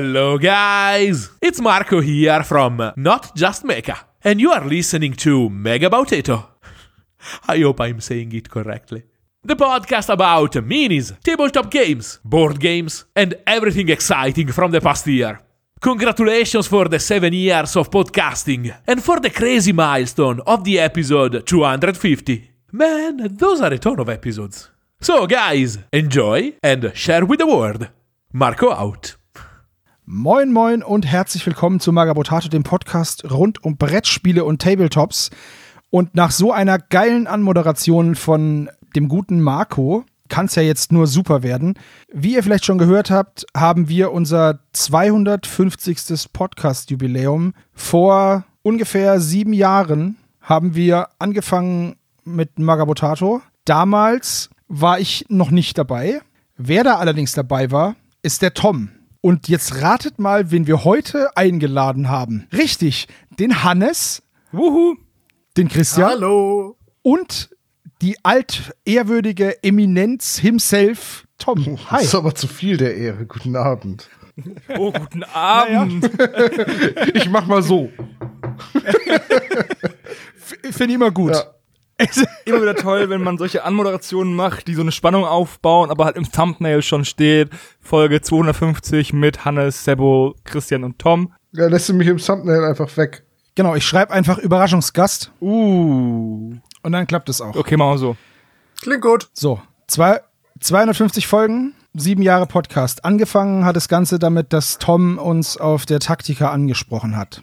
Hello, guys! It's Marco here from Not Just Mecha, and you are listening to Mega Potato. I hope I'm saying it correctly. The podcast about minis, tabletop games, board games, and everything exciting from the past year. Congratulations for the seven years of podcasting and for the crazy milestone of the episode 250. Man, those are a ton of episodes. So, guys, enjoy and share with the world. Marco out. Moin, moin und herzlich willkommen zu Magabotato, dem Podcast rund um Brettspiele und Tabletops. Und nach so einer geilen Anmoderation von dem guten Marco kann es ja jetzt nur super werden. Wie ihr vielleicht schon gehört habt, haben wir unser 250. Podcast-Jubiläum. Vor ungefähr sieben Jahren haben wir angefangen mit Magabotato. Damals war ich noch nicht dabei. Wer da allerdings dabei war, ist der Tom. Und jetzt ratet mal, wen wir heute eingeladen haben. Richtig, den Hannes. Wuhu. Den Christian. Hallo. Und die altehrwürdige Eminenz himself, Tom. Hi. Das ist aber zu viel der Ehre. Guten Abend. Oh, guten Abend. ich mach mal so. Finde ich immer gut. Ja. Immer wieder toll, wenn man solche Anmoderationen macht, die so eine Spannung aufbauen, aber halt im Thumbnail schon steht, Folge 250 mit Hannes, Sebo, Christian und Tom. Ja, lässt du mich im Thumbnail einfach weg. Genau, ich schreibe einfach Überraschungsgast. Uh. Und dann klappt es auch. Okay, machen wir so. Klingt gut. So, zwei, 250 Folgen, sieben Jahre Podcast. Angefangen hat das Ganze damit, dass Tom uns auf der Taktika angesprochen hat.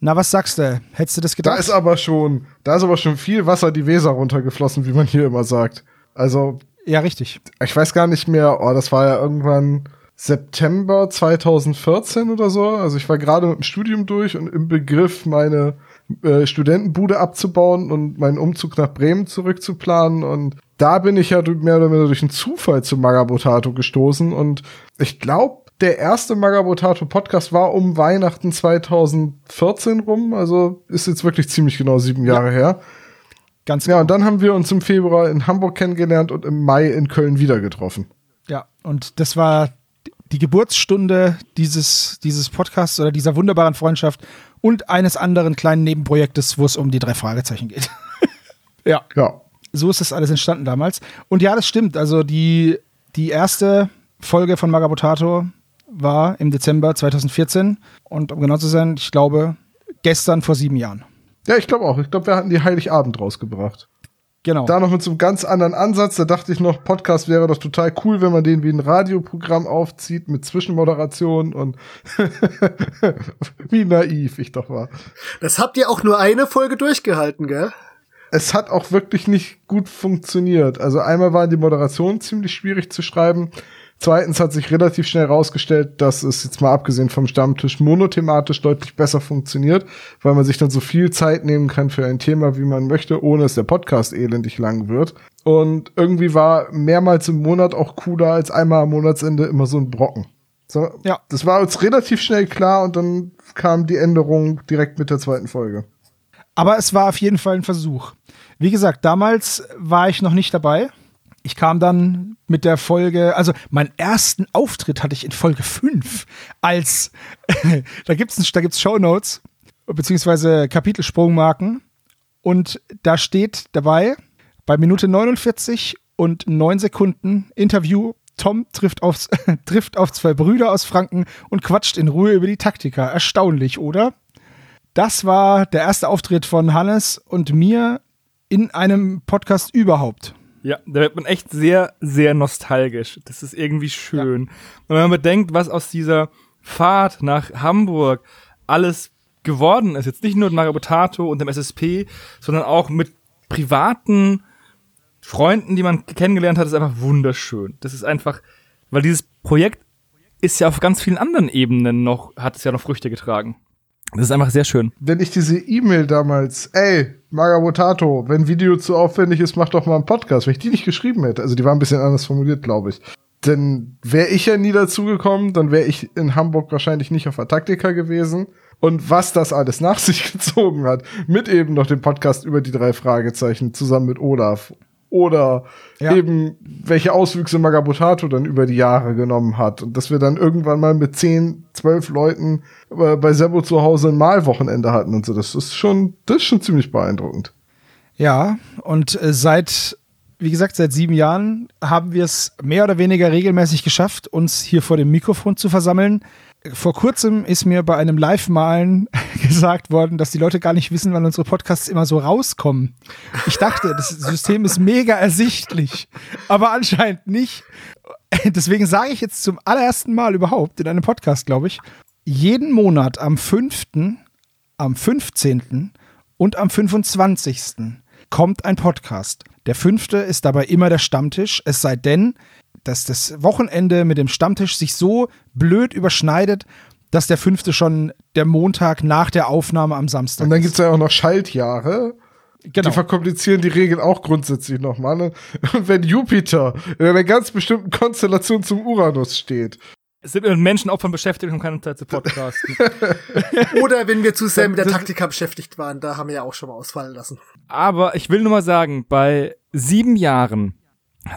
Na, was sagst du? Hättest du das gedacht? Da ist aber schon, da ist aber schon viel Wasser die Weser runtergeflossen, wie man hier immer sagt. Also. Ja, richtig. Ich weiß gar nicht mehr, oh, das war ja irgendwann September 2014 oder so. Also ich war gerade mit dem Studium durch und im Begriff, meine äh, Studentenbude abzubauen und meinen Umzug nach Bremen zurückzuplanen. Und da bin ich ja mehr oder weniger durch einen Zufall zu Magabotato gestoßen. Und ich glaube, der erste Magabotato Podcast war um Weihnachten 2014 rum. Also ist jetzt wirklich ziemlich genau sieben Jahre ja. her. Ganz genau. Ja, und dann haben wir uns im Februar in Hamburg kennengelernt und im Mai in Köln wieder getroffen. Ja, und das war die Geburtsstunde dieses, dieses Podcasts oder dieser wunderbaren Freundschaft und eines anderen kleinen Nebenprojektes, wo es um die drei Fragezeichen geht. ja. Ja. So ist das alles entstanden damals. Und ja, das stimmt. Also die, die erste Folge von Magabotato war im Dezember 2014 und um genau zu sein, ich glaube, gestern vor sieben Jahren. Ja, ich glaube auch. Ich glaube, wir hatten die Heiligabend rausgebracht. Genau. Da noch mit so einem ganz anderen Ansatz. Da dachte ich noch, Podcast wäre doch total cool, wenn man den wie ein Radioprogramm aufzieht mit Zwischenmoderation und wie naiv ich doch war. Das habt ihr auch nur eine Folge durchgehalten, gell? Es hat auch wirklich nicht gut funktioniert. Also einmal war die Moderation ziemlich schwierig zu schreiben. Zweitens hat sich relativ schnell herausgestellt, dass es jetzt mal abgesehen vom Stammtisch monothematisch deutlich besser funktioniert, weil man sich dann so viel Zeit nehmen kann für ein Thema, wie man möchte, ohne dass der Podcast elendig lang wird. Und irgendwie war mehrmals im Monat auch cooler als einmal am Monatsende immer so ein Brocken. So, ja. Das war uns relativ schnell klar und dann kam die Änderung direkt mit der zweiten Folge. Aber es war auf jeden Fall ein Versuch. Wie gesagt, damals war ich noch nicht dabei ich kam dann mit der Folge, also meinen ersten Auftritt hatte ich in Folge 5 als, da gibt es da gibt's Shownotes, beziehungsweise Kapitelsprungmarken und da steht dabei, bei Minute 49 und 9 Sekunden Interview, Tom trifft, aufs, trifft auf zwei Brüder aus Franken und quatscht in Ruhe über die Taktika. Erstaunlich, oder? Das war der erste Auftritt von Hannes und mir in einem Podcast überhaupt. Ja, da wird man echt sehr, sehr nostalgisch. Das ist irgendwie schön. Ja. Und wenn man bedenkt, was aus dieser Fahrt nach Hamburg alles geworden ist, jetzt nicht nur mit Mario Potato und dem SSP, sondern auch mit privaten Freunden, die man kennengelernt hat, ist einfach wunderschön. Das ist einfach, weil dieses Projekt ist ja auf ganz vielen anderen Ebenen noch, hat es ja noch Früchte getragen. Das ist einfach sehr schön. Wenn ich diese E-Mail damals, ey, Magabotato, wenn Video zu aufwendig ist, mach doch mal einen Podcast. Wenn ich die nicht geschrieben hätte, also die war ein bisschen anders formuliert, glaube ich. Denn wäre ich ja nie dazugekommen, dann wäre ich in Hamburg wahrscheinlich nicht auf der Taktika gewesen. Und was das alles nach sich gezogen hat, mit eben noch dem Podcast über die drei Fragezeichen zusammen mit Olaf. Oder Ja. eben welche Auswüchse Magabotato dann über die Jahre genommen hat und dass wir dann irgendwann mal mit 10, 12 Leuten äh, bei Sebo zu Hause ein Malwochenende hatten und so. Das ist schon, das ist schon ziemlich beeindruckend. Ja, und äh, seit, wie gesagt, seit sieben Jahren haben wir es mehr oder weniger regelmäßig geschafft, uns hier vor dem Mikrofon zu versammeln. Vor kurzem ist mir bei einem Live-Malen gesagt worden, dass die Leute gar nicht wissen, wann unsere Podcasts immer so rauskommen. Ich dachte, das System ist mega ersichtlich, aber anscheinend nicht. Deswegen sage ich jetzt zum allerersten Mal überhaupt in einem Podcast, glaube ich, jeden Monat am 5., am 15. und am 25. kommt ein Podcast. Der fünfte ist dabei immer der Stammtisch, es sei denn, dass das Wochenende mit dem Stammtisch sich so blöd überschneidet, dass der fünfte schon der Montag nach der Aufnahme am Samstag Und dann ist. gibt's ja auch noch Schaltjahre. genau. Die verkomplizieren die Regeln auch grundsätzlich nochmal. Ne? Und wenn Jupiter in einer ganz bestimmten Konstellation zum Uranus steht, Sind mit Menschenopfern beschäftigt und keine Zeit zu podcasten. Oder wenn wir zu sehr mit der Taktika beschäftigt waren, da haben wir ja auch schon mal ausfallen lassen. Aber ich will nur mal sagen, bei sieben Jahren,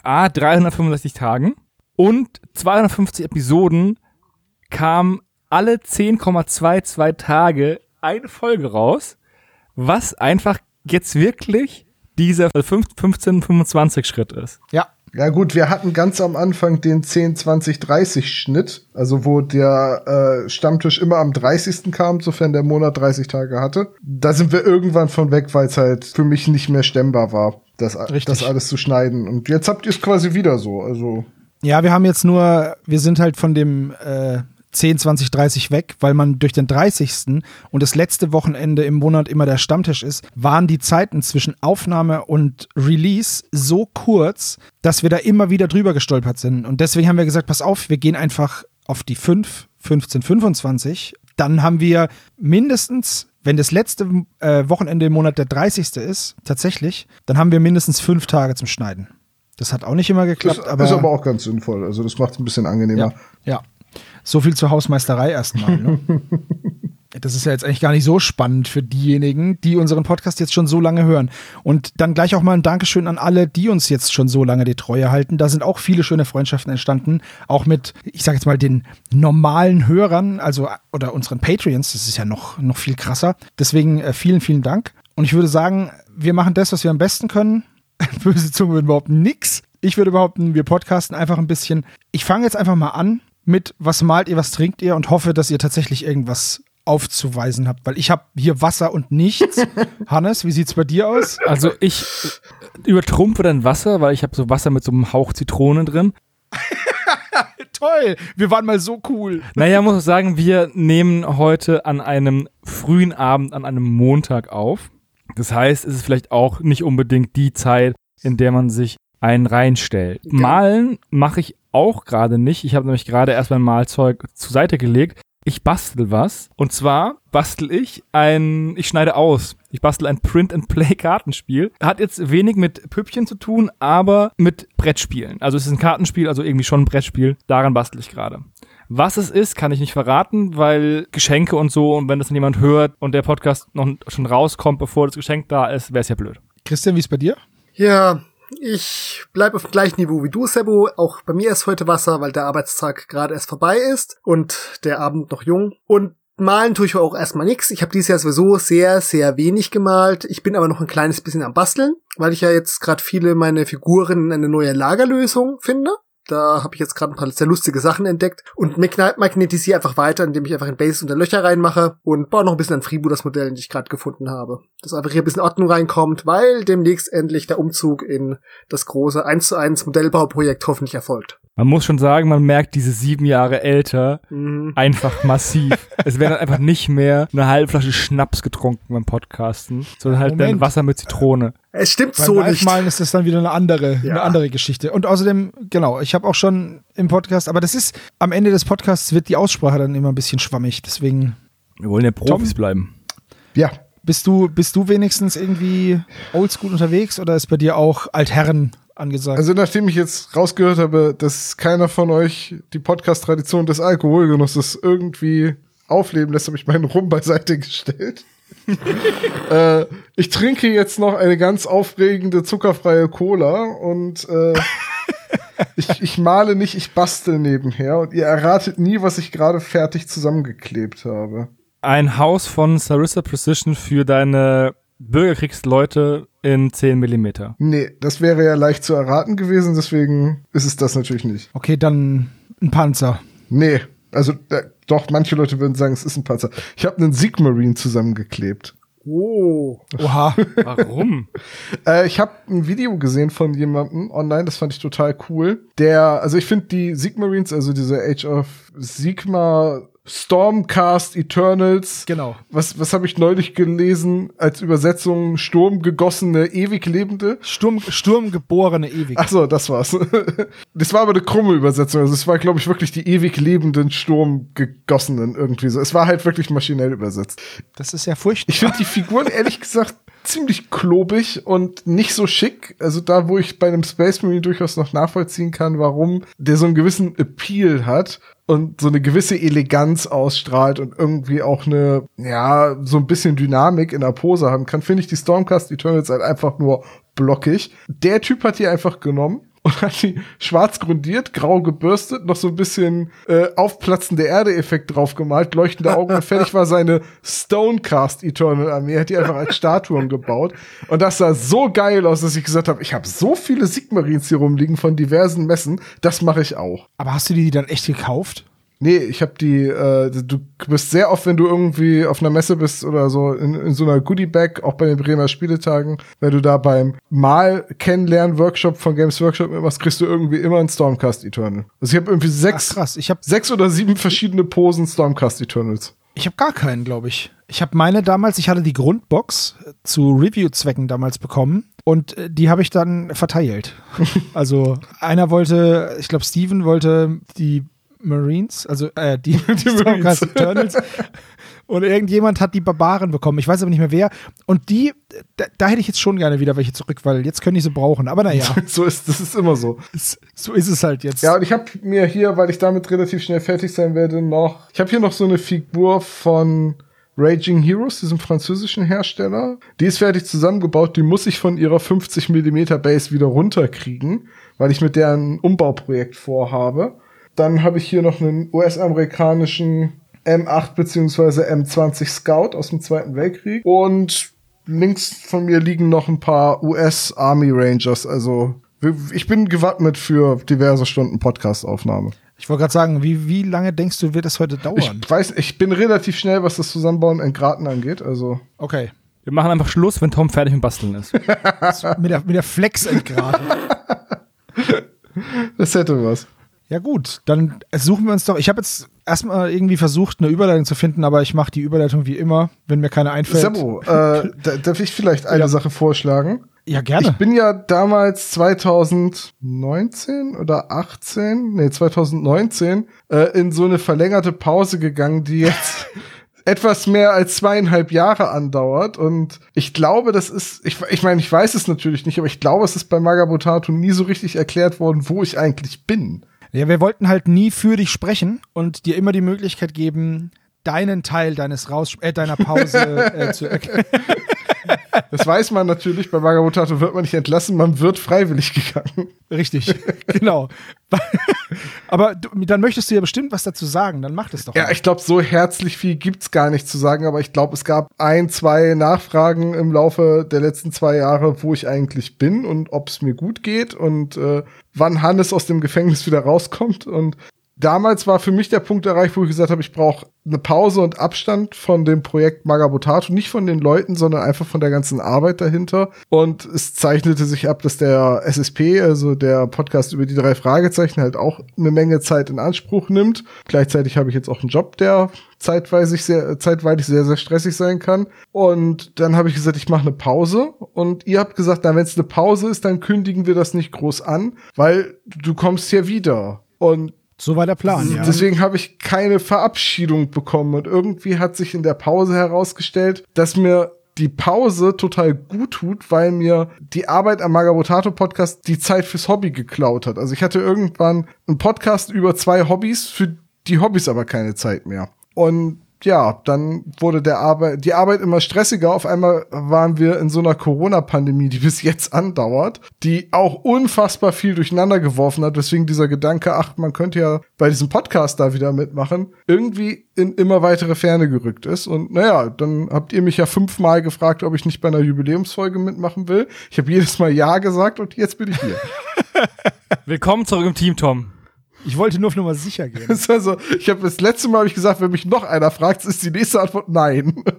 A, 365 Tagen und 250 Episoden kam alle 10,22 Tage eine Folge raus, was einfach jetzt wirklich dieser 15-25 Schritt ist. ja, Ja gut, wir hatten ganz am Anfang den 10, 20, 30 Schnitt, also wo der äh, Stammtisch immer am 30. kam, sofern der Monat 30 Tage hatte. Da sind wir irgendwann von weg, weil es halt für mich nicht mehr stemmbar war, das, Richtig. das alles zu schneiden. Und jetzt habt ihr es quasi wieder so. Also Ja, wir haben jetzt nur, wir sind halt von dem äh, 10, 20, 30 weg, weil man durch den 30. und das letzte Wochenende im Monat immer der Stammtisch ist, waren die Zeiten zwischen Aufnahme und Release so kurz, dass wir da immer wieder drüber gestolpert sind. Und deswegen haben wir gesagt, pass auf, wir gehen einfach auf die 5, 15, 25. Dann haben wir mindestens, wenn das letzte äh, Wochenende im Monat der 30. ist, tatsächlich, dann haben wir mindestens fünf Tage zum Schneiden. Das hat auch nicht immer geklappt, aber, ist aber auch ganz sinnvoll. Also das macht es ein bisschen angenehmer. ja, ja. So viel zur Hausmeisterei erstmal. Ne? das ist ja jetzt eigentlich gar nicht so spannend für diejenigen, die unseren Podcast jetzt schon so lange hören. Und dann gleich auch mal ein Dankeschön an alle, die uns jetzt schon so lange die Treue halten. Da sind auch viele schöne Freundschaften entstanden, auch mit, ich sage jetzt mal, den normalen Hörern, also oder unseren Patreons. Das ist ja noch, noch viel krasser. Deswegen äh, vielen, vielen Dank. Und ich würde sagen, wir machen das, was wir am besten können. Böse Zunge würden behaupten, nix. Ich würde behaupten, wir podcasten einfach ein bisschen. Ich fange jetzt einfach mal an mit, was malt ihr, was trinkt ihr und hoffe, dass ihr tatsächlich irgendwas aufzuweisen habt, weil ich habe hier Wasser und nichts. Hannes, wie sieht's bei dir aus? Also ich äh, übertrumpfe dann Wasser, weil ich habe so Wasser mit so einem Hauch Zitrone drin. Toll, wir waren mal so cool. Naja, muss ich sagen, wir nehmen heute an einem frühen Abend, an einem Montag auf. Das heißt, es ist vielleicht auch nicht unbedingt die Zeit, in der man sich einen reinstellt. Malen mache ich auch gerade nicht. Ich habe nämlich gerade erst mein Malzeug zur Seite gelegt. Ich bastel was. Und zwar bastel ich ein, ich schneide aus. Ich bastel ein Print-and-Play-Kartenspiel. Hat jetzt wenig mit Püppchen zu tun, aber mit Brettspielen. Also es ist ein Kartenspiel, also irgendwie schon ein Brettspiel. Daran bastel ich gerade. Was es ist, kann ich nicht verraten, weil Geschenke und so, und wenn das dann jemand hört und der Podcast noch schon rauskommt, bevor das Geschenk da ist, wäre es ja blöd. Christian, wie ist bei dir? Ja, ich bleib auf dem gleichen Niveau wie du, Sebo. Auch bei mir ist heute Wasser, weil der Arbeitstag gerade erst vorbei ist und der Abend noch jung. Und malen tue ich auch erstmal nix. Ich habe dieses Jahr sowieso sehr, sehr wenig gemalt. Ich bin aber noch ein kleines bisschen am Basteln, weil ich ja jetzt gerade viele meine Figuren in eine neue Lagerlösung finde. Da habe ich jetzt gerade ein paar sehr lustige Sachen entdeckt und magnetisiere einfach weiter, indem ich einfach in Base unter Löcher reinmache und baue noch ein bisschen an Freebooters Modellen, die ich gerade gefunden habe. Dass einfach hier ein bisschen Ordnung reinkommt, weil demnächst endlich der Umzug in das große 1 zu 1 Modellbauprojekt hoffentlich erfolgt. Man muss schon sagen, man merkt diese sieben Jahre älter Mhm. einfach massiv. es werden einfach nicht mehr eine halbe Flasche Schnaps getrunken beim Podcasten, sondern halt dann. Wasser mit Zitrone. Es stimmt Beim so nicht. Live-Malen ist das dann wieder eine andere, Ja. eine andere Geschichte. Und außerdem, genau, ich habe auch schon im Podcast, aber das ist, am Ende des Podcasts wird die Aussprache dann immer ein bisschen schwammig. Deswegen Wir wollen ja Profis bleiben. Ja, bist du, bist du wenigstens irgendwie oldschool unterwegs oder ist bei dir auch Altherren angesagt? also nachdem ich jetzt rausgehört habe, dass keiner von euch die Podcast-Tradition des Alkoholgenusses irgendwie aufleben lässt, habe ich meinen Rum beiseite gestellt. äh, ich trinke jetzt noch eine ganz aufregende zuckerfreie Cola und äh, ich, ich male nicht, ich bastel nebenher und ihr erratet nie, was ich gerade fertig zusammengeklebt habe. Ein Haus von Sarissa Precision für deine Bürgerkriegsleute in 10 Millimeter. Nee, das wäre ja leicht zu erraten gewesen, deswegen ist es das natürlich nicht. Okay, dann ein Panzer. Nee, also äh, doch, manche Leute würden sagen, es ist ein Panzer. Ich habe einen Sigmarine zusammengeklebt. Oh. Oha. Warum? Äh, ich habe ein Video gesehen von jemandem online, das fand ich total cool. Der, also ich finde die Sigmarines, also diese Age of Sigma Stormcast Eternals. Genau. Was, was habe ich neulich gelesen als Übersetzung? Sturmgegossene, ewig lebende. Sturm, Sturmgeborene ewig. Ach so, das war's. Das war aber eine krumme Übersetzung. Also es war, glaube ich, wirklich die ewig lebenden Sturmgegossenen irgendwie so. Es war halt wirklich maschinell übersetzt. Das ist ja furchtbar. Ich finde die Figuren ehrlich gesagt ziemlich klobig und nicht so schick. Also da, wo ich bei einem Space Marine durchaus noch nachvollziehen kann, warum der so einen gewissen Appeal hat und so eine gewisse Eleganz ausstrahlt und irgendwie auch eine, ja, so ein bisschen Dynamik in der Pose haben kann, finde ich die Stormcast Eternals halt einfach nur blockig. Der Typ hat die einfach genommen und hat die schwarz grundiert, grau gebürstet, noch so ein bisschen äh, aufplatzende Erde-Effekt drauf gemalt, leuchtende Augen und fertig war seine Stonecast Eternal Armee, hat die einfach als Statuen gebaut und das sah so geil aus, dass ich gesagt habe, ich habe so viele Sigmarines hier rumliegen von diversen Messen, das mache ich auch. Aber hast du die dann echt gekauft? Nee, ich habe die, äh, du bist sehr oft, wenn du irgendwie auf einer Messe bist oder so, in, in so einer Goodie-Bag, auch bei den Bremer Spieletagen, wenn du da beim Mal-Kennenlernen-Workshop von Games Workshop mitmachst, kriegst du irgendwie immer ein Stormcast Eternal. Also ich habe irgendwie sechs, Ach, krass. Ich habe sechs oder sieben verschiedene Posen Stormcast Eternals. ich hab gar keinen, glaube ich. Ich habe meine damals, ich hatte die Grundbox äh, zu Review-Zwecken damals bekommen und äh, die habe ich dann verteilt. also einer wollte, ich glaube Steven wollte die Marines, also äh, die, die Stormcast Eternals. Und irgendjemand hat die Barbaren bekommen. Ich weiß aber nicht mehr wer. Und die, da, da hätte ich jetzt schon gerne wieder welche zurück, weil jetzt können ich sie brauchen. Aber naja, so ist, das ist immer so. so ist es halt jetzt. Ja, und ich habe mir hier, weil ich damit relativ schnell fertig sein werde, noch. Ich habe hier noch so eine Figur von Raging Heroes, diesem französischen Hersteller. Die ist fertig zusammengebaut. Die muss ich von ihrer 50 mm Base wieder runterkriegen, weil ich mit der ein Umbauprojekt vorhabe. Dann habe ich hier noch einen US-amerikanischen M8 bzw. M20 Scout aus dem Zweiten Weltkrieg. Und links von mir liegen noch ein paar US Army Rangers. Also ich bin gewappnet für diverse Stunden Podcast-Aufnahme. Ich wollte gerade sagen, wie, wie lange denkst du, wird das heute dauern? Ich weiß, ich bin relativ schnell, was das Zusammenbauen in Graten angeht. Also okay. Wir machen einfach Schluss, wenn Tom fertig mit Basteln ist. Mit der, mit der Flex entgraben. das hätte was. Ja gut, dann suchen wir uns doch. Ich habe jetzt erstmal irgendwie versucht, eine Überleitung zu finden, aber ich mache die Überleitung wie immer, wenn mir keine einfällt. Sebo, äh, da, darf ich vielleicht eine Ja. Sache vorschlagen? Ja, Ich gerne. bin ja damals 2019 oder 18, nee, 2019, äh, in so eine verlängerte Pause gegangen, die jetzt etwas mehr als zweieinhalb Jahre andauert. Und ich glaube, das ist, ich, ich meine, ich weiß es natürlich nicht, aber ich glaube, es ist bei Magabotato nie so richtig erklärt worden, wo ich eigentlich bin. Ja, wir wollten halt nie für dich sprechen und dir immer die Möglichkeit geben, deinen Teil deines Raus äh, deiner Pause äh, zu erklären. Das weiß man natürlich, bei Magabotato wird man nicht entlassen, man wird freiwillig gegangen. Richtig, genau. aber du, dann möchtest du ja bestimmt was dazu sagen, dann mach das doch. Ja, mal. ich glaube, so herzlich viel gibt's gar nicht zu sagen, aber ich glaube, es gab ein, zwei Nachfragen im Laufe der letzten zwei Jahre, wo ich eigentlich bin und ob es mir gut geht und äh, wann Hannes aus dem Gefängnis wieder rauskommt. Und damals war für mich der Punkt erreicht, wo ich gesagt habe, ich brauche eine Pause und Abstand von dem Projekt Magabotato, nicht von den Leuten, sondern einfach von der ganzen Arbeit dahinter. Und es zeichnete sich ab, dass der SSP, also der Podcast über die drei Fragezeichen, halt auch eine Menge Zeit in Anspruch nimmt. Gleichzeitig habe ich jetzt auch einen Job, der zeitweilig sehr, zeitweilig sehr, sehr stressig sein kann. Und dann habe ich gesagt, ich mache eine Pause. Und ihr habt gesagt, na, wenn es eine Pause ist, dann kündigen wir das nicht groß an, weil du kommst hier wieder. Und so war der Plan, ja. Deswegen habe ich keine Verabschiedung bekommen. Und irgendwie hat sich in der Pause herausgestellt, dass mir die Pause total gut tut, weil mir die Arbeit am Magabotato Podcast die Zeit fürs Hobby geklaut hat. Also ich hatte irgendwann einen Podcast über zwei Hobbys, für die Hobbys aber keine Zeit mehr. Und ja, dann wurde der Arbeit, die Arbeit immer stressiger. Auf einmal waren wir in so einer Corona-Pandemie, die bis jetzt andauert, die auch unfassbar viel durcheinander geworfen hat, weswegen dieser Gedanke, ach, man könnte ja bei diesem Podcast da wieder mitmachen, irgendwie in immer weitere Ferne gerückt ist. Und naja, dann habt ihr mich ja fünfmal gefragt, ob ich nicht bei einer Jubiläumsfolge mitmachen will. Ich habe jedes Mal Ja gesagt und jetzt bin ich hier. Willkommen zurück im Team, Tom. Ich wollte nur auf Nummer sicher gehen. Das also, ich habe das letzte Mal hab ich gesagt, wenn mich noch einer fragt, ist die nächste Antwort nein.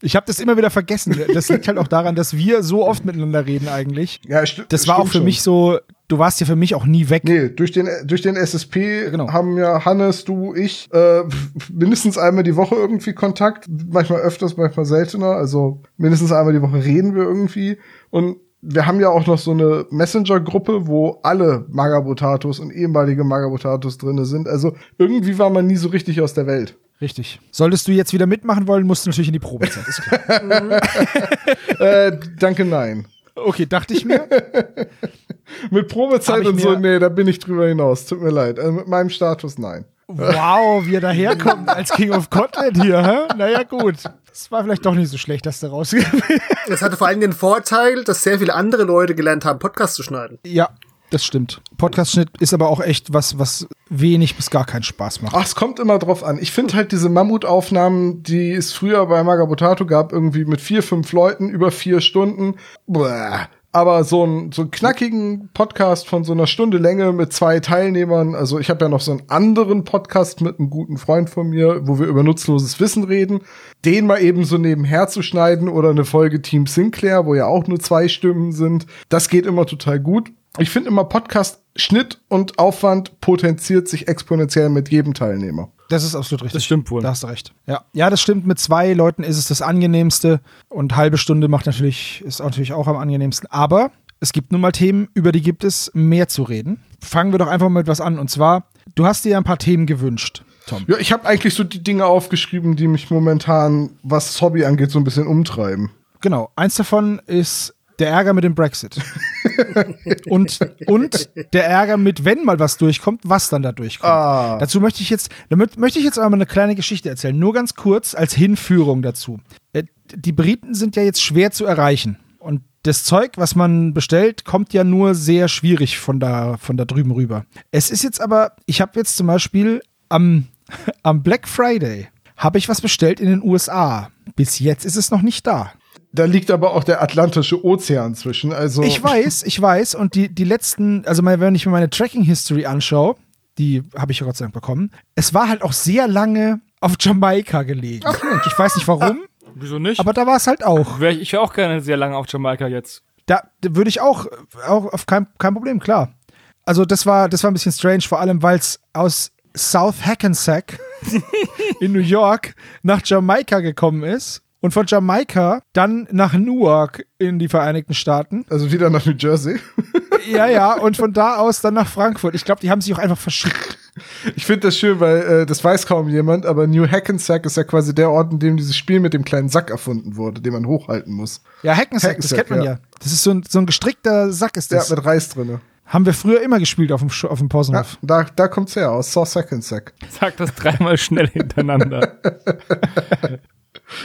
Ich habe das immer wieder vergessen. Das liegt halt auch daran, dass wir so oft miteinander reden eigentlich. Ja, sti Das war auch für schon. mich so, du warst ja für mich auch nie weg. Nee, durch den, durch den SSP Genau. haben ja Hannes, du, ich äh, mindestens einmal die Woche irgendwie Kontakt. Manchmal öfters, manchmal seltener. Also mindestens einmal die Woche reden wir irgendwie. Und wir haben ja auch noch so eine Messenger-Gruppe, wo alle Magabotatos und ehemalige Magabotatos drinne sind. Also irgendwie war man nie so richtig aus der Welt. Richtig. Solltest du jetzt wieder mitmachen wollen, musst du natürlich in die Probezeit. Ist klar. Äh, danke, nein. Okay, dachte ich mir. Mit Probezeit und so, nee, da bin ich drüber hinaus. Tut mir leid. Also mit meinem Status, nein. Wow, wie er daherkommt als King of Content hier. Hä? Naja, gut. Das war vielleicht doch nicht so schlecht, dass du rausgegangen Es hatte vor allem den Vorteil, dass sehr viele andere Leute gelernt haben, Podcasts zu schneiden. Ja, das stimmt. Podcast-Schnitt ist aber auch echt was, was wenig bis gar keinen Spaß macht. Ach, es kommt immer drauf an. Ich finde halt diese Mammutaufnahmen, die es früher bei Magabotato gab, irgendwie mit vier, fünf Leuten über vier Stunden. Bäh. Aber so einen so einen knackigen Podcast von so einer Stunde Länge mit zwei Teilnehmern. Also ich habe ja noch so einen anderen Podcast mit einem guten Freund von mir, wo wir über nutzloses Wissen reden. Den mal eben so nebenher zu schneiden oder eine Folge Team Sinclair, wo ja auch nur zwei Stimmen sind. Das geht immer total gut. Ich finde immer Podcast Schnitt und Aufwand potenziert sich exponentiell mit jedem Teilnehmer. Das ist absolut richtig. Das stimmt wohl. Da hast du recht. Ja. ja, das stimmt. Mit zwei Leuten ist es das angenehmste. Und halbe Stunde macht natürlich, ist natürlich auch am angenehmsten. Aber es gibt nun mal Themen, über die gibt es mehr zu reden. Fangen wir doch einfach mal mit was an. Und zwar, du hast dir ja ein paar Themen gewünscht, Tom. Ja, ich habe eigentlich so die Dinge aufgeschrieben, die mich momentan, was das Hobby angeht, so ein bisschen umtreiben. Genau. Eins davon ist der Ärger mit dem Brexit. und, und der Ärger mit, wenn mal was durchkommt, was dann da durchkommt. Ah. Dazu möchte ich jetzt, damit möchte ich jetzt aber eine kleine Geschichte erzählen. Nur ganz kurz als Hinführung dazu. Äh, Die Briten sind ja jetzt schwer zu erreichen. Und das Zeug, was man bestellt, kommt ja nur sehr schwierig von da, von da drüben rüber. Es ist jetzt aber, ich habe jetzt zum Beispiel am, am Black Friday habe ich was bestellt in den USA. Bis jetzt ist es noch nicht da. Da liegt aber auch der Atlantische Ozean zwischen. Also Ich weiß, ich weiß. Und die, die letzten, also mal, wenn ich mir meine Tracking-History anschaue, die habe ich ja Gott sei Dank bekommen, es war halt auch sehr lange auf Jamaika gelegen. ich weiß nicht warum, Wieso nicht? aber da war es halt auch. Wär ich, ich wäre auch gerne sehr lange auf Jamaika jetzt. Da, da würde ich auch, auch auf kein, kein Problem, klar. Also das war, das war ein bisschen strange, vor allem weil es aus South Hackensack in New York nach Jamaika gekommen ist und von Jamaika dann nach Newark in die Vereinigten Staaten. also wieder nach New Jersey. Ja, ja, und von da aus dann nach Frankfurt. Ich glaube, die haben sich auch einfach verschickt. Ich finde das schön, weil äh, das weiß kaum jemand, aber New Hackensack ist ja quasi der Ort, in dem dieses Spiel mit dem kleinen Sack erfunden wurde, den man hochhalten muss. Ja, Hackensack, das Hackensack, kennt man ja. ja. Das ist so ein, so ein gestrickter Sack ist Ja, das. mit Reis drinne. haben wir früher immer gespielt auf dem, Sch- auf dem Ja, Pausenhof. da, da kommt's her, aus Saw Hackensack. Sag das dreimal schnell hintereinander.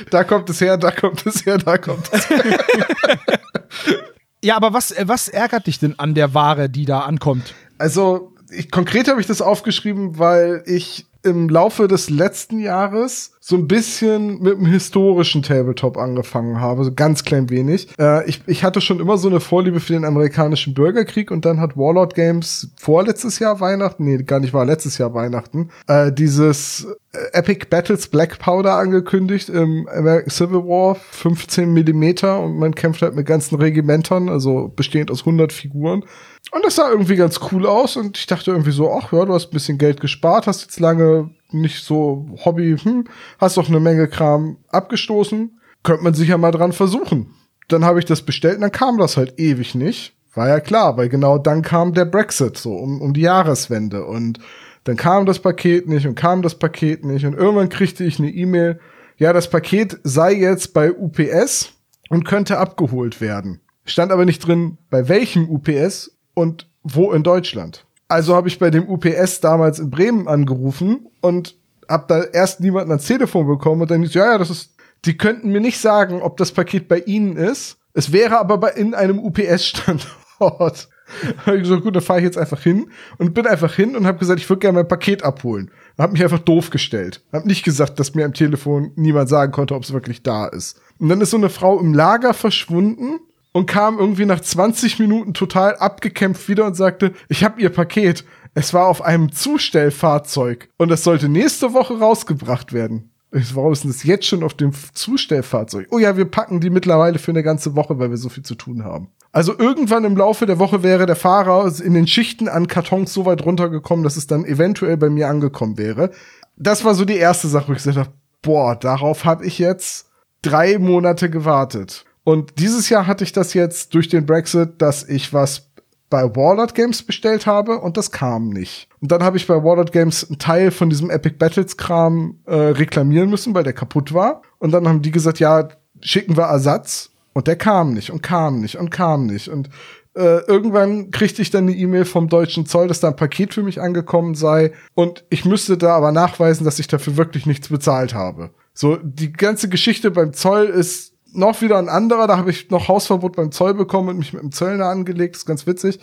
Da kommt es her, da kommt es her, da kommt es her. Ja, aber was, äh, was ärgert dich denn an der Ware, die da ankommt? Also, ich, konkret habe ich das aufgeschrieben, weil ich im Laufe des letzten Jahres so ein bisschen mit dem historischen Tabletop angefangen habe, so ganz klein wenig. Äh, ich, ich hatte schon immer so eine Vorliebe für den amerikanischen Bürgerkrieg und dann hat Warlord Games vorletztes Jahr Weihnachten, nee, gar nicht war letztes Jahr Weihnachten, äh, dieses äh, Epic Battles Black Powder angekündigt im American Civil War, 15 Millimeter und man kämpft halt mit ganzen Regimentern, also bestehend aus 100 Figuren. Und das sah irgendwie ganz cool aus und ich dachte irgendwie so, ach ja, du hast ein bisschen Geld gespart, hast jetzt lange nicht so Hobby, hm, hast doch eine Menge Kram abgestoßen, könnte man sicher mal dran versuchen. Dann habe ich das bestellt und dann kam das halt ewig nicht. War ja klar, weil genau dann kam der Brexit, so um, um die Jahreswende und dann kam das Paket nicht und kam das Paket nicht und irgendwann kriegte ich eine E-Mail, ja, das Paket sei jetzt bei UPS und könnte abgeholt werden. Stand aber nicht drin, bei welchem UPS und wo in Deutschland. Also habe ich bei dem UPS damals in Bremen angerufen und hab da erst niemanden ans Telefon bekommen und dann hieß, ja, ja, das ist, die könnten mir nicht sagen, ob das Paket bei ihnen ist. Es wäre aber bei, in einem UPS-Standort. habe ich gesagt, gut, dann fahre ich jetzt einfach hin und bin einfach hin und habe gesagt, ich würde gerne mein Paket abholen. Hab mich einfach doof gestellt. Hab nicht gesagt, dass mir am Telefon niemand sagen konnte, ob es wirklich da ist. Und dann ist so eine Frau im Lager verschwunden und kam irgendwie nach 20 Minuten total abgekämpft wieder und sagte, ich habe ihr Paket. Es war auf einem Zustellfahrzeug und es sollte nächste Woche rausgebracht werden. Warum ist denn das jetzt schon auf dem Zustellfahrzeug? Oh ja, wir packen die mittlerweile für eine ganze Woche, weil wir so viel zu tun haben. Also irgendwann im Laufe der Woche wäre der Fahrer in den Schichten an Kartons so weit runtergekommen, dass es dann eventuell bei mir angekommen wäre. Das war so die erste Sache, wo ich gesagt habe, boah, darauf habe ich jetzt drei Monate gewartet. Und dieses Jahr hatte ich das jetzt durch den Brexit, dass ich was bei Warlord Games bestellt habe und das kam nicht. Und dann habe ich bei Warlord Games einen Teil von diesem Epic Battles Kram äh, reklamieren müssen, weil der kaputt war. Und dann haben die gesagt, ja, schicken wir Ersatz. Und der kam nicht und kam nicht und kam nicht. Und äh, irgendwann kriegte ich dann eine E-Mail vom deutschen Zoll, dass da ein Paket für mich angekommen sei. Und ich müsste da aber nachweisen, dass ich dafür wirklich nichts bezahlt habe. So, die ganze Geschichte beim Zoll ist noch wieder ein anderer, da habe ich noch Hausverbot beim Zoll bekommen und mich mit dem Zöllner angelegt, das ist ganz witzig.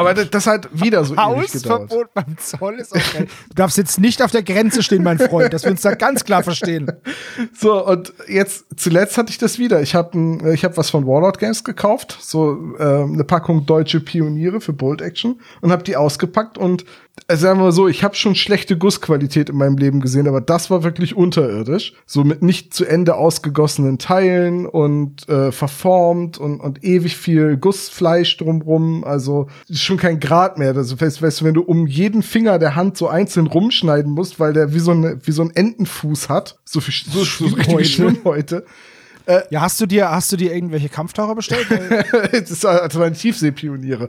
Aber das, das hat wieder so. Hausverbot beim Zoll ist auch geil. Du darfst jetzt nicht auf der Grenze stehen, mein Freund, dass wir uns da ganz klar verstehen. So, und jetzt zuletzt hatte ich das wieder. Ich habe ich hab was von Warlord Games gekauft, so äh, eine Packung deutsche Pioniere für Bolt Action und habe die ausgepackt und äh, sagen wir mal so, ich habe schon schlechte Gussqualität in meinem Leben gesehen, aber das war wirklich unterirdisch. So mit nicht zu Ende ausgegossenen Teilen und äh, verformt und, und ewig viel Gussfleisch drumrum. Also schon kein Grad mehr. Also weißt, weißt du, wenn du um jeden Finger der Hand so einzeln rumschneiden musst, weil der wie so, eine, wie so ein Entenfuß hat, so, viel, so, so richtige Schwimmhäute. Ja, hast du dir, hast du dir irgendwelche Kampftaucher bestellt? das ist also meine Tiefseepioniere.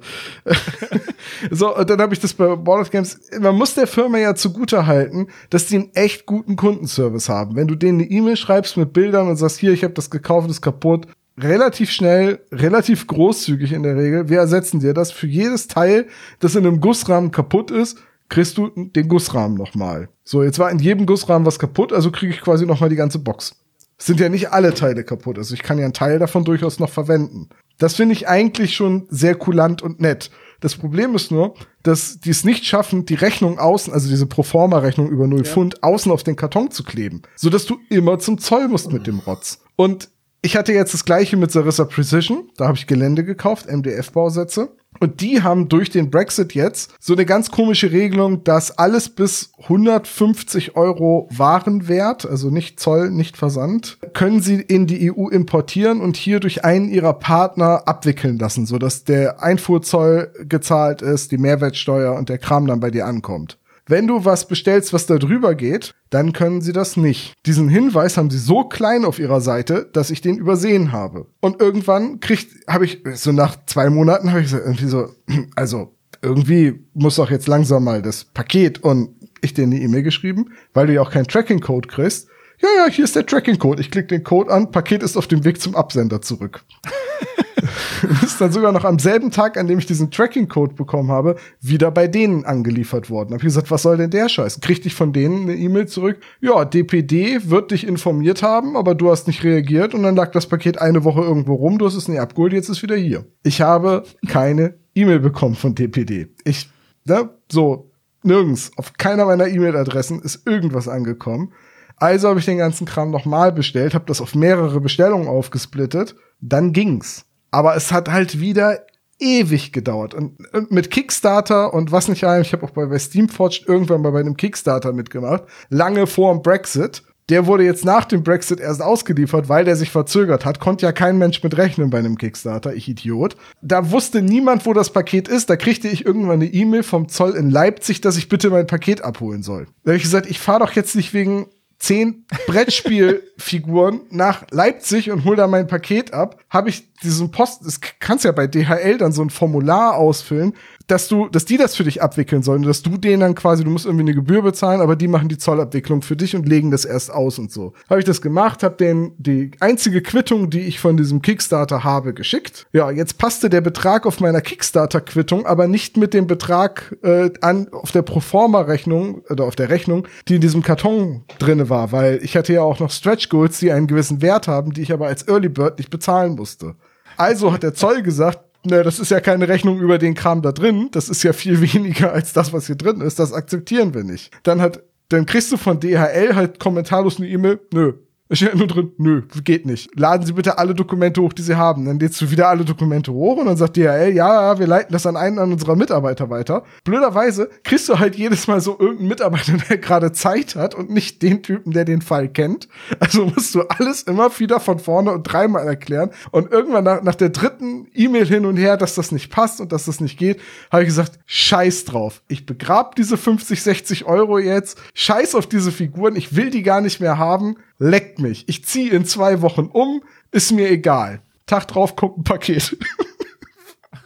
so, und dann habe ich das bei Ball of Games. Man muss der Firma ja zugute halten, dass die einen echt guten Kundenservice haben. Wenn du denen eine E-Mail schreibst mit Bildern und sagst, hier, ich habe das gekauft, das ist kaputt, relativ schnell, relativ großzügig in der Regel. Wir ersetzen dir das für jedes Teil, das in einem Gussrahmen kaputt ist, kriegst du den Gussrahmen nochmal. So, jetzt war in jedem Gussrahmen was kaputt, also kriege ich quasi nochmal die ganze Box. Sind ja nicht alle Teile kaputt, also ich kann ja einen Teil davon durchaus noch verwenden. Das finde ich eigentlich schon sehr kulant und nett. Das Problem ist nur, dass die es nicht schaffen, die Rechnung außen, also diese Proforma-Rechnung über 0 Pfund, außen auf den Karton zu kleben. So dass du immer zum Zoll musst mit dem Rotz. Und ich hatte jetzt das gleiche mit Sarissa Precision. Da habe ich Gelände gekauft, MDF-Bausätze. Und die haben durch den Brexit jetzt so eine ganz komische Regelung, dass alles bis 150 Euro Warenwert, also nicht Zoll, nicht Versand, können sie in die EU importieren und hier durch einen ihrer Partner abwickeln lassen, sodass der Einfuhrzoll gezahlt ist, die Mehrwertsteuer und der Kram dann bei dir ankommt. Wenn du was bestellst, was da drüber geht, dann können sie das nicht. Diesen Hinweis haben sie so klein auf ihrer Seite, dass ich den übersehen habe. Und irgendwann kriegt, habe ich, so nach zwei Monaten habe ich so irgendwie so, also irgendwie muss doch jetzt langsam mal das Paket und ich dir eine E-Mail geschrieben, weil du ja auch keinen Tracking-Code kriegst. Ja, ja, hier ist der Tracking-Code. Ich klicke den Code an, Paket ist auf dem Weg zum Absender zurück. ist dann sogar noch am selben Tag, an dem ich diesen Tracking-Code bekommen habe, wieder bei denen angeliefert worden. Hab ich gesagt, was soll denn der Scheiß? Kriegte ich von denen eine E-Mail zurück? Ja, DPD wird dich informiert haben, aber du hast nicht reagiert und dann lag das Paket eine Woche irgendwo rum, du hast es nicht abgeholt, jetzt ist es wieder hier. Ich habe keine E-Mail bekommen von DPD. Ich, ne, so, nirgends, auf keiner meiner E-Mail-Adressen ist irgendwas angekommen. Also habe ich den ganzen Kram nochmal bestellt, habe das auf mehrere Bestellungen aufgesplittet. Dann ging's. Aber es hat halt wieder ewig gedauert. Und mit Kickstarter und was nicht allem, ich habe auch bei, bei Steamforged irgendwann mal bei einem Kickstarter mitgemacht, lange vor dem Brexit. Der wurde jetzt nach dem Brexit erst ausgeliefert, weil der sich verzögert hat. Konnte ja kein Mensch mit rechnen bei einem Kickstarter, ich Idiot. Da wusste niemand, wo das Paket ist. Da kriegte ich irgendwann eine E-Mail vom Zoll in Leipzig, dass ich bitte mein Paket abholen soll. Da habe ich gesagt, ich fahre doch jetzt nicht wegen zehn Brettspielfiguren nach Leipzig und hol da mein Paket ab, habe ich diesen Post, das kannst ja bei DHL dann so ein Formular ausfüllen, dass du, dass die das für dich abwickeln sollen, dass du denen dann quasi, du musst irgendwie eine Gebühr bezahlen, aber die machen die Zollabwicklung für dich und legen das erst aus und so. Habe ich das gemacht, habe denen die einzige Quittung, die ich von diesem Kickstarter habe, geschickt. Ja, jetzt passte der Betrag auf meiner Kickstarter-Quittung, aber nicht mit dem Betrag äh, an auf der Proforma-Rechnung oder auf der Rechnung, die in diesem Karton drinne war, weil ich hatte ja auch noch Stretch Goals, die einen gewissen Wert haben, die ich aber als Early Bird nicht bezahlen musste. Also hat der Zoll gesagt, ne, das ist ja keine Rechnung über den Kram da drin, das ist ja viel weniger als das, was hier drin ist, das akzeptieren wir nicht. Dann hat, dann kriegst du von DHL halt kommentarlos eine E-Mail, nö, es steht nur drin, nö, geht nicht. Laden Sie bitte alle Dokumente hoch, die Sie haben. Dann lädst du wieder alle Dokumente hoch und dann sagt DHL, ja, wir leiten das an einen an unserer Mitarbeiter weiter. Blöderweise kriegst du halt jedes Mal so irgendeinen Mitarbeiter, der gerade Zeit hat und nicht den Typen, der den Fall kennt. Also musst du alles immer wieder von vorne und dreimal erklären. Und irgendwann nach, nach der dritten E-Mail hin und her, dass das nicht passt und dass das nicht geht, habe ich gesagt, scheiß drauf. Ich begrab diese 50, 60 Euro jetzt. Scheiß auf diese Figuren. Ich will die gar nicht mehr haben leckt mich. Ich ziehe in zwei Wochen um, ist mir egal. Tag drauf kommt ein Paket.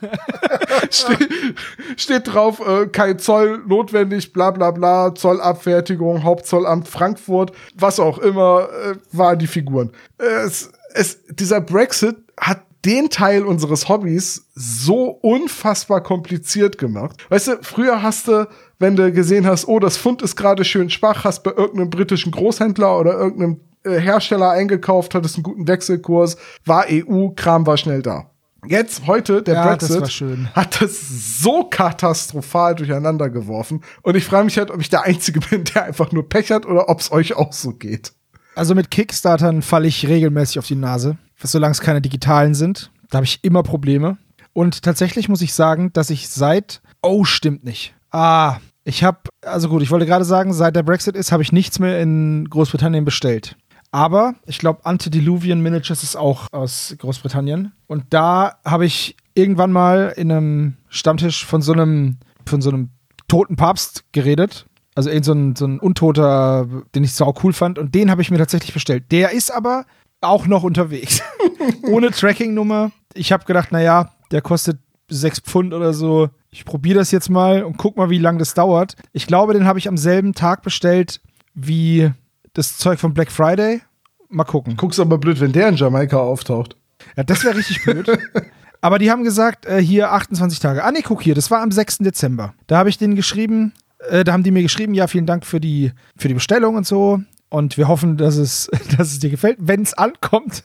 steht, steht drauf, äh, kein Zoll notwendig, bla bla bla, Zollabfertigung, Hauptzollamt Frankfurt, was auch immer, äh, waren die Figuren. Es, es, dieser Brexit hat den Teil unseres Hobbys so unfassbar kompliziert gemacht. Weißt du, früher hast du, wenn du gesehen hast, oh, das Pfund ist gerade schön schwach, hast bei irgendeinem britischen Großhändler oder irgendeinem äh, Hersteller eingekauft, hattest einen guten Wechselkurs, war EU, Kram war schnell da. Jetzt, heute, der Ja, das Brexit schön. hat das so katastrophal durcheinander geworfen. Und ich frage mich halt, ob ich der Einzige bin, der einfach nur Pech hat oder ob es euch auch so geht. Also mit Kickstartern falle ich regelmäßig auf die Nase, solange es keine digitalen sind. Da habe ich immer Probleme. Und tatsächlich muss ich sagen, dass ich seit. Oh, stimmt nicht. Ah, ich habe. Also gut, ich wollte gerade sagen, seit der Brexit ist, habe ich nichts mehr in Großbritannien bestellt. Aber ich glaube, Antediluvian Miniatures ist auch aus Großbritannien. Und da habe ich irgendwann mal in einem Stammtisch von so einem, von so einem toten Papst geredet. Also irgend so ein, so ein Untoter, den ich sau cool fand. Und den habe ich mir tatsächlich bestellt. Der ist aber auch noch unterwegs. Ohne Tracking-Nummer. Ich habe gedacht, naja, der kostet sechs Pfund oder so. Ich probiere das jetzt mal und guck mal, wie lange das dauert. Ich glaube, den habe ich am selben Tag bestellt wie das Zeug von Black Friday. Mal gucken. Guck's aber blöd, wenn der in Jamaika auftaucht. Ja, das wäre richtig blöd. Aber die haben gesagt, äh, hier 28 Tage. Ah, nee, guck hier, das war am 6. Dezember. Da habe ich denen geschrieben, äh, da haben die mir geschrieben, ja, vielen Dank für die, für die Bestellung und so. Und wir hoffen, dass es, dass es dir gefällt, wenn es ankommt.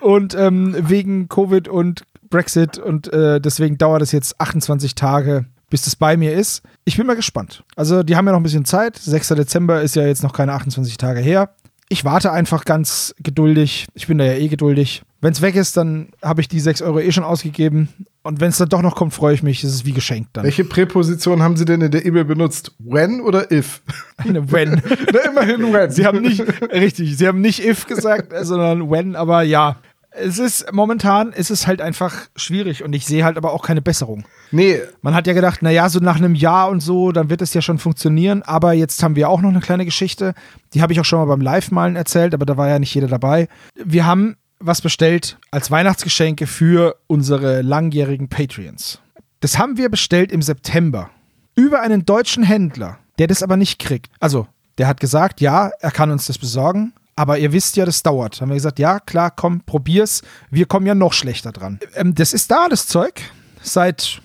Und ähm, wegen Covid und Brexit und äh, deswegen dauert es jetzt 28 Tage, bis das bei mir ist. Ich bin mal gespannt. Also, die haben ja noch ein bisschen Zeit. 6. Dezember ist ja jetzt noch keine 28 Tage her. Ich warte einfach ganz geduldig. Ich bin da ja eh geduldig. Wenn es weg ist, dann habe ich die 6 Euro eh schon ausgegeben. Und wenn es dann doch noch kommt, freue ich mich. Es ist wie geschenkt dann. Welche Präposition haben Sie denn in der E-Mail benutzt? When oder if? Eine when. Na, immerhin when. Sie haben nicht, richtig, sie haben nicht if gesagt, sondern when, aber ja. Es ist, momentan ist es halt einfach schwierig und ich sehe halt aber auch keine Besserung. Nee, Man hat ja gedacht, naja, so nach einem Jahr und so, dann wird es ja schon funktionieren. Aber jetzt haben wir auch noch eine kleine Geschichte. Die habe ich auch schon mal beim Live-Malen erzählt, aber da war ja nicht jeder dabei. Wir haben was bestellt als Weihnachtsgeschenke für unsere langjährigen Patreons. Das haben wir bestellt im September. Über einen deutschen Händler, der das aber nicht kriegt. Also, der hat gesagt, ja, er kann uns das besorgen. Aber ihr wisst ja, das dauert. Haben wir gesagt, ja, klar, komm, probier's. Wir kommen ja noch schlechter dran. Ähm, das ist da, das Zeug. Seit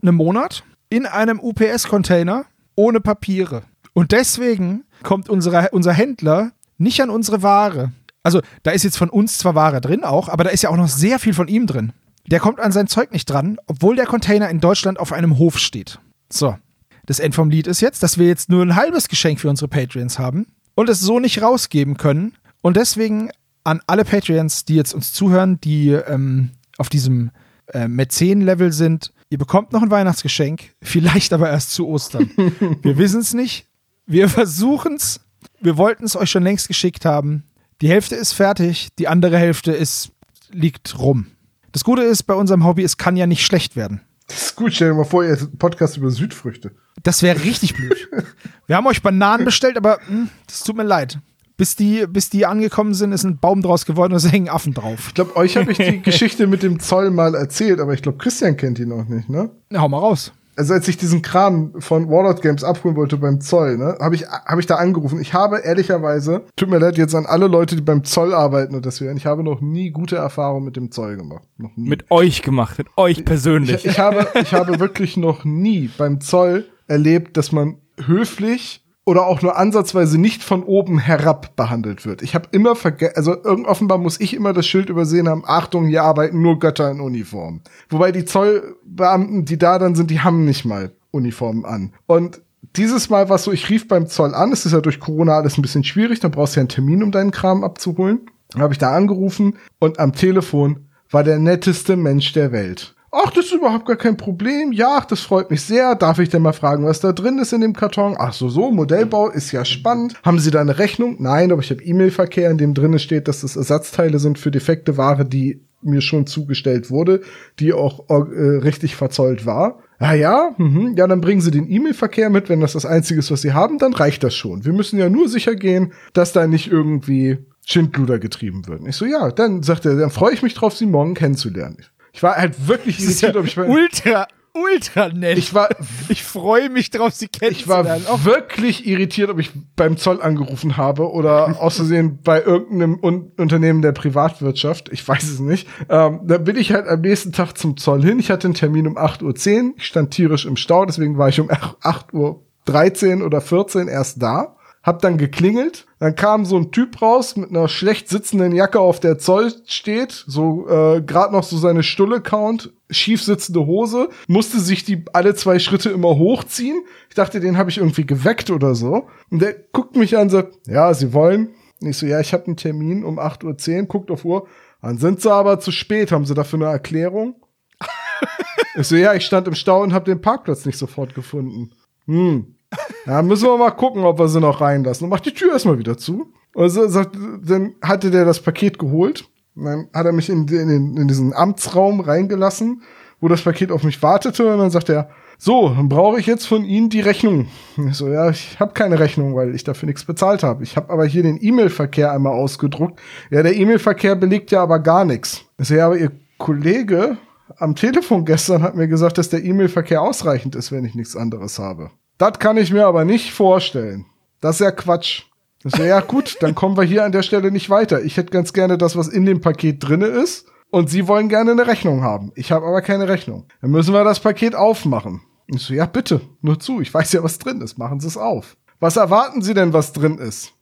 einem Monat in einem UPS-Container ohne Papiere. Und deswegen kommt unsere, unser Händler nicht an unsere Ware. Also, da ist jetzt von uns zwar Ware drin auch, aber da ist ja auch noch sehr viel von ihm drin. Der kommt an sein Zeug nicht dran, obwohl der Container in Deutschland auf einem Hof steht. So. Das End vom Lied ist jetzt, dass wir jetzt nur ein halbes Geschenk für unsere Patreons haben und es so nicht rausgeben können. Und deswegen an alle Patreons, die jetzt uns zuhören, die ähm, auf diesem äh, Mäzen-Level sind, ihr bekommt noch ein Weihnachtsgeschenk, vielleicht aber erst zu Ostern. wir wissen es nicht. Wir versuchen es. Wir wollten es euch schon längst geschickt haben. Die Hälfte ist fertig, die andere Hälfte ist, liegt rum. Das Gute ist bei unserem Hobby, es kann ja nicht schlecht werden. das ist gut. Stell dir mal vor, ihr Podcast über Südfrüchte. Das wäre richtig blöd. Wir haben euch Bananen bestellt, aber hm, das tut mir leid. Bis die, bis die angekommen sind, ist ein Baum draus geworden und es hängen Affen drauf. Ich glaube, euch habe ich die Geschichte mit dem Zoll mal erzählt, aber ich glaube, Christian kennt die noch nicht, ne? Na, hau mal raus. also als ich diesen Kram von Warlord Games abholen wollte beim Zoll, ne, habe ich, hab ich da angerufen. Ich habe ehrlicherweise, tut mir leid jetzt an alle Leute, die beim Zoll arbeiten und das wären, ich habe noch nie gute Erfahrungen mit dem Zoll gemacht. Noch nie. Mit euch gemacht, mit euch persönlich. Ich, ich, habe, ich habe wirklich noch nie beim Zoll erlebt, dass man höflich oder auch nur ansatzweise nicht von oben herab behandelt wird. Ich habe immer vergessen, also offenbar muss ich immer das Schild übersehen haben, Achtung, hier arbeiten nur Götter in Uniform. Wobei die Zollbeamten, die da dann sind, die haben nicht mal Uniformen an. Und dieses Mal war so, ich rief beim Zoll an, es ist ja durch Corona alles ein bisschen schwierig, dann brauchst du ja einen Termin, um deinen Kram abzuholen. Dann habe ich da angerufen und am Telefon war der netteste Mensch der Welt. Ach, das ist überhaupt gar kein Problem. Ja, ach, das freut mich sehr. Darf ich denn mal fragen, was da drin ist in dem Karton? Ach so, so, Modellbau ist ja spannend. Haben Sie da eine Rechnung? Nein, aber ich habe E-Mail-Verkehr, in dem drin steht, dass das Ersatzteile sind für defekte Ware, die mir schon zugestellt wurde, die auch äh, richtig verzollt war. Ah ja, mhm. ja, dann bringen Sie den E-Mail-Verkehr mit. Wenn das das Einzige ist, was Sie haben, dann reicht das schon. Wir müssen ja nur sicher gehen, dass da nicht irgendwie Schindluder getrieben wird. Ich so, ja, dann sagt er, dann freue ich mich drauf, Sie morgen kennenzulernen. Ich war halt wirklich irritiert, ob ich mein, ultra, ultra nett. Ich war, ich freue mich drauf, sie ich war kennenzulernen. wirklich irritiert, ob ich beim Zoll angerufen habe oder außersehen bei irgendeinem Un Unternehmen der Privatwirtschaft. Ich weiß es nicht. Ähm, da bin ich halt am nächsten Tag zum Zoll hin. Ich hatte einen Termin um 8.10 Uhr. Ich stand tierisch im Stau, deswegen war ich um 8.13 Uhr oder 14 erst da hab dann geklingelt, dann kam so ein Typ raus mit einer schlecht sitzenden Jacke, auf der Zoll steht, so äh, gerade noch so seine Stulle count, schief sitzende Hose, musste sich die alle zwei Schritte immer hochziehen. Ich dachte, den habe ich irgendwie geweckt oder so. Und der guckt mich an sagt, ja, Sie wollen? Und ich so, ja, ich habe einen Termin um 8.10 Uhr, guckt auf Uhr. Dann sind Sie aber zu spät. Haben Sie dafür eine Erklärung? ich so, ja, ich stand im Stau und habe den Parkplatz nicht sofort gefunden. Hm, ja, müssen wir mal gucken, ob wir sie noch reinlassen. Und macht die Tür erstmal wieder zu. Und so sagt, dann hatte der das Paket geholt. Und dann hat er mich in, in, in diesen Amtsraum reingelassen, wo das Paket auf mich wartete. Und dann sagt er, so, dann brauche ich jetzt von Ihnen die Rechnung. Ich so, ja, ich habe keine Rechnung, weil ich dafür nichts bezahlt habe. Ich habe aber hier den E-Mail-Verkehr einmal ausgedruckt. Ja, der E-Mail-Verkehr belegt ja aber gar nichts. Ich so, ja, aber Ihr Kollege am Telefon gestern hat mir gesagt, dass der E-Mail-Verkehr ausreichend ist, wenn ich nichts anderes habe. Das kann ich mir aber nicht vorstellen. Das ist ja Quatsch. Das ist ja gut, dann kommen wir hier an der Stelle nicht weiter. Ich hätte ganz gerne das, was in dem Paket drinne ist. Und Sie wollen gerne eine Rechnung haben. Ich habe aber keine Rechnung. Dann müssen wir das Paket aufmachen. Ich so, ja, bitte, nur zu. Ich weiß ja, was drin ist. Machen Sie es auf. Was erwarten Sie denn, was drin ist?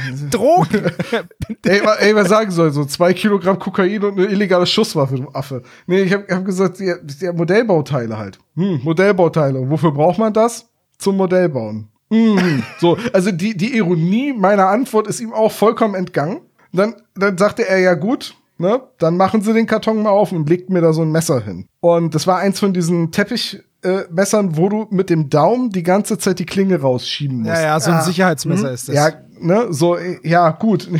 Drogen. ey, wa- ey, was sagen soll, so zwei Kilogramm Kokain und eine illegale Schusswaffe, du Affe. Nee, ich habe hab gesagt, ja, ja, Modellbauteile halt. Hm, Modellbauteile. Wofür braucht man das? Zum Modellbauen. Hm, so, also die, die Ironie meiner Antwort ist ihm auch vollkommen entgangen. Dann, dann sagte er, ja gut, ne, dann machen Sie den Karton mal auf und legt mir da so ein Messer hin. Und das war eins von diesen Teppich, äh, Messern, wo du mit dem Daumen die ganze Zeit die Klinge rausschieben musst. ja, ja, so ein Sicherheitsmesser ist das. Ja, ne, so, ja, gut.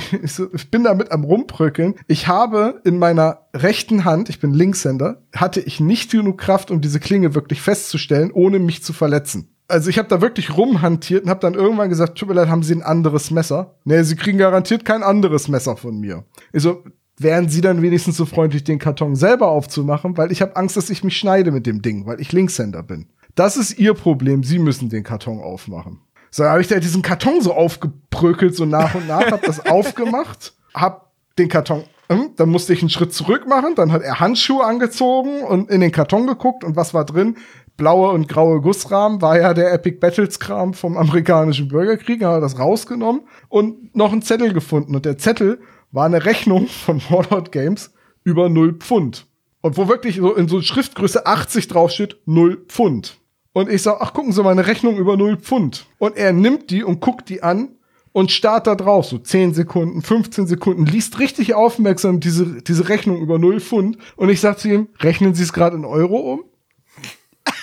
Ich bin damit am rumbröckeln. Ich habe in meiner rechten Hand, ich bin Linkshänder, hatte ich nicht genug Kraft, um diese Klinge wirklich festzustellen, ohne mich zu verletzen. Also ich habe da wirklich rumhantiert und habe dann irgendwann gesagt, tut mir leid, haben Sie ein anderes Messer? Nee, Sie kriegen garantiert kein anderes Messer von mir. Ich so, wären Sie dann wenigstens so freundlich, den Karton selber aufzumachen, weil ich habe Angst, dass ich mich schneide mit dem Ding, weil ich Linkshänder bin. Das ist Ihr Problem, Sie müssen den Karton aufmachen. So, habe ich da diesen Karton so aufgebrökelt, so nach und nach, hab das aufgemacht, hab den Karton, hm, dann musste ich einen Schritt zurück machen, dann hat er Handschuhe angezogen und in den Karton geguckt und was war drin? Blaue und graue Gussrahmen war ja der Epic Battles Kram vom amerikanischen Bürgerkrieg, dann hat er das rausgenommen und noch einen Zettel gefunden und der Zettel war eine Rechnung von Warlord Games über 0 Pfund. Und wo wirklich so in so Schriftgröße 80 draufsteht, 0 Pfund. Und ich sag, ach, gucken Sie mal, eine Rechnung über 0 Pfund. Und er nimmt die und guckt die an und starrt da drauf, so 10 Sekunden, 15 Sekunden, liest richtig aufmerksam diese, diese Rechnung über 0 Pfund. Und ich sag zu ihm, rechnen Sie es gerade in Euro um?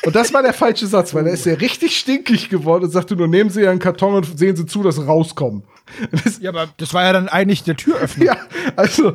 Und das war der falsche Satz, weil er ist ja richtig stinkig geworden und sagte nur, nehmen Sie einen Karton und sehen Sie zu, dass Sie rauskommen. Das, Ja, aber das war ja dann eigentlich der Türöffner. ja, also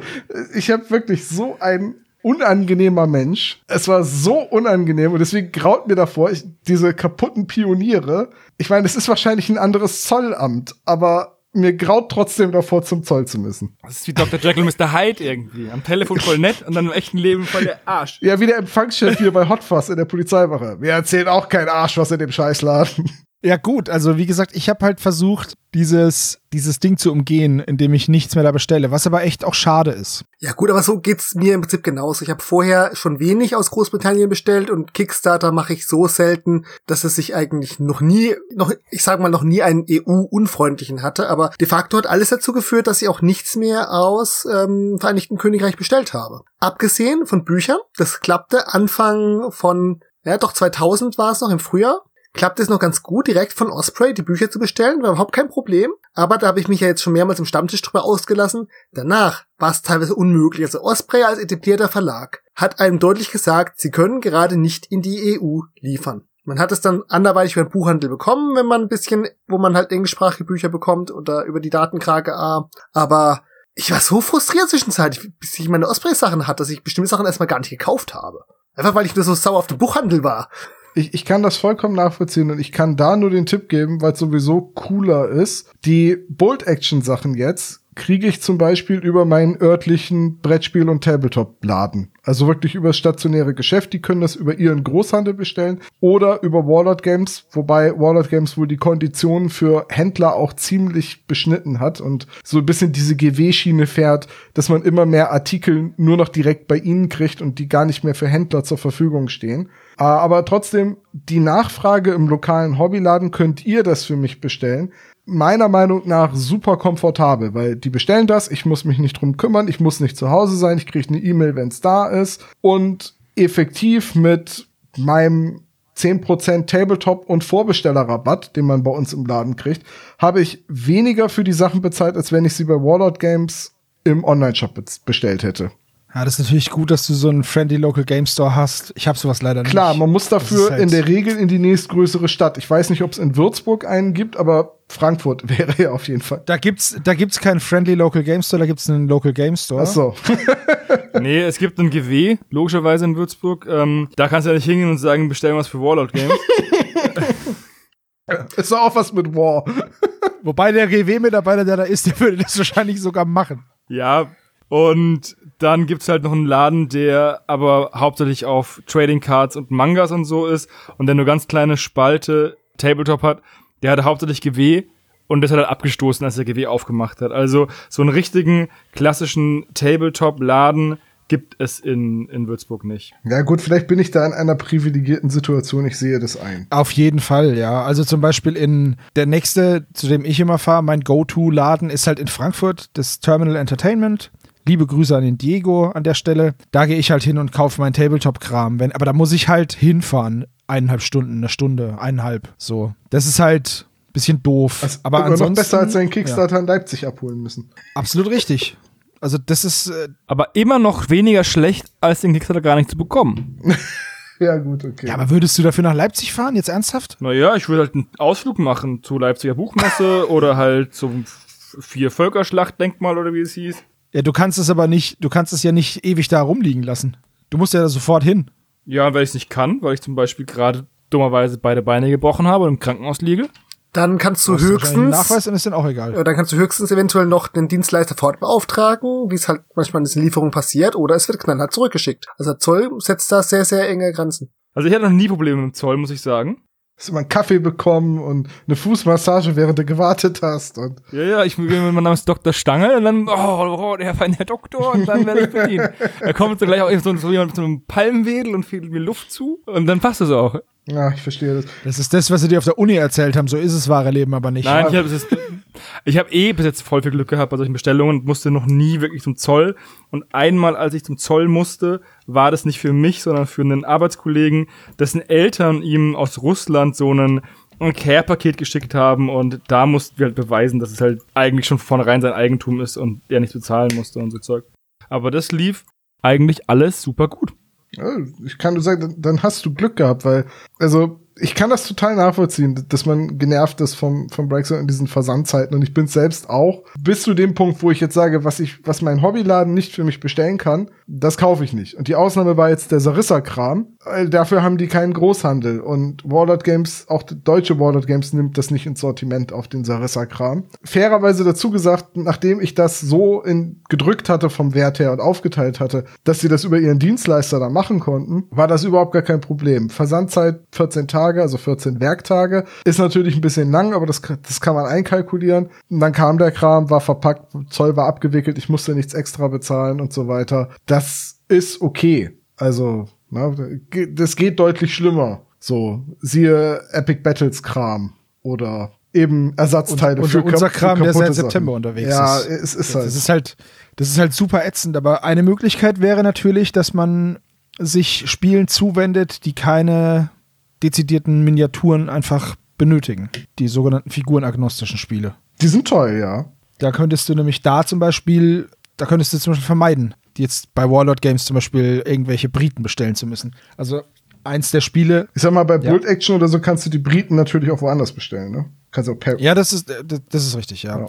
ich habe wirklich so ein unangenehmer Mensch. Es war so unangenehm und deswegen graut mir davor, ich, diese kaputten Pioniere. Ich meine, es ist wahrscheinlich ein anderes Zollamt, aber mir graut trotzdem davor, zum Zoll zu müssen. Das ist wie Dr. Jekyll und Mr. Hyde irgendwie. Am Telefon voll nett und dann im echten Leben voll der Arsch. Ja, wie der Empfangschef hier bei Hotfuss in der Polizeiwache. Wir erzählen auch kein Arsch was in dem Scheißladen. Ja, gut, also wie gesagt, ich habe halt versucht, dieses, dieses Ding zu umgehen, indem ich nichts mehr da bestelle, was aber echt auch schade ist. Ja gut, aber so geht's mir im Prinzip genauso. Ich habe vorher schon wenig aus Großbritannien bestellt und Kickstarter mache ich so selten, dass es sich eigentlich noch nie, noch ich sag mal noch nie einen EU-unfreundlichen hatte. Aber de facto hat alles dazu geführt, dass ich auch nichts mehr aus ähm, Vereinigten Königreich bestellt habe. Abgesehen von Büchern, das klappte Anfang von ja, doch 2000 war es noch im Frühjahr klappt es noch ganz gut, direkt von Osprey die Bücher zu bestellen, war überhaupt kein Problem. Aber da habe ich mich ja jetzt schon mehrmals im Stammtisch drüber ausgelassen. Danach war es teilweise unmöglich. Also Osprey als etablierter Verlag hat einem deutlich gesagt, sie können gerade nicht in die EU liefern. Man hat es dann anderweitig über den Buchhandel bekommen, wenn man ein bisschen, wo man halt englischsprachige Bücher bekommt oder über die Datenkrake A. Aber ich war so frustriert zwischenzeitlich, bis ich meine Osprey-Sachen hatte, dass ich bestimmte Sachen erstmal gar nicht gekauft habe. Einfach weil ich nur so sauer auf dem Buchhandel war ich, ich kann das vollkommen nachvollziehen und ich kann da nur den Tipp geben, weil es sowieso cooler ist. Die Bolt-Action-Sachen jetzt kriege ich zum Beispiel über meinen örtlichen Brettspiel- und Tabletop-Laden. Also wirklich über stationäre Geschäft. Die können das über ihren Großhandel bestellen oder über Warlord Games, wobei Warlord Games wohl die Konditionen für Händler auch ziemlich beschnitten hat und so ein bisschen diese GW-Schiene fährt, dass man immer mehr Artikel nur noch direkt bei ihnen kriegt und die gar nicht mehr für Händler zur Verfügung stehen. Ah, aber trotzdem, die Nachfrage im lokalen Hobbyladen könnt ihr das für mich bestellen. Meiner Meinung nach super komfortabel, weil die bestellen das, ich muss mich nicht drum kümmern, ich muss nicht zu Hause sein, ich kriege eine E-Mail, wenn es da ist. Und effektiv mit meinem 10% Tabletop und Vorbestellerrabatt, den man bei uns im Laden kriegt, habe ich weniger für die Sachen bezahlt, als wenn ich sie bei Warlord Games im Online-Shop bestellt hätte. Ja, das ist natürlich gut, dass du so einen Friendly Local Game Store hast. Ich habe sowas leider nicht. Klar, man muss dafür halt in der Regel in die nächstgrößere Stadt. Ich weiß nicht, ob es in Würzburg einen gibt, aber Frankfurt wäre ja auf jeden Fall. Da gibt's, da gibt's keinen Friendly Local Game Store, da gibt's einen Local Game Store. Ach so. nee, es gibt einen GW, logischerweise in Würzburg. Ähm, da kannst du ja nicht hingehen und sagen, bestellen was für Warlord Games. ist doch auch was mit War. Wobei der GW-Mitarbeiter, der da ist, der würde das wahrscheinlich sogar machen. Ja, und dann gibt's halt noch einen Laden, der aber hauptsächlich auf Trading Cards und Mangas und so ist und der nur ganz kleine Spalte Tabletop hat. Der hatte hauptsächlich GW und das hat er abgestoßen, als er GW aufgemacht hat. Also so einen richtigen klassischen Tabletop-Laden gibt es in, in Würzburg nicht. Ja gut, vielleicht bin ich da in einer privilegierten Situation, ich sehe das ein. Auf jeden Fall, ja. Also zum Beispiel in der nächste, zu dem ich immer fahre, mein Go-To-Laden ist halt in Frankfurt, das Terminal Entertainment. Liebe Grüße an den Diego an der Stelle. Da gehe ich halt hin und kaufe meinen Tabletop-Kram. aber da muss ich halt hinfahren. Eineinhalb Stunden, eine Stunde, eineinhalb. So. Das ist halt ein bisschen doof. Also, aber aber ansonsten, noch besser als seinen Kickstarter ja. in Leipzig abholen müssen. Absolut richtig. Also das ist. Äh aber immer noch weniger schlecht, als den Kickstarter gar nicht zu bekommen. ja, gut, okay. Ja, aber würdest du dafür nach Leipzig fahren, jetzt ernsthaft? Naja, ich würde halt einen Ausflug machen zur Leipziger Buchmesse oder halt zum Vier-Völkerschlacht-Denkmal oder wie es hieß. Ja, du kannst es aber nicht, du kannst es ja nicht ewig da rumliegen lassen. Du musst ja da sofort hin. Ja, weil ich es nicht kann, weil ich zum Beispiel gerade dummerweise beide Beine gebrochen habe und im Krankenhaus liege. Dann kannst du, du höchstens. Nachweis und ist dann auch egal. Dann kannst du höchstens eventuell noch den Dienstleister fort beauftragen, wie es halt manchmal in diesen Lieferungen passiert, oder es wird knallhart zurückgeschickt. Also der Zoll setzt da sehr, sehr enge Grenzen. Also ich hatte noch nie Probleme mit dem Zoll, muss ich sagen. Hast du mal einen Kaffee bekommen und eine Fußmassage, während du gewartet hast. Und ja, ja, ich bin mein Name ist Dr. Stange und dann, oh, oh der feine Herr Doktor und dann werde ich bedient. er kommt so gleich auch so, so jemand mit so einem Palmwedel und fehlt mir Luft zu und dann passt es auch. Ja, ich verstehe das. Das ist das, was sie dir auf der Uni erzählt haben. So ist es wahre Leben aber nicht. Nein, ich habe hab eh bis jetzt voll viel Glück gehabt bei solchen Bestellungen und musste noch nie wirklich zum Zoll. Und einmal, als ich zum Zoll musste, war das nicht für mich, sondern für einen Arbeitskollegen, dessen Eltern ihm aus Russland so einen ein Care-Paket geschickt haben und da mussten wir halt beweisen, dass es halt eigentlich schon vornherein sein Eigentum ist und er nichts bezahlen musste und so Zeug. Aber das lief eigentlich alles super gut. Ich kann nur sagen, dann hast du Glück gehabt, weil, also ich kann das total nachvollziehen, dass man genervt ist vom, vom Brexit in diesen Versandzeiten. Und ich bin selbst auch bis zu dem Punkt, wo ich jetzt sage, was ich, was mein Hobbyladen nicht für mich bestellen kann, das kaufe ich nicht. Und die Ausnahme war jetzt der Sarissa-Kram. Dafür haben die keinen Großhandel. Und Warlord Games, auch deutsche Warlord Games nimmt das nicht ins Sortiment auf den Sarissa-Kram. Fairerweise dazu gesagt, nachdem ich das so in, gedrückt hatte vom Wert her und aufgeteilt hatte, dass sie das über ihren Dienstleister da machen konnten, war das überhaupt gar kein Problem. Versandzeit 14 Tage Tage, also 14 Werktage. Ist natürlich ein bisschen lang, aber das, das kann man einkalkulieren. Und dann kam der Kram, war verpackt, Zoll war abgewickelt, ich musste nichts extra bezahlen und so weiter. Das ist okay. Also, na, das geht deutlich schlimmer. So, siehe Epic Battles Kram oder eben Ersatzteile und, und für unser Kram, der seit Sachen. September unterwegs ja, ist. Ja, es ist halt. Das ist halt, das ist halt super ätzend. Aber eine Möglichkeit wäre natürlich, dass man sich Spielen zuwendet, die keine dezidierten Miniaturen einfach benötigen. Die sogenannten figurenagnostischen Spiele. Die sind toll, ja. Da könntest du nämlich da zum Beispiel, da könntest du zum Beispiel vermeiden, jetzt bei Warlord Games zum Beispiel irgendwelche Briten bestellen zu müssen. Also eins der Spiele. Ich sag mal, bei Ja. Bolt Action oder so kannst du die Briten natürlich auch woanders bestellen, ne? Kannst auch per Ja, das ist, das das ist richtig, ja. Ja.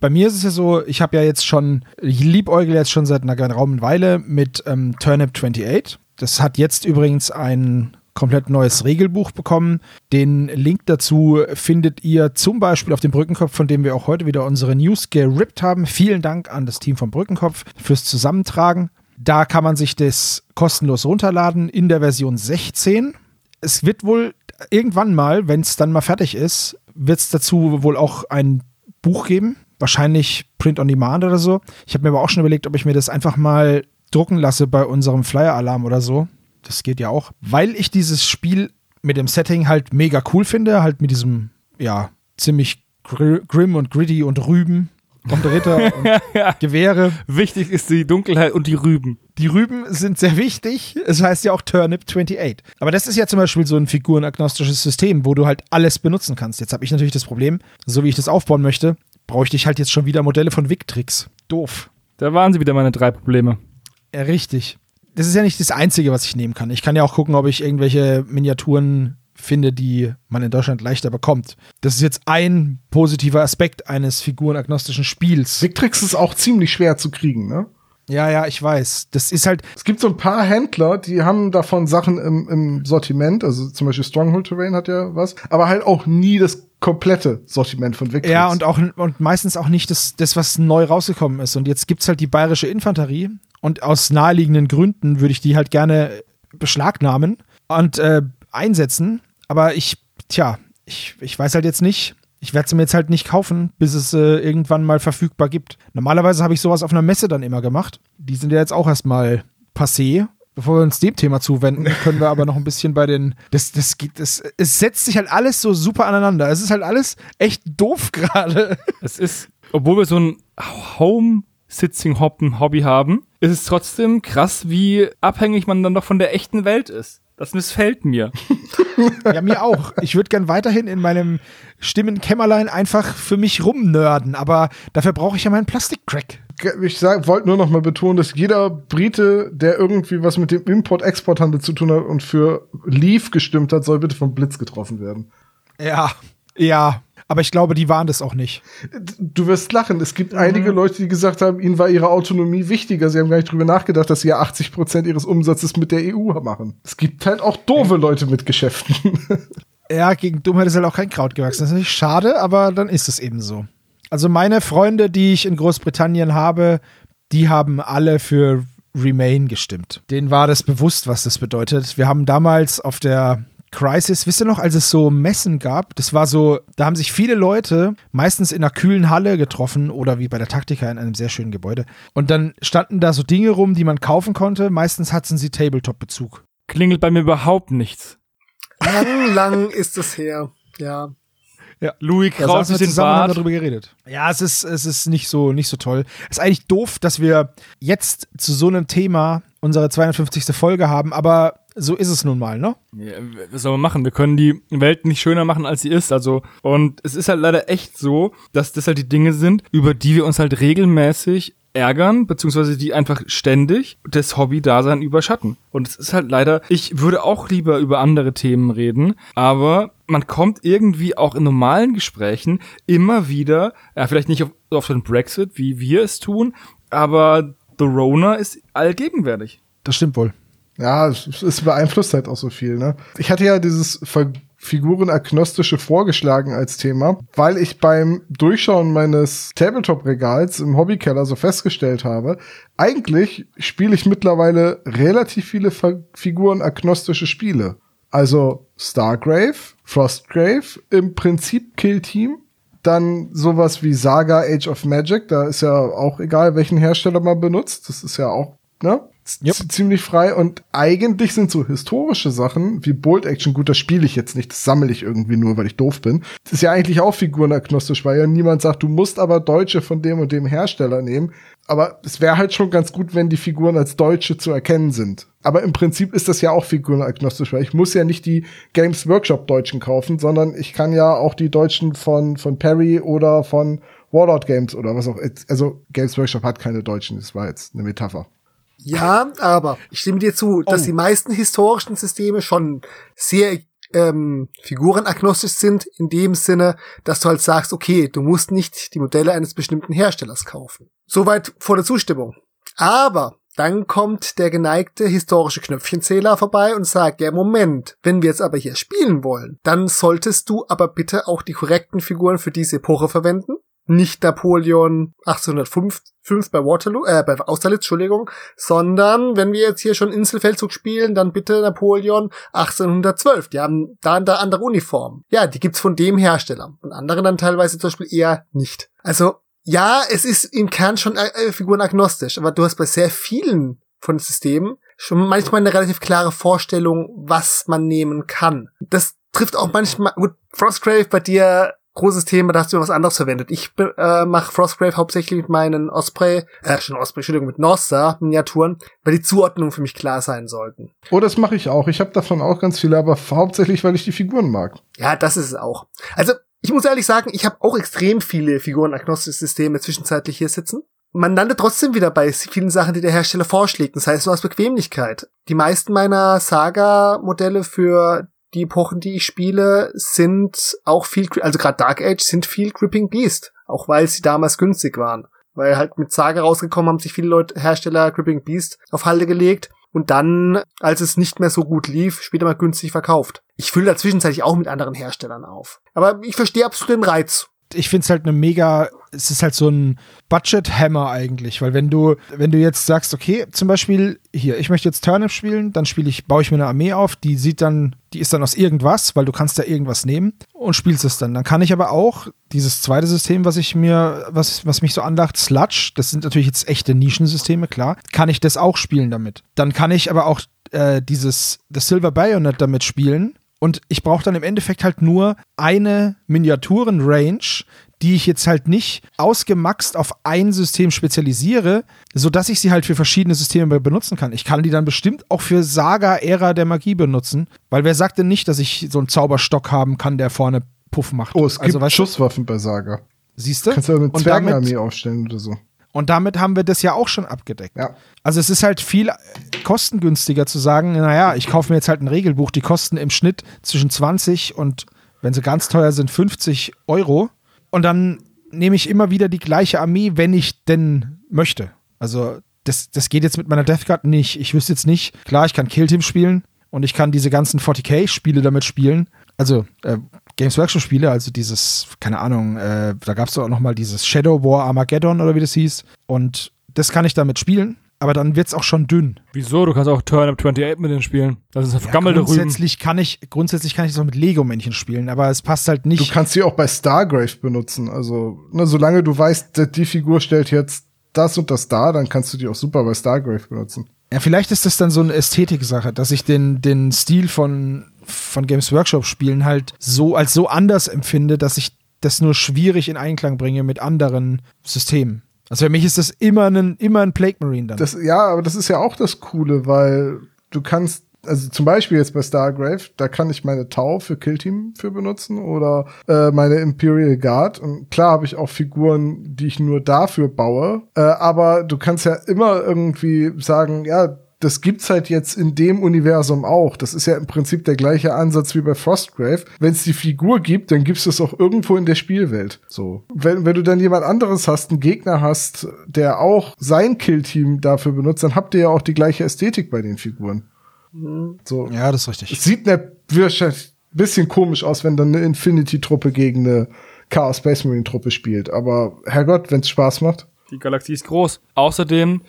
Bei mir ist es ja so, ich habe ja jetzt schon, ich liebäugel jetzt schon seit einer geraumen Weile mit ähm, Turnip 28. Das hat jetzt übrigens ein komplett neues Regelbuch bekommen. Den Link dazu findet ihr zum Beispiel auf dem Brückenkopf, von dem wir auch heute wieder unsere News gerippt haben. Vielen Dank an das Team vom Brückenkopf fürs Zusammentragen. Da kann man sich das kostenlos runterladen in der Version 16. Es wird wohl irgendwann mal, wenn es dann mal fertig ist, wird es dazu wohl auch ein Buch geben. Wahrscheinlich Print on Demand oder so. Ich habe mir aber auch schon überlegt, ob ich mir das einfach mal drucken lasse bei unserem Flyer-Alarm oder so. Das geht ja auch. Weil ich dieses Spiel mit dem Setting halt mega cool finde. Halt mit diesem, ja, ziemlich gr grim und gritty und Rüben und Ritter und Gewehre. Wichtig ist die Dunkelheit und die Rüben. Die Rüben sind sehr wichtig. Es heißt ja auch Turnip 28. Aber das ist ja zum Beispiel so ein figurenagnostisches System, wo du halt alles benutzen kannst. Jetzt habe ich natürlich das Problem, so wie ich das aufbauen möchte, bräuchte ich halt jetzt schon wieder Modelle von Victrix. Doof. Da waren sie wieder meine drei Probleme. Ja, richtig. Das ist ja nicht das Einzige, was ich nehmen kann. Ich kann ja auch gucken, ob ich irgendwelche Miniaturen finde, die man in Deutschland leichter bekommt. Das ist jetzt ein positiver Aspekt eines figurenagnostischen Spiels. Victrix ist auch ziemlich schwer zu kriegen, ne? Ja, ja, ich weiß. Das ist halt, Es gibt so ein paar Händler, die haben davon Sachen im, im Sortiment, also zum Beispiel Stronghold Terrain hat ja was, aber halt auch nie das komplette Sortiment von Victrix. Ja, und auch und meistens auch nicht das, das, was neu rausgekommen ist. Und jetzt gibt's halt die bayerische Infanterie und aus naheliegenden Gründen würde ich die halt gerne beschlagnahmen und äh, einsetzen. Aber ich, tja, ich, ich weiß halt jetzt nicht. Ich werde sie mir jetzt halt nicht kaufen, bis es äh, irgendwann mal verfügbar gibt. Normalerweise habe ich sowas auf einer Messe dann immer gemacht. Die sind ja jetzt auch erstmal passé. Bevor wir uns dem Thema zuwenden, können wir aber noch ein bisschen bei den. Das, das geht, das, es setzt sich halt alles so super aneinander. Es ist halt alles echt doof gerade. Es ist, obwohl wir so ein Home-Sitting-Hobby haben, ist es trotzdem krass, wie abhängig man dann doch von der echten Welt ist. Das missfällt mir. Ja, mir auch. Ich würde gern weiterhin in meinem Stimmenkämmerlein einfach für mich rumnörden, aber dafür brauche ich ja meinen Plastikcrack. ich wollte nur noch mal betonen, dass jeder Brite, der irgendwie was mit dem Import-Export-Handel zu tun hat und für Leaf gestimmt hat, soll bitte vom Blitz getroffen werden. Ja, ja. Aber ich glaube, die waren das auch nicht. Du wirst lachen. Es gibt einige Leute, die gesagt haben, ihnen war ihre Autonomie wichtiger. Sie haben gar nicht drüber nachgedacht, dass sie ja 80 Prozent ihres Umsatzes mit der EU machen. Es gibt halt auch doofe Leute mit Geschäften. Ja, gegen Dummheit ist halt auch kein Kraut gewachsen. Das ist natürlich schade, aber dann ist es eben so. Also meine Freunde, die ich in Großbritannien habe, die haben alle für Remain gestimmt. Denen war das bewusst, was das bedeutet. Wir haben damals auf der Crisis, wisst ihr noch, als es so Messen gab, das war so, da haben sich viele Leute meistens in einer kühlen Halle getroffen oder wie bei der Taktika in einem sehr schönen Gebäude. Und dann standen da so Dinge rum, die man kaufen konnte. Meistens hatten sie Tabletop-Bezug. Klingelt bei mir überhaupt nichts. Lang, lang ist es her. Ja. Ja. Louis wir den zusammen und haben Bart. darüber geredet. Ja, es ist, es ist nicht so, nicht so toll. Es ist eigentlich doof, dass wir jetzt zu so einem Thema unsere 250. Folge haben, aber so ist es nun mal, ne? Ja, was soll man machen? Wir können die Welt nicht schöner machen, als sie ist. Also, und es ist halt leider echt so, dass das halt die Dinge sind, über die wir uns halt regelmäßig ärgern, beziehungsweise die einfach ständig das Hobby-Dasein überschatten. Und es ist halt leider, ich würde auch lieber über andere Themen reden, aber man kommt irgendwie auch in normalen Gesprächen immer wieder, ja, vielleicht nicht auf, auf den Brexit, wie wir es tun, aber The Rona ist allgegenwärtig. Das stimmt wohl. Ja, es, es beeinflusst halt auch so viel, ne? Ich hatte ja dieses Ver Figurenagnostische vorgeschlagen als Thema, weil ich beim Durchschauen meines Tabletop-Regals im Hobbykeller so festgestellt habe, eigentlich spiele ich mittlerweile relativ viele Fa Figurenagnostische Spiele. Also Stargrave, Frostgrave, im Prinzip Kill Team, dann sowas wie Saga Age of Magic, da ist ja auch egal, welchen Hersteller man benutzt, das ist ja auch, ne? Yep. ziemlich frei und eigentlich sind so historische Sachen wie Bolt Action, gut, das spiele ich jetzt nicht, das sammle ich irgendwie nur, weil ich doof bin. Das ist ja eigentlich auch figurenagnostisch, weil ja niemand sagt, du musst aber Deutsche von dem und dem Hersteller nehmen. Aber es wäre halt schon ganz gut, wenn die Figuren als Deutsche zu erkennen sind. Aber im Prinzip ist das ja auch figurenagnostisch, weil ich muss ja nicht die Games Workshop Deutschen kaufen, sondern ich kann ja auch die Deutschen von, von Perry oder von Warlord Games oder was auch. Also Games Workshop hat keine Deutschen, das war jetzt eine Metapher. Ja, aber ich stimme dir zu, dass Oh. die meisten historischen Systeme schon sehr ähm, figurenagnostisch sind, in dem Sinne, dass du halt sagst, okay, du musst nicht die Modelle eines bestimmten Herstellers kaufen. Soweit vor der Zustimmung. Aber dann kommt der geneigte historische Knöpfchenzähler vorbei und sagt, ja, Moment, wenn wir jetzt aber hier spielen wollen, dann solltest du aber bitte auch die korrekten Figuren für diese Epoche verwenden. Nicht Napoleon 1805 5 bei Waterloo, äh, bei Austerlitz, Entschuldigung, sondern wenn wir jetzt hier schon Inselfeldzug spielen, dann bitte Napoleon 1812. Die haben da und da andere Uniformen. Ja, die gibt's von dem Hersteller. Und andere dann teilweise zum Beispiel eher nicht. Also, ja, es ist im Kern schon äh, äh, figurenagnostisch, aber du hast bei sehr vielen von Systemen schon manchmal eine relativ klare Vorstellung, was man nehmen kann. Das trifft auch manchmal, gut, Frostgrave bei dir großes Thema, da hast du was anderes verwendet. Ich äh, mache Frostgrave hauptsächlich mit meinen Osprey, äh, schon Osprey, Entschuldigung, mit Northstar Miniaturen, weil die Zuordnungen für mich klar sein sollten. Oh, das mache ich auch. Ich habe davon auch ganz viele, aber hauptsächlich, weil ich die Figuren mag. Ja, das ist es auch. Also, ich muss ehrlich sagen, ich habe auch extrem viele figurenagnostische Systeme zwischenzeitlich hier sitzen. Man landet trotzdem wieder bei vielen Sachen, die der Hersteller vorschlägt. Das heißt nur aus Bequemlichkeit. Die meisten meiner Saga-Modelle für die Epochen, die ich spiele, sind auch viel, also gerade Dark Age sind viel Gripping Beast. Auch weil sie damals günstig waren. Weil halt mit Saga rausgekommen haben sich viele Leute, Hersteller Gripping Beast auf Halde gelegt und dann, als es nicht mehr so gut lief, später mal günstig verkauft. Ich fülle da zwischenzeitlich auch mit anderen Herstellern auf. Aber ich verstehe absolut den Reiz. Ich finde es halt eine mega, es ist halt so ein Budget-Hammer eigentlich, weil wenn du, wenn du jetzt sagst, okay, zum Beispiel hier, ich möchte jetzt Turnip spielen, dann spiele ich, baue ich mir eine Armee auf, die sieht dann, die ist dann aus irgendwas, weil du kannst ja irgendwas nehmen und spielst es dann. Dann kann ich aber auch dieses zweite System, was ich mir, was, was mich so anlacht, Sludge, das sind natürlich jetzt echte Nischensysteme, klar, kann ich das auch spielen damit. Dann kann ich aber auch äh, dieses, das Silver Bayonet damit spielen, und ich brauche dann im Endeffekt halt nur eine Miniaturen-Range, die ich jetzt halt nicht ausgemaxt auf ein System spezialisiere, sodass ich sie halt für verschiedene Systeme benutzen kann. Ich kann die dann bestimmt auch für Saga-Ära der Magie benutzen, weil wer sagt denn nicht, dass ich so einen Zauberstock haben kann, der vorne Puff macht? Oh, es gibt also, du, Schusswaffen bei Saga. siehst du? Kannst du eine Zwergenarmee aufstellen oder so. Und damit haben wir das ja auch schon abgedeckt. Ja. Also es ist halt viel kostengünstiger zu sagen, naja, ich kaufe mir jetzt halt ein Regelbuch, die kosten im Schnitt zwischen 20 und, wenn sie ganz teuer sind, 50 Euro. Und dann nehme ich immer wieder die gleiche Armee, wenn ich denn möchte. Also das, das geht jetzt mit meiner Death Guard nicht. Ich wüsste jetzt nicht, klar, ich kann Kill Team spielen und ich kann diese ganzen 40k-Spiele damit spielen. Also äh, Games Workshop-Spiele, also dieses, keine Ahnung, äh, da gab es doch auch noch mal dieses Shadow War Armageddon oder wie das hieß. Und das kann ich damit spielen, aber dann wird es auch schon dünn. Wieso? Du kannst auch Turnip 28 mit denen spielen. Das ist vergammelte Rüben. grundsätzlich kann ich, grundsätzlich kann ich das auch mit Lego-Männchen spielen, aber es passt halt Du nicht. kannst sie auch bei Stargrave benutzen. Also, ne, solange du weißt, die- die Figur stellt jetzt das und das dar, dann kannst du die auch super bei Stargrave benutzen. Ja, vielleicht ist das dann so eine Ästhetik-Sache, dass ich den, den Stil von, von Games Workshop Spielen halt so als so anders empfinde, dass ich das nur schwierig in Einklang bringe mit anderen Systemen. Also für mich ist das immer ein, immer ein Plague Marine dann. Das, ja, aber das ist ja auch das Coole, weil du kannst also zum Beispiel jetzt bei Stargrave, da kann ich meine Tau für Killteam für benutzen oder äh, meine Imperial Guard. Und klar habe ich auch Figuren, die ich nur dafür baue. Äh, aber du kannst ja immer irgendwie sagen, ja, das gibt's halt jetzt in dem Universum auch. Das ist ja im Prinzip der gleiche Ansatz wie bei Frostgrave. Wenn es die Figur gibt, dann gibt's das auch irgendwo in der Spielwelt. So. Wenn, wenn du dann jemand anderes hast, einen Gegner hast, der auch sein Killteam dafür benutzt, dann habt ihr ja auch die gleiche Ästhetik bei den Figuren. So. Ja, das ist richtig. Es sieht ne, wahrscheinlich ein bisschen komisch aus, wenn dann eine Infinity-Truppe gegen eine Chaos Space Marine-Truppe spielt. Aber Herrgott, wenn's Spaß macht. Die Galaxie ist groß. Außerdem,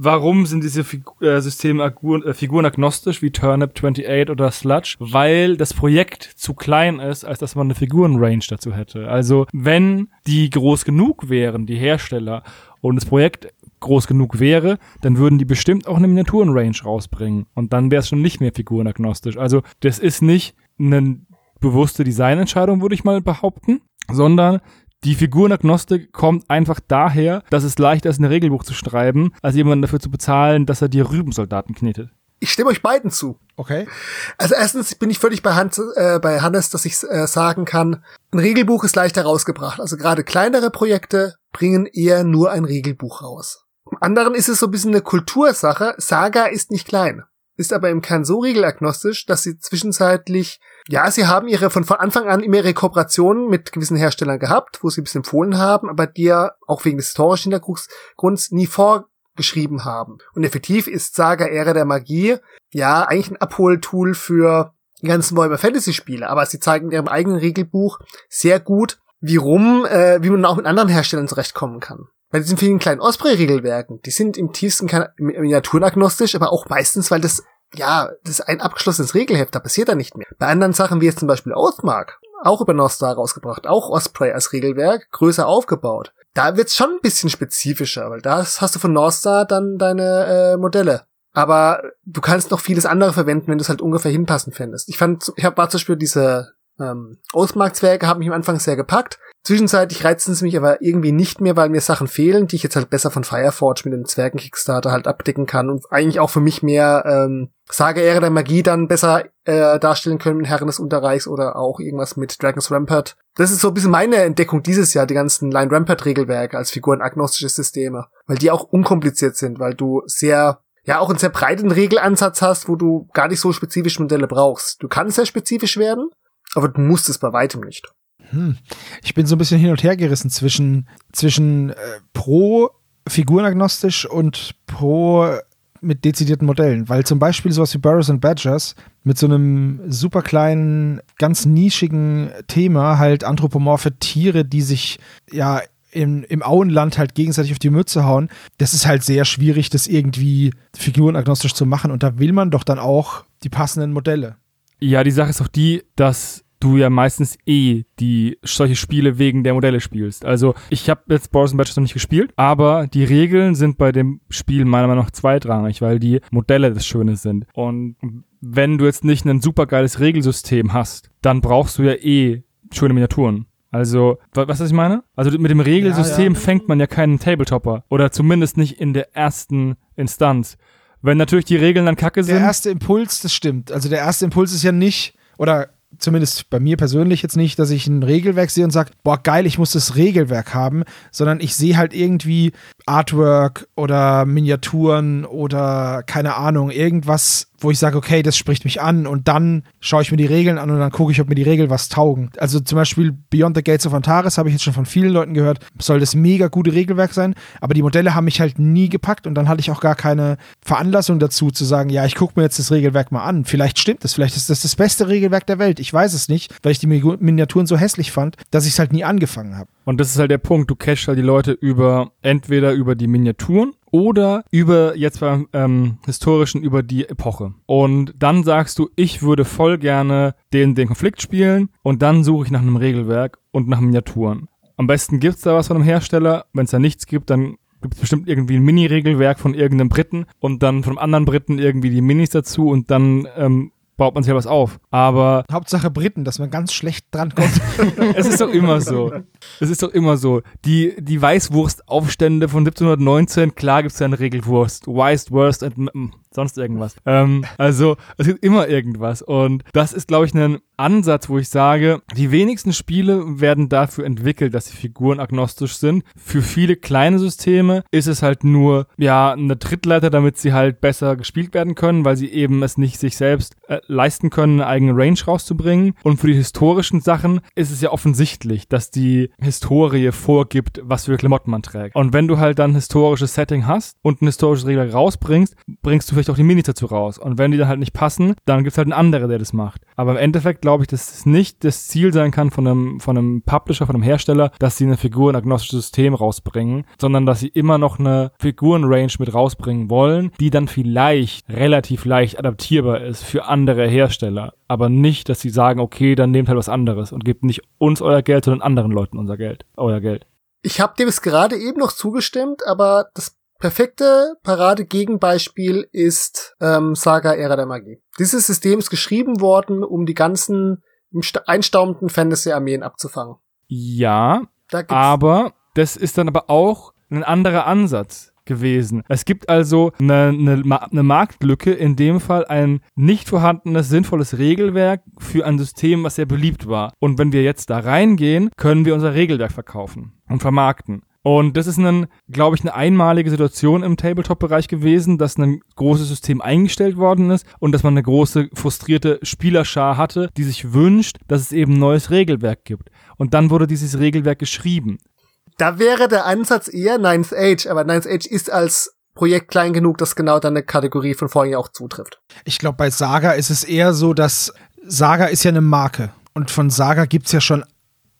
warum sind diese Figu äh, Systeme äh, Figuren agnostisch wie Turnip 28 oder Sludge? Weil das Projekt zu klein ist, als dass man eine Figurenrange dazu hätte. Also, wenn die groß genug wären, die Hersteller, und das Projekt groß genug wäre, dann würden die bestimmt auch eine Miniaturenrange rausbringen. Und dann wäre es schon nicht mehr figurenagnostisch. Also, das ist nicht eine bewusste Designentscheidung, würde ich mal behaupten, sondern die Figurenagnostik kommt einfach daher, dass es leichter ist, ein Regelbuch zu schreiben, als jemanden dafür zu bezahlen, dass er dir Rübensoldaten knetet. Ich stimme euch beiden zu. Okay. Also erstens bin ich völlig bei, Hans, äh, bei Hannes, dass ich äh, sagen kann, ein Regelbuch ist leichter rausgebracht. Also gerade kleinere Projekte bringen eher nur ein Regelbuch raus. Im anderen ist es so ein bisschen eine Kultursache. Saga ist nicht klein, ist aber im Kern so regelagnostisch, dass sie zwischenzeitlich, ja, sie haben ihre von, Anfang an immer ihre Kooperationen mit gewissen Herstellern gehabt, wo sie ein bisschen empfohlen haben, aber die ja auch wegen des historischen Hintergrunds nie vorgeschrieben haben. Und effektiv ist Saga Ära der Magie ja eigentlich ein Abholtool für die ganzen Warhammer Fantasy Spiele, aber sie zeigen in ihrem eigenen Regelbuch sehr gut, wie rum, äh, wie man auch mit anderen Herstellern zurechtkommen kann. Bei diesen vielen kleinen Osprey-Regelwerken, die sind im tiefsten kein- miniaturenagnostisch, aber auch meistens, weil das, ja, das ist ein abgeschlossenes Regelheft, da passiert da nicht mehr. Bei anderen Sachen, wie jetzt zum Beispiel Oathmark, auch über Nostar rausgebracht, auch Osprey als Regelwerk, größer aufgebaut. Da wird's schon ein bisschen spezifischer, weil da hast du von Nostar dann deine äh, Modelle. Aber du kannst noch vieles andere verwenden, wenn du es halt ungefähr hinpassen fändest. Ich fand, ich hab, war zum Beispiel diese ähm, Oathmark-Zwerge haben mich am Anfang sehr gepackt. Zwischenzeitlich reizen sie mich aber irgendwie nicht mehr, weil mir Sachen fehlen, die ich jetzt halt besser von Fireforge mit dem Zwergen-Kickstarter halt abdecken kann und eigentlich auch für mich mehr ähm, Sage Ehre der Magie dann besser äh, darstellen können mit Herren des Unterreichs oder auch irgendwas mit Dragon's Rampart. Das ist so ein bisschen meine Entdeckung dieses Jahr, die ganzen Line Rampart Regelwerke als figurenagnostische Systeme, weil die auch unkompliziert sind, weil du sehr ja auch einen sehr breiten Regelansatz hast, wo du gar nicht so spezifische Modelle brauchst. Du kannst sehr spezifisch werden, aber du musst es bei weitem nicht. Ich bin so ein bisschen hin und her gerissen zwischen, zwischen äh, pro figurenagnostisch und pro mit dezidierten Modellen, weil zum Beispiel sowas wie Burrows and Badgers mit so einem super kleinen, ganz nischigen Thema halt anthropomorphe Tiere, die sich ja im, im Auenland halt gegenseitig auf die Mütze hauen, das ist halt sehr schwierig, das irgendwie figurenagnostisch zu machen. Und da will man doch dann auch die passenden Modelle. Ja, die Sache ist auch die, dass du ja meistens eh die solche Spiele wegen der Modelle spielst. Also ich habe jetzt Boris and Badgers noch nicht gespielt, aber die Regeln sind bei dem Spiel meiner Meinung nach zweitrangig, weil die Modelle das Schöne sind. Und wenn du jetzt nicht ein supergeiles Regelsystem hast, dann brauchst du ja eh schöne Miniaturen. Also, wa- was was ich meine? Also mit dem Regelsystem Ja, ja. fängt man ja keinen Tabletopper. Oder zumindest nicht in der ersten Instanz. Wenn natürlich die Regeln dann kacke Der sind. erste Impuls, das stimmt. Also der erste Impuls ist ja nicht, oder zumindest bei mir persönlich jetzt nicht, dass ich ein Regelwerk sehe und sage, boah, geil, ich muss das Regelwerk haben, sondern ich sehe halt irgendwie Artwork oder Miniaturen oder keine Ahnung, irgendwas, wo ich sage, okay, das spricht mich an und dann schaue ich mir die Regeln an und dann gucke ich, ob mir die Regeln was taugen. Also zum Beispiel Beyond the Gates of Antares habe ich jetzt schon von vielen Leuten gehört, soll das mega gute Regelwerk sein, aber die Modelle haben mich halt nie gepackt und dann hatte ich auch gar keine Veranlassung dazu zu sagen, ja, ich gucke mir jetzt das Regelwerk mal an. Vielleicht stimmt es, vielleicht ist das das beste Regelwerk der Welt. Ich weiß es nicht, weil ich die Mi- Miniaturen so hässlich fand, dass ich es halt nie angefangen habe. Und das ist halt der Punkt, du catchst halt die Leute über, entweder über die Miniaturen oder über, jetzt beim ähm, Historischen, über die Epoche. Und dann sagst du, ich würde voll gerne den, den Konflikt spielen und dann suche ich nach einem Regelwerk und nach Miniaturen. Am besten gibt's da was von einem Hersteller. Wenn es da nichts gibt, dann gibt's bestimmt irgendwie ein Mini-Regelwerk von irgendeinem Briten und dann von einem anderen Briten irgendwie die Minis dazu und dann ähm, baut man sich ja was auf. Aber Hauptsache Briten, dass man ganz schlecht drankommt. es ist doch immer so. Es ist doch immer so. Die, die Weißwurstaufstände von 1719, klar gibt's da eine Regelwurst. Weißt, Worst and, sonst irgendwas. Ähm, also es gibt immer irgendwas. Und das ist, glaube ich, ein Ansatz, wo ich sage, die wenigsten Spiele werden dafür entwickelt, dass sie Figuren agnostisch sind. Für viele kleine Systeme ist es halt nur, ja, eine Trittleiter, damit sie halt besser gespielt werden können, weil sie eben es nicht sich selbst äh, leisten können, eine eigene Range rauszubringen. Und für die historischen Sachen ist es ja offensichtlich, dass die Historie vorgibt, was für Klamotten man trägt. Und wenn du halt dann ein historisches Setting hast und ein historisches Regler rausbringst, bringst du vielleicht auch die Minis dazu raus. Und wenn die dann halt nicht passen, dann gibt es halt einen anderen, der das macht. Aber im Endeffekt glaube ich, dass es nicht das Ziel sein kann von einem, von einem Publisher, von einem Hersteller, dass sie eine Figur in agnostisches System rausbringen, sondern dass sie immer noch eine Figurenrange mit rausbringen wollen, die dann vielleicht relativ leicht adaptierbar ist für andere Hersteller. Aber nicht, dass sie sagen, okay, dann nehmt halt was anderes und gebt nicht uns euer Geld, sondern anderen Leuten unser Geld, euer Geld. Ich habe dem es gerade eben noch zugestimmt, aber das perfekte Parade-Gegenbeispiel ist ähm, Saga Ära der Magie. Dieses System ist geschrieben worden, um die ganzen einstaumenden Fantasy-Armeen abzufangen. Ja, aber das ist dann aber auch ein anderer Ansatz gewesen. Es gibt also eine, eine, eine, Marktlücke, in dem Fall ein nicht vorhandenes, sinnvolles Regelwerk für ein System, was sehr beliebt war. Und wenn wir jetzt da reingehen, können wir unser Regelwerk verkaufen und vermarkten. Und das ist ein, glaube ich, eine einmalige Situation im Tabletop-Bereich gewesen, dass ein großes System eingestellt worden ist und dass man eine große frustrierte Spielerschar hatte, die sich wünscht, dass es eben ein neues Regelwerk gibt. Und dann wurde dieses Regelwerk geschrieben. Da wäre der Ansatz eher Ninth Age, aber Ninth Age ist als Projekt klein genug, dass genau dann eine Kategorie von vorhin auch zutrifft. Ich glaube, bei Saga ist es eher so, dass Saga ist ja eine Marke. Und von Saga gibt es ja schon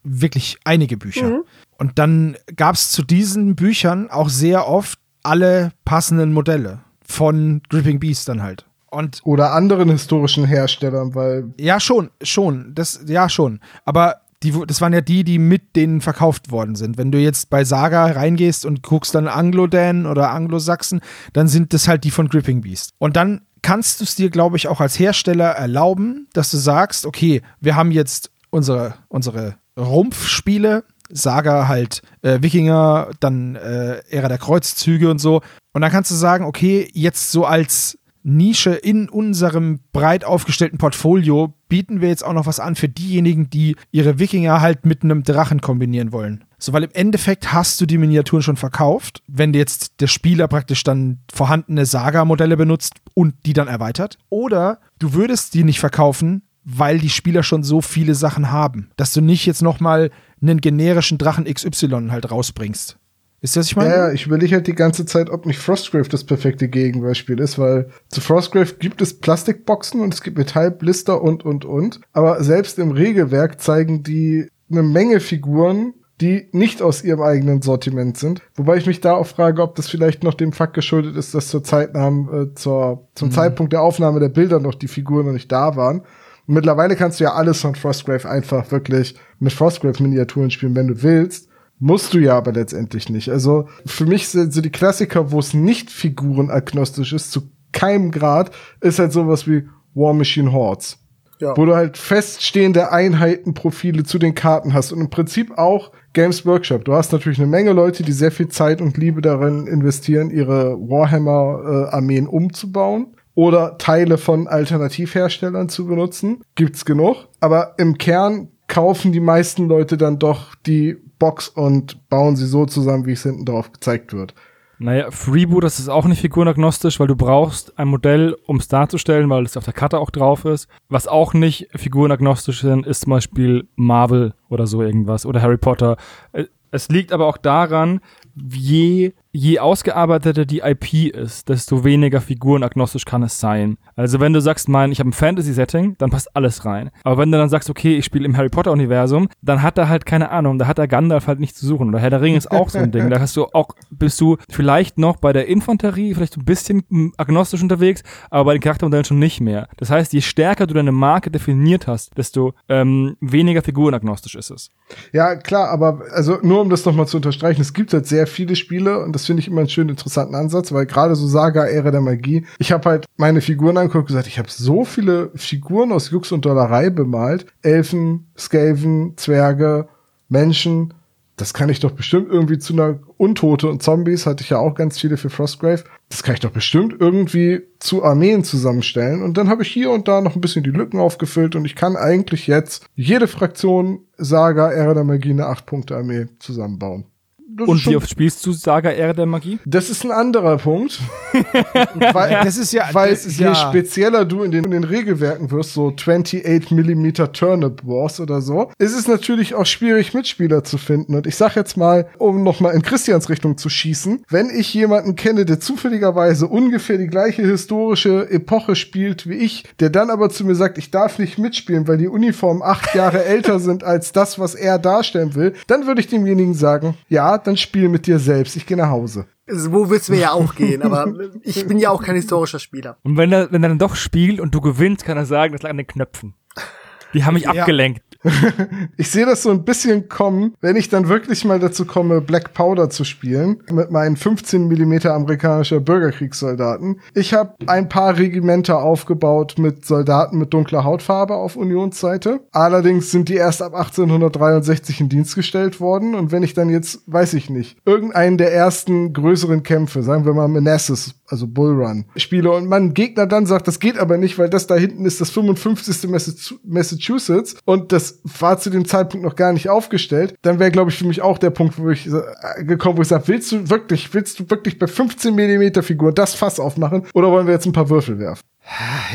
wirklich einige Bücher. Mhm. Und dann gab es zu diesen Büchern auch sehr oft alle passenden Modelle von Gripping Beast dann halt. Und Oder anderen historischen Herstellern, weil. Ja, schon, schon. Das, ja, schon. Aber die, das waren ja die, die mit denen verkauft worden sind. Wenn du jetzt bei Saga reingehst und guckst dann Anglo-Dan oder Anglo-Sachsen, dann sind das halt die von Gripping Beast. Und dann kannst du es dir, glaube ich, auch als Hersteller erlauben, dass du sagst, okay, wir haben jetzt unsere, unsere Rumpfspiele, Saga halt äh, Wikinger, dann äh, Ära der Kreuzzüge und so. Und dann kannst du sagen, okay, jetzt so als Nische in unserem breit aufgestellten Portfolio bieten wir jetzt auch noch was an für diejenigen, die ihre Wikinger halt mit einem Drachen kombinieren wollen. So, weil im Endeffekt hast du die Miniaturen schon verkauft, wenn jetzt der Spieler praktisch dann vorhandene Saga-Modelle benutzt und die dann erweitert. Oder du würdest die nicht verkaufen, weil die Spieler schon so viele Sachen haben, dass du nicht jetzt noch mal einen generischen Drachen XY halt rausbringst. Ist das, was ich meine? Ja, ich überlege halt die ganze Zeit, ob nicht Frostgrave das perfekte Gegenbeispiel ist, weil zu Frostgrave gibt es Plastikboxen und es gibt Metallblister und, und, und. Aber selbst im Regelwerk zeigen die eine Menge Figuren, die nicht aus ihrem eigenen Sortiment sind. Wobei ich mich da auch frage, ob das vielleicht noch dem Fakt geschuldet ist, dass zur Zeitnahme, äh, zur, zum mhm. Zeitpunkt der Aufnahme der Bilder noch die Figuren noch nicht da waren mittlerweile kannst du ja alles von Frostgrave einfach wirklich mit Frostgrave-Miniaturen spielen, wenn du willst. Musst du ja aber letztendlich nicht. Also für mich sind so die Klassiker, wo es nicht figurenagnostisch ist, zu keinem Grad, ist halt sowas wie War Machine Hordes. Ja. Wo du halt feststehende Einheitenprofile zu den Karten hast und im Prinzip auch Games Workshop. Du hast natürlich eine Menge Leute, die sehr viel Zeit und Liebe darin investieren, ihre Warhammer-Armeen äh, umzubauen oder Teile von Alternativherstellern zu benutzen. Gibt's genug. Aber im Kern kaufen die meisten Leute dann doch die Box und bauen sie so zusammen, wie es hinten drauf gezeigt wird. Naja, Freeboot, das ist auch nicht figurenagnostisch, weil du brauchst ein Modell, um es darzustellen, weil es auf der Karte auch drauf ist. Was auch nicht figurenagnostisch sind, ist zum Beispiel Marvel oder so irgendwas oder Harry Potter. Äh, es liegt aber auch daran, je je ausgearbeiteter die IP ist, desto weniger figurenagnostisch kann es sein. Also wenn du sagst, mein, ich habe ein Fantasy-Setting, dann passt alles rein. Aber wenn du dann sagst, okay, ich spiele im Harry Potter-Universum, dann hat er halt keine Ahnung, da hat er Gandalf halt nicht zu suchen. Oder Herr der Ring ist auch so ein Ding. Da hast du auch, bist du vielleicht noch bei der Infanterie vielleicht ein bisschen agnostisch unterwegs, aber bei den Charaktermodellen schon nicht mehr. Das heißt, je stärker du deine Marke definiert hast, desto ähm, weniger figurenagnostisch ist es. Ja, klar, aber also nur um das nochmal zu unterstreichen, es gibt halt sehr viele Spiele und das finde ich immer einen schönen, interessanten Ansatz, weil gerade so Saga, Ära der Magie, ich habe halt meine Figuren angeguckt und gesagt, ich habe so viele Figuren aus Jux und Dollerei bemalt. Elfen, Skaven, Zwerge, Menschen. das kann ich doch bestimmt irgendwie zu einer Untote und Zombies, hatte ich ja auch ganz viele für Frostgrave, das kann ich doch bestimmt irgendwie zu Armeen zusammenstellen. Und dann habe ich hier und da noch ein bisschen die Lücken aufgefüllt und ich kann eigentlich jetzt jede Fraktion Saga, Ära der Magie, eine 8-Punkte-Armee zusammenbauen. Das Und wie oft spielst du Saga Ehre der Magie? das ist ein anderer Punkt. weil, Das ist ja, weil das ist je ja, spezieller du in den, in den Regelwerken wirst, so 28 mm Turnip Wars oder so, ist es natürlich auch schwierig, Mitspieler zu finden. Und ich sag jetzt mal, um nochmal in Christians Richtung zu schießen, wenn ich jemanden kenne, der zufälligerweise ungefähr die gleiche historische Epoche spielt wie ich, der dann aber zu mir sagt, ich darf nicht mitspielen, weil die Uniformen acht Jahre älter sind als das, was er darstellen will, dann würde ich demjenigen sagen, ja, dann spiel mit dir selbst, ich gehe nach Hause. So wird's mir ja auch gehen, aber ich bin ja auch kein historischer Spieler. Und wenn er, wenn er dann doch spielt und du gewinnst, kann er sagen, das lag an den Knöpfen. Die haben mich Ja. abgelenkt. Ich sehe das so ein bisschen kommen, wenn ich dann wirklich mal dazu komme, Black Powder zu spielen, mit meinen 15 Millimeter amerikanischer Bürgerkriegssoldaten. Ich habe ein paar Regimenter aufgebaut mit Soldaten mit dunkler Hautfarbe auf Unionsseite. Allerdings sind die erst ab 1863 in Dienst gestellt worden. Und wenn ich dann jetzt, weiß ich nicht, irgendeinen der ersten größeren Kämpfe, sagen wir mal Manassas, also Bullrun, spiele und mein Gegner dann sagt, das geht aber nicht, weil das da hinten ist das 55. Massachu- Massachusetts und das war zu dem Zeitpunkt noch gar nicht aufgestellt, dann wäre, glaube ich, für mich auch der Punkt, wo ich äh, gekommen, wo ich sage, willst du wirklich, willst du wirklich bei 15 Millimeter Figur das Fass aufmachen oder wollen wir jetzt ein paar Würfel werfen?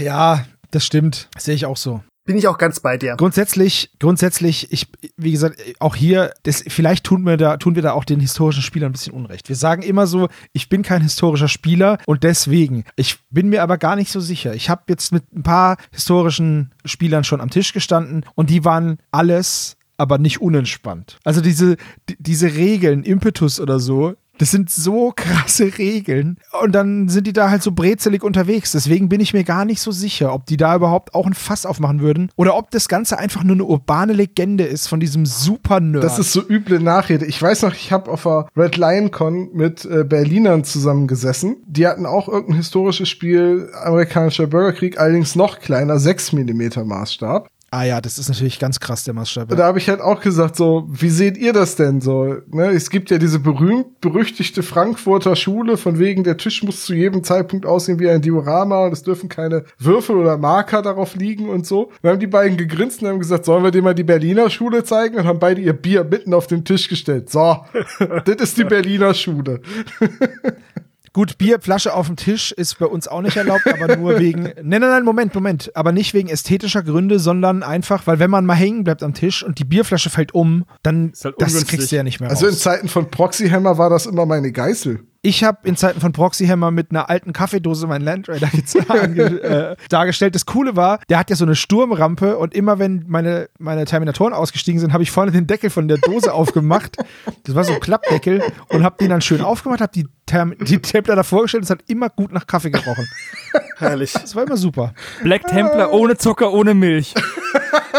ja, das stimmt. Sehe ich auch so. Bin ich auch ganz bei dir. Grundsätzlich, grundsätzlich, ich, wie gesagt, auch hier, das, vielleicht tun wir da, tun wir da auch den historischen Spielern ein bisschen Unrecht. Wir sagen immer so, ich bin kein historischer Spieler und deswegen. Ich bin mir aber gar nicht so sicher. Ich habe jetzt mit ein paar historischen Spielern schon am Tisch gestanden und die waren alles aber nicht unentspannt. Also diese, die- diese Regeln, Impetus oder so, das sind so krasse Regeln. Und dann sind die da halt so brezelig unterwegs. Deswegen bin ich mir gar nicht so sicher, ob die da überhaupt auch ein Fass aufmachen würden oder ob das Ganze einfach nur eine urbane Legende ist von diesem Super-Nerd. Das ist so üble Nachrede. Ich weiß noch, ich habe auf der Red Lion Con mit äh, Berlinern zusammengesessen. Die hatten auch irgendein historisches Spiel, amerikanischer Bürgerkrieg, allerdings noch kleiner, 6 Millimeter Maßstab. Ah ja, das ist natürlich ganz krass, der Maßstab. Da habe ich halt auch gesagt, so, wie seht ihr das denn so? Ne? Es gibt ja diese berühmt-berüchtigte Frankfurter Schule, von wegen, der Tisch muss zu jedem Zeitpunkt aussehen wie ein Diorama und es dürfen keine Würfel oder Marker darauf liegen und so. Dann haben die beiden gegrinst und haben gesagt, sollen wir dir mal die Berliner Schule zeigen? Und haben beide ihr Bier mitten auf den Tisch gestellt. So, das ist die Berliner Schule. Gut, Bierflasche auf dem Tisch ist bei uns auch nicht erlaubt, aber nur wegen. Nein, nein, nein, Moment, Moment. Aber nicht wegen ästhetischer Gründe, sondern einfach, weil wenn man mal hängen bleibt am Tisch und die Bierflasche fällt um, dann halt das kriegst du ja nicht mehr Also in raus. Zeiten von Proxyhammer war das immer meine Geißel. Ich habe in Zeiten von Proxyhammer mit einer alten Kaffeedose meinen Land Raider äh, dargestellt. Das Coole war, der hat ja so eine Sturmrampe und immer wenn meine, meine Terminatoren ausgestiegen sind, habe ich vorne den Deckel von der Dose aufgemacht. Das war so ein Klappdeckel und habe den dann schön aufgemacht, habe die, Term die Templer davor gestellt. Es hat immer gut nach Kaffee gerochen. Herrlich. Das war immer super. Black Templar ohne Zucker, ohne Milch.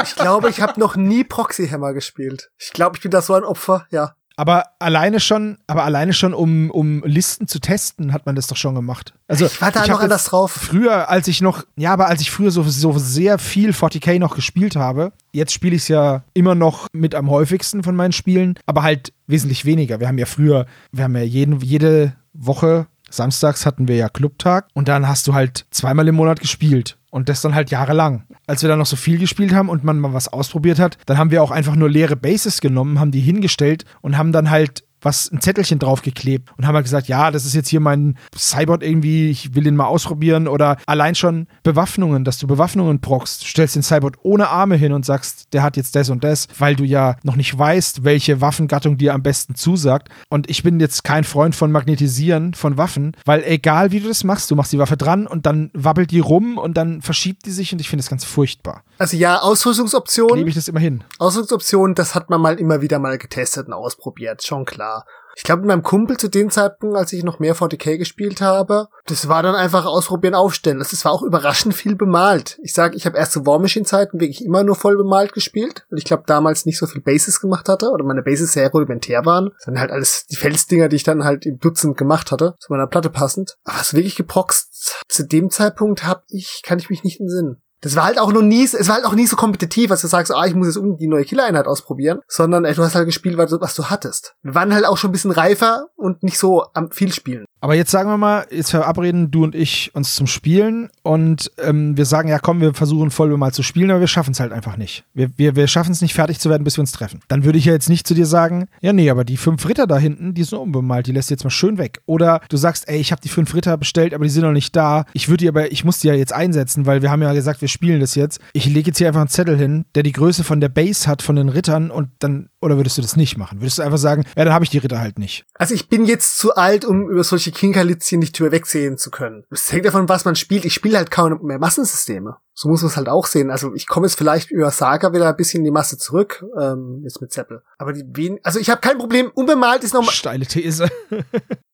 Ich glaube, ich habe noch nie Proxy Hammer gespielt. Ich glaube, ich bin da so ein Opfer, ja. Aber alleine schon, aber alleine schon, um, um Listen zu testen, hat man das doch schon gemacht. Also Ich war da hab noch anders drauf. Früher, als ich noch, ja, aber als ich früher so, so sehr viel 40k noch gespielt habe, jetzt spiele ich es ja immer noch mit am häufigsten von meinen Spielen, aber halt wesentlich weniger. Wir haben ja früher, wir haben ja jeden, jede Woche, samstags hatten wir ja Clubtag und dann hast du halt zweimal im Monat gespielt. Und das dann halt jahrelang. Als wir dann noch so viel gespielt haben und man mal was ausprobiert hat, dann haben wir auch einfach nur leere Bases genommen, haben die hingestellt und haben dann halt was, ein Zettelchen draufgeklebt und haben halt gesagt, ja, das ist jetzt hier mein Cyborg irgendwie, ich will den mal ausprobieren oder allein schon Bewaffnungen, dass du Bewaffnungen proxst. Du stellst den Cyborg ohne Arme hin und sagst, der hat jetzt das und das, weil du ja noch nicht weißt, welche Waffengattung dir am besten zusagt. Und ich bin jetzt kein Freund von Magnetisieren von Waffen, weil egal wie du das machst, du machst die Waffe dran und dann wabbelt die rum und dann verschiebt die sich und ich finde das ganz furchtbar. Also ja, Ausrüstungsoptionen. ich das immer hin. Ausrüstungsoptionen, das hat man mal immer wieder mal getestet und ausprobiert, schon klar. Ich glaube, mit meinem Kumpel zu dem Zeitpunkt, als ich noch mehr 40k gespielt habe, das war dann einfach ausprobieren, aufstellen. Das war auch überraschend viel bemalt. Ich sage, ich habe erst zu War Machine Zeiten wirklich immer nur voll bemalt gespielt, weil ich glaube damals nicht so viel Bases gemacht hatte oder meine Bases sehr rudimentär waren. Sind halt alles die Felsdinger, die ich dann halt im Dutzend gemacht hatte, zu meiner Platte passend. Aber was wirklich geproxt zu dem Zeitpunkt hab ich, kann ich mich nicht entsinnen. Das war halt auch noch nie, es war halt auch nie so kompetitiv, als du sagst, ah, ich muss jetzt unbedingt die neue Killereinheit ausprobieren, sondern ey, du hast halt gespielt, was du hattest. Wir waren halt auch schon ein bisschen reifer und nicht so am viel spielen. Aber jetzt sagen wir mal, jetzt verabreden du und ich uns zum Spielen und ähm, wir sagen, ja komm, wir versuchen voll mal zu spielen, aber wir schaffen es halt einfach nicht. Wir, wir, wir schaffen es nicht fertig zu werden, bis wir uns treffen. Dann würde ich ja jetzt nicht zu dir sagen, ja nee, aber die fünf Ritter da hinten, die sind unbemalt, die lässt du jetzt mal schön weg. Oder du sagst, ey, ich habe die fünf Ritter bestellt, aber die sind noch nicht da. Ich würde die aber, ich muss die ja jetzt einsetzen, weil wir haben ja gesagt, wir spielen das jetzt. Ich lege jetzt hier einfach einen Zettel hin, der die Größe von der Base hat, von den Rittern und dann, oder würdest du das nicht machen? Würdest du einfach sagen, ja, dann habe ich die Ritter halt nicht. Also ich bin jetzt zu alt, um über solche Kinkerlitzchen nicht drüber wegsehen zu können. Es hängt davon, was man spielt. Ich spiele halt kaum mehr Massensysteme. So muss man es halt auch sehen. Also ich komme jetzt vielleicht über Saga wieder ein bisschen in die Masse zurück, ähm, jetzt mit Zeppel. Aber die wen also ich habe kein Problem, unbemalt ist noch Steile These.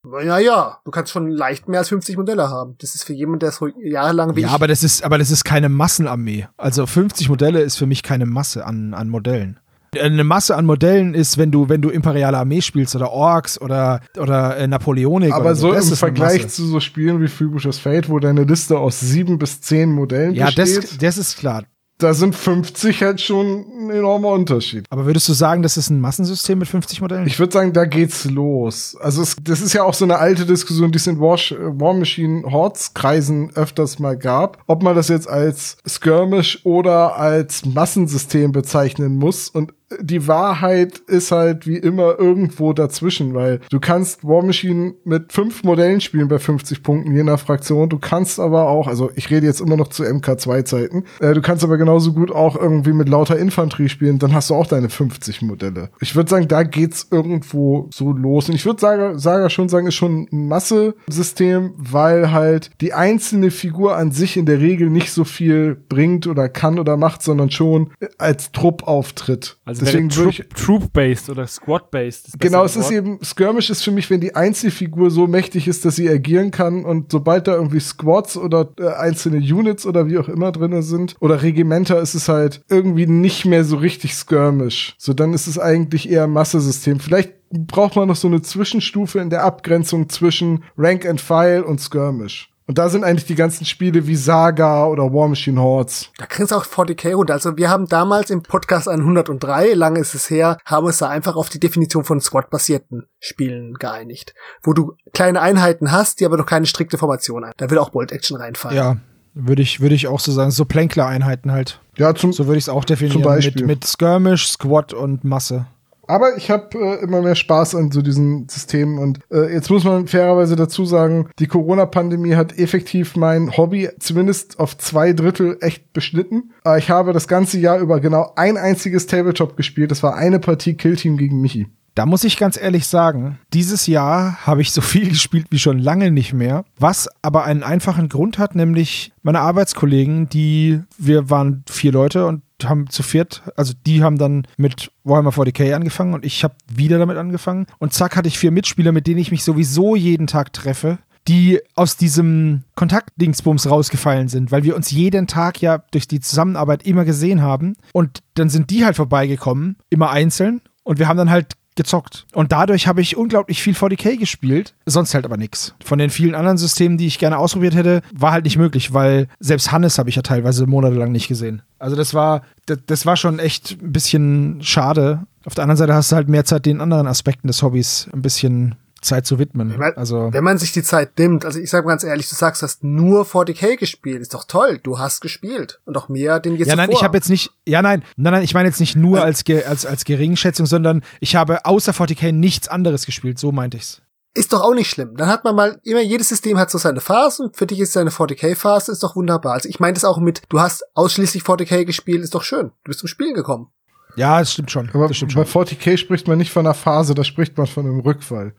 Naja, du kannst schon leicht mehr als 50 Modelle haben. Das ist für jemanden, der so jahrelang wie Ja, aber das ist, aber das ist keine Massenarmee. Also 50 Modelle ist für mich keine Masse an, an Modellen. Eine Masse an Modellen ist, wenn du, wenn du imperiale Armee spielst oder Orks oder, oder äh, Napoleonik. Aber so, so im Vergleich zu so Spielen wie Freebooter's Fate, wo deine Liste aus sieben bis zehn Modellen ja, besteht. Ja, das, das ist klar da sind 50 halt schon ein enormer Unterschied. Aber würdest du sagen, das ist ein Massensystem mit 50 Modellen? Ich würde sagen, da geht's los. Also es, das ist ja auch so eine alte Diskussion, die es in War, War Machine Hordes Kreisen öfters mal gab, ob man das jetzt als Skirmish oder als Massensystem bezeichnen muss. Und die Wahrheit ist halt wie immer irgendwo dazwischen, weil du kannst War Machine mit fünf Modellen spielen bei 50 Punkten je nach Fraktion. Du kannst aber auch, also ich rede jetzt immer noch zu MK2-Zeiten, äh, du kannst aber genauso gut auch irgendwie mit lauter Infanterie spielen, dann hast du auch deine 50 Modelle. Ich würde sagen, da geht's irgendwo so los. Und ich würde Saga, Saga schon sagen, ist schon ein Masse-System, weil halt die einzelne Figur an sich in der Regel nicht so viel bringt oder kann oder macht, sondern schon als Trupp auftritt. Also Deswegen Troop, Troop-based oder Squad-based. Genau, es ist eben, Skirmish ist für mich, wenn die Einzelfigur so mächtig ist, dass sie agieren kann und sobald da irgendwie Squads oder äh, einzelne Units oder wie auch immer drinne sind oder Regimenter, ist es halt irgendwie nicht mehr so richtig Skirmish. So, dann ist es eigentlich eher Massesystem. Vielleicht braucht man noch so eine Zwischenstufe in der Abgrenzung zwischen Rank and File und Skirmish. Und da sind eigentlich die ganzen Spiele wie Saga oder War Machine Hordes. Da kriegst du auch 40k runter. Also wir haben damals im Podcast 103, lange ist es her, haben uns da einfach auf die Definition von Squad-basierten Spielen geeinigt. Wo du kleine Einheiten hast, die aber noch keine strikte Formation haben. Da will auch Bolt Action reinfallen. Ja, würde ich, würde ich auch so sagen. So Plänkler-Einheiten halt. Ja, zum, so würde ich es auch definieren. Zum Beispiel. Mit, mit Skirmish, Squad und Masse. Aber ich habe äh, immer mehr Spaß an so diesen Systemen und äh, jetzt muss man fairerweise dazu sagen, die Corona-Pandemie hat effektiv mein Hobby zumindest auf zwei Drittel echt beschnitten. Äh, ich habe das ganze Jahr über genau ein einziges Tabletop gespielt. Das war eine Partie Killteam gegen Michi. Da muss ich ganz ehrlich sagen, dieses Jahr habe ich so viel gespielt wie schon lange nicht mehr, was aber einen einfachen Grund hat, nämlich meine Arbeitskollegen, die, wir waren vier Leute und haben zu viert, also die haben dann mit Warhammer 40k angefangen und ich habe wieder damit angefangen. Und zack hatte ich vier Mitspieler, mit denen ich mich sowieso jeden Tag treffe, die aus diesem Kontaktdingsbums rausgefallen sind, weil wir uns jeden Tag ja durch die Zusammenarbeit immer gesehen haben. Und dann sind die halt vorbeigekommen, immer einzeln. Und wir haben dann halt gezockt. Und dadurch habe ich unglaublich viel 40k gespielt, sonst halt aber nichts. Von den vielen anderen Systemen, die ich gerne ausprobiert hätte, war halt nicht möglich, weil selbst Hannes habe ich ja teilweise monatelang nicht gesehen. Also das war, das, das war schon echt ein bisschen schade. Auf der anderen Seite hast du halt mehr Zeit, den anderen Aspekten des Hobbys ein bisschen Zeit zu widmen. Meine, also wenn man sich die Zeit nimmt, also ich sage ganz ehrlich, du sagst, du hast nur 40k gespielt, ist doch toll. Du hast gespielt und auch mehr denn jetzt Ja, nein, ich habe jetzt nicht, ja, nein, nein, nein, ich meine jetzt nicht nur als als als Geringschätzung, sondern ich habe außer 40k nichts anderes gespielt. So meinte ich's. Ist doch auch nicht schlimm. Dann hat man mal, immer jedes System hat so seine Phasen. Für dich ist seine 40k-Phase, ist doch wunderbar. Also ich meine das auch mit, du hast ausschließlich 40k gespielt, ist doch schön. Du bist zum Spielen gekommen. Ja, das stimmt schon. Aber das stimmt bei schon. 40k spricht man nicht von einer Phase, da spricht man von einem Rückfall.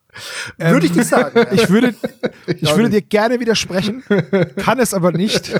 Ähm, würde ich nicht sagen. Ich würde, ich würde dir gerne widersprechen, kann es aber nicht.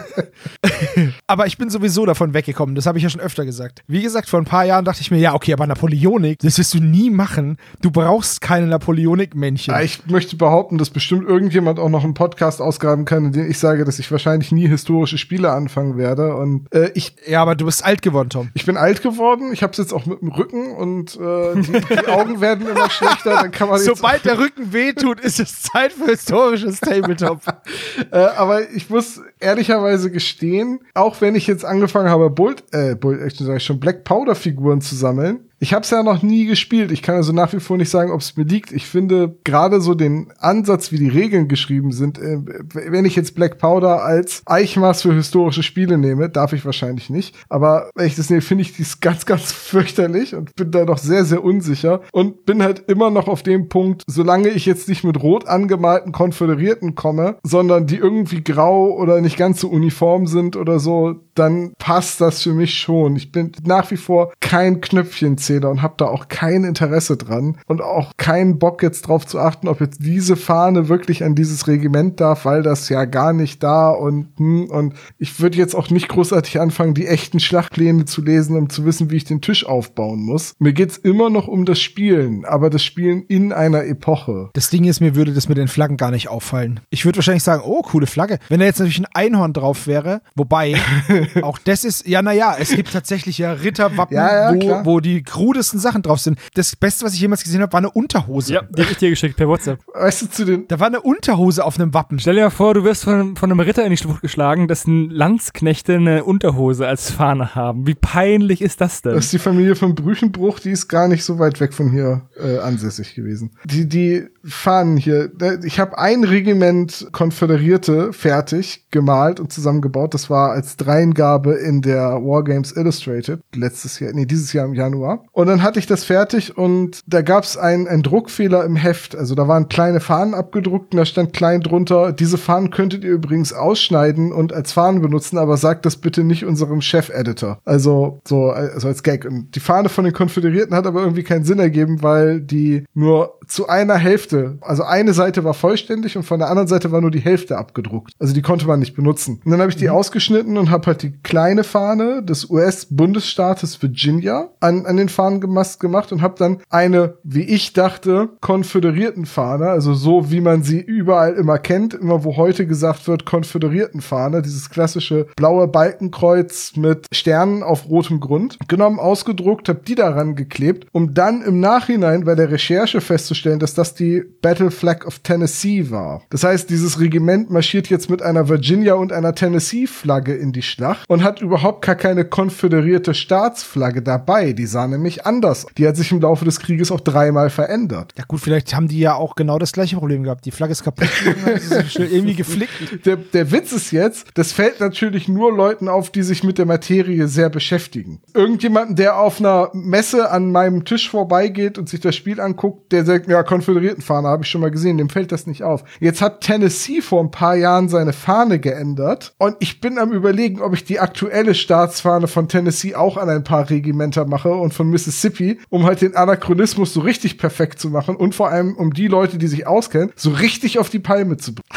aber ich bin sowieso davon weggekommen, das habe ich ja schon öfter gesagt. Wie gesagt, vor ein paar Jahren dachte ich mir, ja, okay, aber Napoleonik, das wirst du nie machen. Du brauchst keine Napoleonik-Männchen. Ich möchte behaupten, dass bestimmt irgendjemand auch noch einen Podcast ausgraben kann, in dem ich sage, dass ich wahrscheinlich nie historische Spiele anfangen werde. Und äh, ich. Ja, aber du bist alt geworden, Tom. Ich bin alt geworden, ich habe es jetzt auch mit dem Rücken und äh, die, die Augen werden immer schlechter. Dann kann man Sobald der Rücken wehtut, ist es Zeit für historisches Tabletop. äh, aber ich muss ehrlicherweise gestehen, auch wenn ich jetzt angefangen habe, Bolt, äh, Bolt Action sag ich schon, Black Powder Figuren zu sammeln, ich habe es ja noch nie gespielt. Ich kann also nach wie vor nicht sagen, ob es mir liegt. Ich finde gerade so den Ansatz, wie die Regeln geschrieben sind, äh, wenn ich jetzt Black Powder als Eichmaß für historische Spiele nehme, darf ich wahrscheinlich nicht. Aber wenn ich das nehme, finde ich dies ganz, ganz fürchterlich und bin da noch sehr, sehr unsicher und bin halt immer noch auf dem Punkt, solange ich jetzt nicht mit rot angemalten Konföderierten komme, sondern die irgendwie grau oder nicht ganz so uniform sind oder so, dann passt das für mich schon. Ich bin nach wie vor kein Knöpfchenzähler und habe da auch kein Interesse dran und auch keinen Bock jetzt drauf zu achten, ob jetzt diese Fahne wirklich an dieses Regiment darf, weil das ja gar nicht da und hm, und ich würde jetzt auch nicht großartig anfangen, die echten Schlachtpläne zu lesen, um zu wissen, wie ich den Tisch aufbauen muss. Mir geht's immer noch um das Spielen, aber das Spielen in einer Epoche. Das Ding ist, mir würde das mit den Flaggen gar nicht auffallen. Ich würde wahrscheinlich sagen, oh, coole Flagge. Wenn da jetzt natürlich ein Einhorn drauf wäre, wobei auch das ist, ja, naja, es gibt tatsächlich ja Ritterwappen, Ja, ja, wo, wo die krudesten Sachen drauf sind. Das Beste, was ich jemals gesehen habe, war eine Unterhose. Ja, die hab ich dir geschickt per WhatsApp. Weißt du, zu den Da war eine Unterhose auf einem Wappen. Stell dir mal vor, du wirst von, von einem Ritter in die Schlucht geschlagen, dessen Landsknechte eine Unterhose als Fahne haben. Wie peinlich ist das denn? Das ist die Familie von Brüchenbruch, die ist gar nicht so weit weg von hier äh, ansässig gewesen. Die, die Fahnen hier, ich habe ein Regiment Konföderierte fertig gemalt und zusammengebaut. Das war als Dreingabe in der Wargames Illustrated letztes Jahr, nee, dieses Jahr im Januar. Und dann hatte ich das fertig und da gab es einen, einen Druckfehler im Heft. Also da waren kleine Fahnen abgedruckt und da stand klein drunter, diese Fahnen könntet ihr übrigens ausschneiden und als Fahnen benutzen, aber sagt das bitte nicht unserem Chef-Editor. Also so also als Gag. Und die Fahne von den Konföderierten hat aber irgendwie keinen Sinn ergeben, weil die nur zu einer Hälfte, also eine Seite war vollständig und von der anderen Seite war nur die Hälfte abgedruckt. Also die konnte man nicht benutzen. Und dann habe ich die ausgeschnitten und habe halt die kleine Fahne des US-Bundesstaates Virginia an, an den Fahnen gemast gemacht und habe dann eine, wie ich dachte, Konföderiertenfahne, also so wie man sie überall immer kennt, immer wo heute gesagt wird, Konföderiertenfahne, dieses klassische blaue Balkenkreuz mit Sternen auf rotem Grund, genommen, ausgedruckt, habe die daran geklebt, um dann im Nachhinein bei der Recherche festzustellen, dass das die Battle Flag of Tennessee war. Das heißt, dieses Regiment marschiert jetzt mit einer Virginia und einer Tennessee-Flagge in die Schlacht und hat überhaupt gar keine konföderierte Staatsflagge dabei. Die sah nämlich anders. Die hat sich im Laufe des Krieges auch dreimal verändert. Ja gut, vielleicht haben die ja auch genau das gleiche Problem gehabt. Die Flagge ist kaputt ist irgendwie geflickt. Der, der Witz ist jetzt, das fällt natürlich nur Leuten auf, die sich mit der Materie sehr beschäftigen. Irgendjemanden, der auf einer Messe an meinem Tisch vorbeigeht und sich das Spiel anguckt, der sagt, ja, Konföderiertenfahne habe ich schon mal gesehen, dem fällt das nicht auf. Jetzt hat Tennessee vor ein paar Jahren seine Fahne geändert und ich bin am überlegen, ob ich die aktuelle Staatsfahne von Tennessee auch an ein paar Regimenter mache und von Mississippi, um halt den Anachronismus so richtig perfekt zu machen und vor allem um die Leute, die sich auskennen, so richtig auf die Palme zu bringen.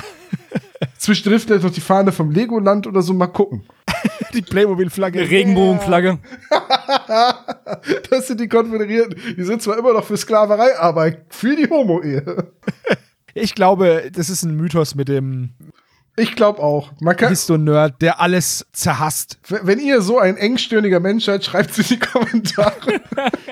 Zwischendrin vielleicht noch die Fahne vom Legoland oder so mal gucken. Die Playmobil-Flagge. Regenbogenflagge. Das sind die Konföderierten. Die sind zwar immer noch für Sklaverei, aber für die Homo-Ehe. Ich glaube, das ist ein Mythos mit dem Ich glaube auch. Man kann, Histo-Nerd, der alles zerhasst. wenn ihr so ein engstirniger Mensch seid, schreibt es in die Kommentare.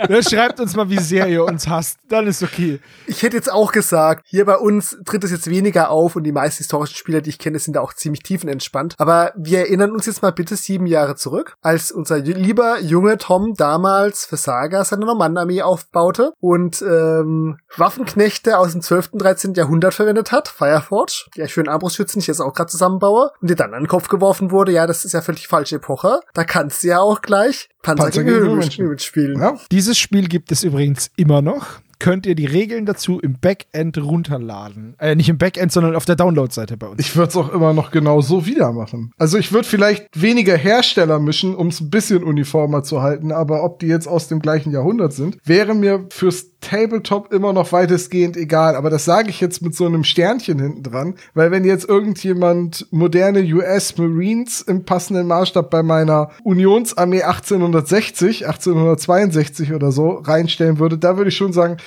Schreibt uns mal, wie sehr ihr uns hasst. Dann ist okay. Ich hätte jetzt auch gesagt, hier bei uns tritt es jetzt weniger auf und die meisten historischen Spieler, die ich kenne, sind da auch ziemlich tiefenentspannt. Aber wir erinnern uns jetzt mal bitte sieben Jahre zurück, als unser lieber junge Tom damals für Saga seine Normannenarmee aufbaute und ähm, Waffenknechte aus dem 12. und 13. Jahrhundert verwendet hat, Fireforge, die schönen Armbrustschützen, ich jetzt auch gerade zusammenbaue, und dir dann an den Kopf geworfen wurde, ja, das ist ja völlig falsche Epoche. Da kannst du ja auch gleich Panzer, Panzer gegen Höhenmenschen. mitspielen. Ja? Dieses Spiel gibt es übrigens immer noch. Könnt ihr die Regeln dazu im Backend runterladen. Äh, nicht im Backend, sondern auf der Download-Seite bei uns. Ich würde es auch immer noch genau so wieder machen. Also ich würde vielleicht weniger Hersteller mischen, um es ein bisschen uniformer zu halten, aber ob die jetzt aus dem gleichen Jahrhundert sind, wäre mir fürs Tabletop immer noch weitestgehend egal. Aber das sage ich jetzt mit so einem Sternchen hinten dran, weil wenn jetzt irgendjemand moderne US Marines im passenden Maßstab bei meiner Unionsarmee 1860, 1862 oder so reinstellen würde, da würde ich schon sagen,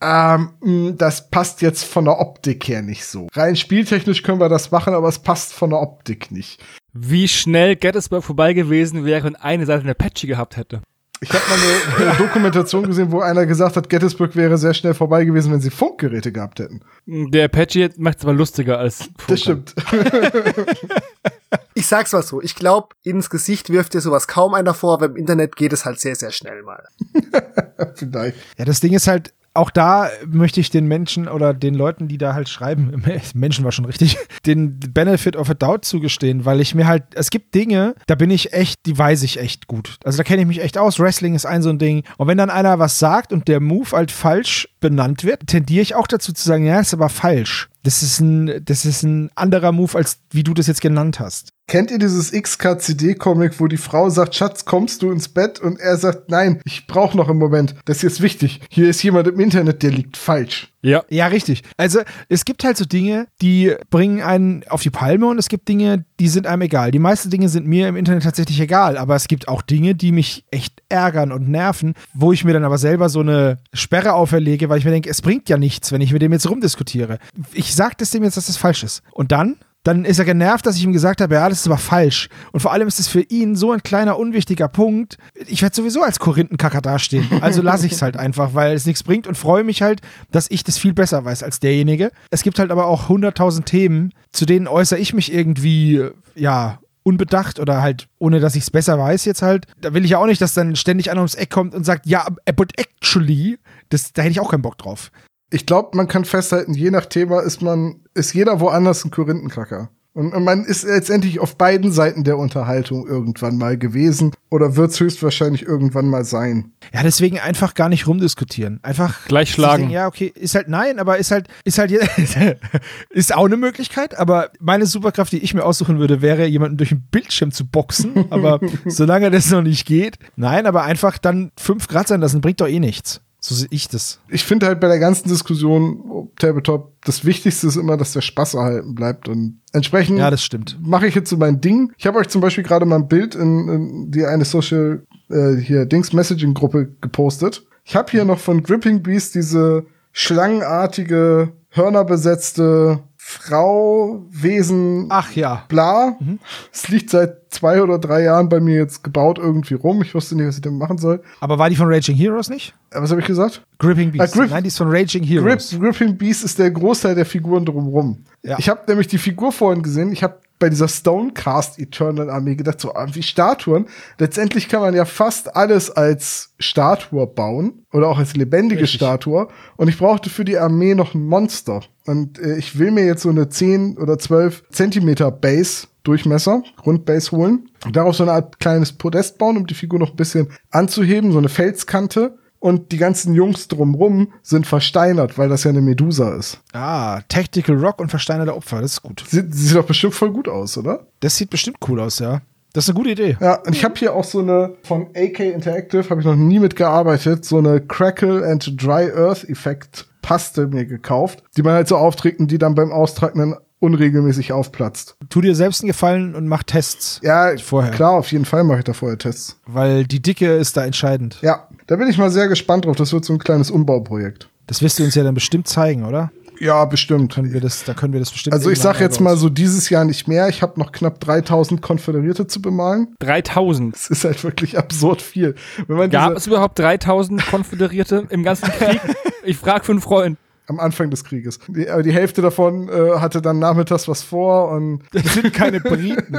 ähm, mh, das passt jetzt von der Optik her nicht so. Rein spieltechnisch können wir das machen, aber es passt von der Optik nicht. Wie schnell Gettysburg vorbei gewesen wäre, wenn eine Seite eine Patchy gehabt hätte. Ich habe mal eine, eine Dokumentation gesehen, wo einer gesagt hat, Gettysburg wäre sehr schnell vorbei gewesen, wenn sie Funkgeräte gehabt hätten. Der Apache macht es aber lustiger als Funker. Das stimmt. Ich sag's mal so, ich glaube, ins Gesicht wirft dir sowas kaum einer vor, aber im Internet geht es halt sehr, sehr schnell mal. Vielleicht. Ja, das Ding ist halt, auch da möchte ich den Menschen oder den Leuten, die da halt schreiben, Menschen war schon richtig, den Benefit of a Doubt zugestehen, weil ich mir halt, es gibt Dinge, da bin ich echt, die weiß ich echt gut. Also da kenne ich mich echt aus. Wrestling ist ein so ein Ding. Und wenn dann einer was sagt und der Move halt falsch benannt wird, tendiere ich auch dazu zu sagen, ja, ist aber falsch. Das ist ein, das ist ein anderer Move, als wie du das jetzt genannt hast. Kennt ihr dieses XKCD-Comic, wo die Frau sagt, Schatz, kommst du ins Bett? Und er sagt, nein, ich brauche noch einen Moment. Das ist jetzt wichtig. Hier ist jemand im Internet, der liegt falsch. Ja. Ja, richtig. Also es gibt halt so Dinge, die bringen einen auf die Palme und es gibt Dinge, die sind einem egal. Die meisten Dinge sind mir im Internet tatsächlich egal, aber es gibt auch Dinge, die mich echt ärgern und nerven, wo ich mir dann aber selber so eine Sperre auferlege, weil ich mir denke, es bringt ja nichts, wenn ich mit dem jetzt rumdiskutiere. Ich sage das dem jetzt, dass das falsch ist. Und dann dann ist er genervt, dass ich ihm gesagt habe, ja, das ist aber falsch. Und vor allem ist es für ihn so ein kleiner, unwichtiger Punkt. Ich werde sowieso als Korinthenkacker dastehen. Also lasse ich es halt einfach, weil es nichts bringt und freue mich halt, dass ich das viel besser weiß als derjenige. Es gibt halt aber auch hunderttausend Themen, zu denen äußere ich mich irgendwie, ja, unbedacht oder halt ohne dass ich es besser weiß jetzt halt. Da will ich ja auch nicht, dass dann ständig einer ums Eck kommt und sagt, ja, but actually, das, da hätte ich auch keinen Bock drauf. Ich glaube, man kann festhalten, je nach Thema ist man, ist jeder woanders ein Korinthenkacker. Und und man ist letztendlich auf beiden Seiten der Unterhaltung irgendwann mal gewesen oder wird es höchstwahrscheinlich irgendwann mal sein. Ja, deswegen einfach gar nicht rumdiskutieren. Einfach Gleich schlagen. denken, ja, okay, ist halt nein, aber ist halt, ist halt, ist auch eine Möglichkeit. Aber meine Superkraft, die ich mir aussuchen würde, wäre, jemanden durch den Bildschirm zu boxen. Aber solange das noch nicht geht, nein, aber einfach dann fünf Grad sein lassen, bringt doch eh nichts. So sehe ich das. Ich finde halt bei der ganzen Diskussion um Tabletop, das Wichtigste ist immer, dass der Spaß erhalten bleibt. Und entsprechend Ja, das stimmt. mache ich jetzt so mein Ding. Ich habe euch zum Beispiel gerade mal ein Bild in, in die eine Social äh, hier Dings Messaging Gruppe gepostet. Ich habe hier noch von Gripping Beast diese schlangenartige, hörnerbesetzte Frau, Wesen, Ach ja. bla. Es liegt seit zwei oder drei Jahren bei mir jetzt gebaut irgendwie rum. Ich wusste nicht, was ich damit machen soll. Aber war die von Raging Heroes nicht? Äh, Was habe ich gesagt? Gripping Beast. Ah, Grip- Nein, die ist von Raging Grip, Heroes. Gripping Beast ist der Großteil der Figuren drumherum. Ja. Ich habe nämlich die Figur vorhin gesehen. Ich habe bei dieser Stonecast Eternal Armee gedacht, so ah, wie Statuen. Letztendlich kann man ja fast alles als Statue bauen oder auch als lebendige Richtig. Statue. Und ich brauchte für die Armee noch ein Monster. Und äh, ich will mir jetzt so eine 10 oder 12 Zentimeter Base Durchmesser, Grundbase holen. Und darauf so eine Art kleines Podest bauen, um die Figur noch ein bisschen anzuheben, so eine Felskante. Und die ganzen Jungs drumrum sind versteinert, weil das ja eine Medusa ist. Ah, Tactical Rock und versteinerte Opfer, das ist gut. Sieht, sieht doch bestimmt voll gut aus, oder? Das sieht bestimmt cool aus, ja. Das ist eine gute Idee. Ja, und ich habe hier auch so eine von AK Interactive, habe ich noch nie mitgearbeitet, so eine Crackle and Dry Earth Effekt Paste mir gekauft, die man halt so aufträgt und die dann beim Austrocknen unregelmäßig aufplatzt. Tu dir selbst einen Gefallen und mach Tests. Ja, Vorher. klar, auf jeden Fall mache ich da vorher Tests. Weil die Dicke ist da entscheidend. Ja, da bin ich mal sehr gespannt drauf. Das wird so ein kleines Umbauprojekt. Das wirst du uns ja dann bestimmt zeigen, oder? Ja, bestimmt. Können wir das, da können wir das bestimmt Also ich irgendwann sag jetzt mal so dieses Jahr nicht mehr. Ich habe noch knapp 3000 Konföderierte zu bemalen. 3000. Das ist halt wirklich absurd viel. Wenn man Gab diese, es überhaupt 3000 Konföderierte im ganzen Krieg? Ich frage für einen Freund. Am Anfang des Krieges. Die, aber die Hälfte davon äh, hatte dann nachmittags was vor und Das sind keine Briten,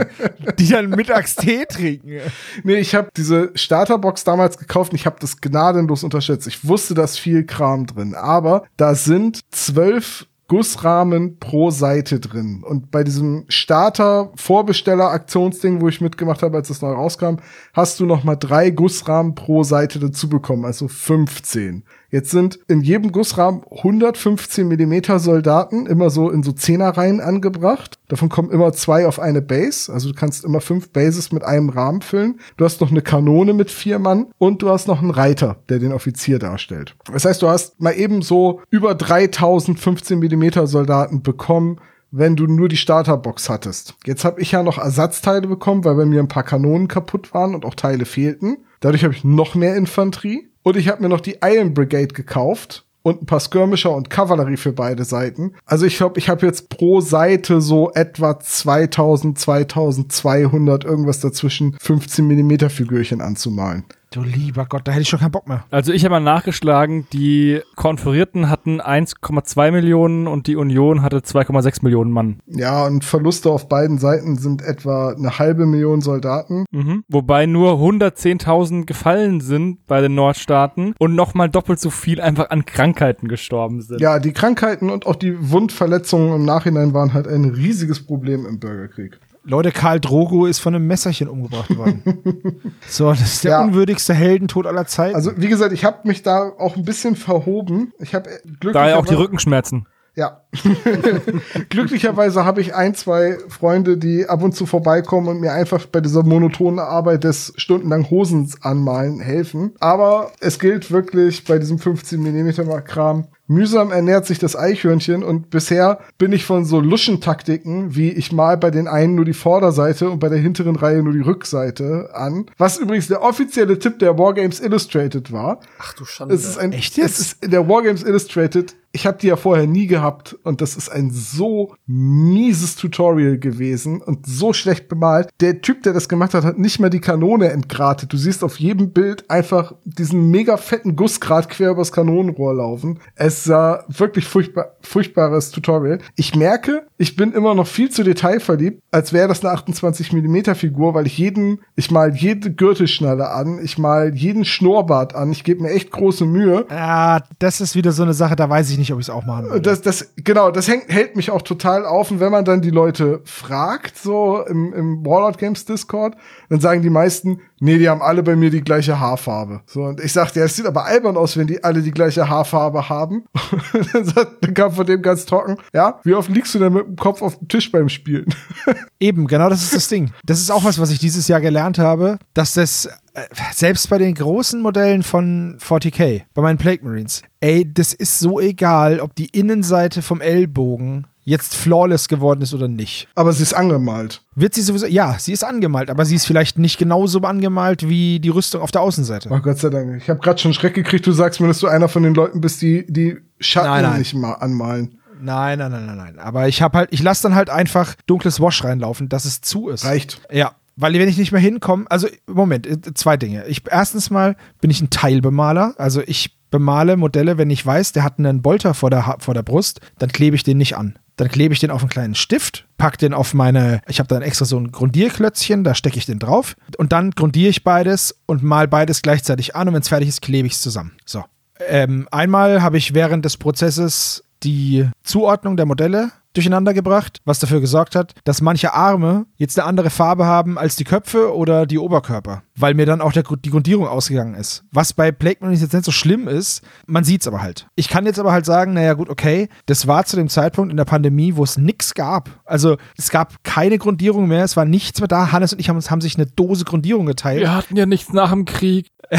die dann mittags Tee trinken. nee, ich habe diese Starterbox damals gekauft und ich habe das gnadenlos unterschätzt. Ich wusste, da ist viel Kram drin, aber da sind zwölf Gussrahmen pro Seite drin. Und bei diesem Starter-Vorbesteller-Aktionsding, wo ich mitgemacht habe, als das neu rauskam, hast du noch mal drei Gussrahmen pro Seite dazu bekommen, also 15. Jetzt sind in jedem Gussrahmen 115 Millimeter Soldaten immer so in so Zehnerreihen angebracht. Davon kommen immer zwei auf eine Base. Also du kannst immer fünf Bases mit einem Rahmen füllen. Du hast noch eine Kanone mit vier Mann und du hast noch einen Reiter, der den Offizier darstellt. Das heißt, du hast mal eben so über 3000 15 Millimeter Soldaten bekommen, wenn du nur die Starterbox hattest. Jetzt habe ich ja noch Ersatzteile bekommen, weil bei mir ein paar Kanonen kaputt waren und auch Teile fehlten. Dadurch habe ich noch mehr Infanterie. Und ich habe mir noch die Iron Brigade gekauft und ein paar Skirmisher und Kavallerie für beide Seiten. Also ich glaube, ich habe jetzt pro Seite so etwa 2000, 2200 irgendwas dazwischen 15 Millimeter Figürchen anzumalen. Du lieber Gott, da hätte ich schon keinen Bock mehr. Also ich habe mal nachgeschlagen, die Konferierten hatten 1,2 Millionen und die Union hatte 2,6 Millionen Mann. Ja, und Verluste auf beiden Seiten sind etwa eine halbe Million Soldaten. Mhm. Wobei nur 110.000 gefallen sind bei den Nordstaaten und nochmal doppelt so viel einfach an Krankheiten gestorben sind. Ja, die Krankheiten und auch die Wundverletzungen im Nachhinein waren halt ein riesiges Problem im Bürgerkrieg. Leute, Karl Drogo ist von einem Messerchen umgebracht worden. so, das ist der Ja. unwürdigste Heldentod aller Zeiten. Also, wie gesagt, ich habe mich da auch ein bisschen verhoben. Ich habe Daher auch die Rückenschmerzen. Ja. Glücklicherweise habe ich ein, zwei Freunde, die ab und zu vorbeikommen und mir einfach bei dieser monotonen Arbeit des stundenlang Hosen anmalen helfen. Aber es gilt wirklich bei diesem 15 mm Kram. Mühsam ernährt sich das Eichhörnchen und bisher bin ich von so Luschentaktiken, wie ich mal bei den einen nur die Vorderseite und bei der hinteren Reihe nur die Rückseite an. Was übrigens der offizielle Tipp der Wargames Illustrated war. Ach du Schande. Es ist ein, Echt jetzt? Es ist in der Wargames Illustrated. Ich habe die ja vorher nie gehabt und das ist ein so mieses Tutorial gewesen und so schlecht bemalt. Der Typ, der das gemacht hat, hat nicht mal die Kanone entgratet. Du siehst auf jedem Bild einfach diesen mega fetten Gussgrat quer übers Kanonenrohr laufen. Es sah wirklich furchtbar, furchtbares Tutorial. Ich merke, ich bin immer noch viel zu detailverliebt, als wäre das eine 28 mm Figur, weil ich jeden, ich mal jede Gürtelschnalle an, ich mal jeden Schnurrbart an. Ich gebe mir echt große Mühe. ja, das ist wieder so eine Sache, da weiß ich nicht, ob ich es auch machen würde. Das, das, genau, das hängt, hält mich auch total auf. Und wenn man dann die Leute fragt, so im, im Warlord Games Discord, dann sagen die meisten, nee, die haben alle bei mir die gleiche Haarfarbe. So, und ich sagte, ja, es sieht aber albern aus, wenn die alle die gleiche Haarfarbe haben. Dann kam von dem ganz trocken, ja, wie oft liegst du denn mit dem Kopf auf dem Tisch beim Spielen? Eben, genau das ist das Ding. Das ist auch was, was ich dieses Jahr gelernt habe, dass das äh, selbst bei den großen Modellen von 40k, bei meinen Plague Marines, ey, das ist so egal, ob die Innenseite vom Ellbogen jetzt flawless geworden ist oder nicht. Aber sie ist angemalt. Wird sie sowieso, ja, sie ist angemalt, aber sie ist vielleicht nicht genauso angemalt wie die Rüstung auf der Außenseite. Oh Gott sei Dank. Ich habe gerade schon Schreck gekriegt, du sagst mir, dass du einer von den Leuten bist, die die Schatten Nein, nein. nicht mal anmalen. Nein, nein, nein, nein, nein. Aber ich habe halt, ich lasse dann halt einfach dunkles Wash reinlaufen, dass es zu ist. Reicht. Ja, weil wenn ich nicht mehr hinkomme, also Moment, äh, zwei Dinge. Ich erstens mal bin ich ein Teilbemaler, also ich bemale Modelle, wenn ich weiß, der hat einen Bolter vor der, vor der Brust, dann klebe ich den nicht an. Dann klebe ich den auf einen kleinen Stift, pack den auf meine, ich habe dann extra so ein Grundierklötzchen, da stecke ich den drauf und dann grundiere ich beides und mal beides gleichzeitig an und wenn es fertig ist, klebe ich es zusammen. So. Ähm, einmal habe ich während des Prozesses die Zuordnung der Modelle durcheinander gebracht, was dafür gesorgt hat, dass manche Arme jetzt eine andere Farbe haben als die Köpfe oder die Oberkörper, weil mir dann auch der, die Grundierung ausgegangen ist. Was bei Plague Marines jetzt nicht so schlimm ist, man sieht es aber halt. Ich kann jetzt aber halt sagen, naja gut, okay, das war zu dem Zeitpunkt in der Pandemie, wo es nichts gab. Also es gab keine Grundierung mehr, es war nichts mehr da. Hannes und ich haben, uns- haben sich eine Dose Grundierung geteilt. Wir hatten ja nichts nach dem Krieg.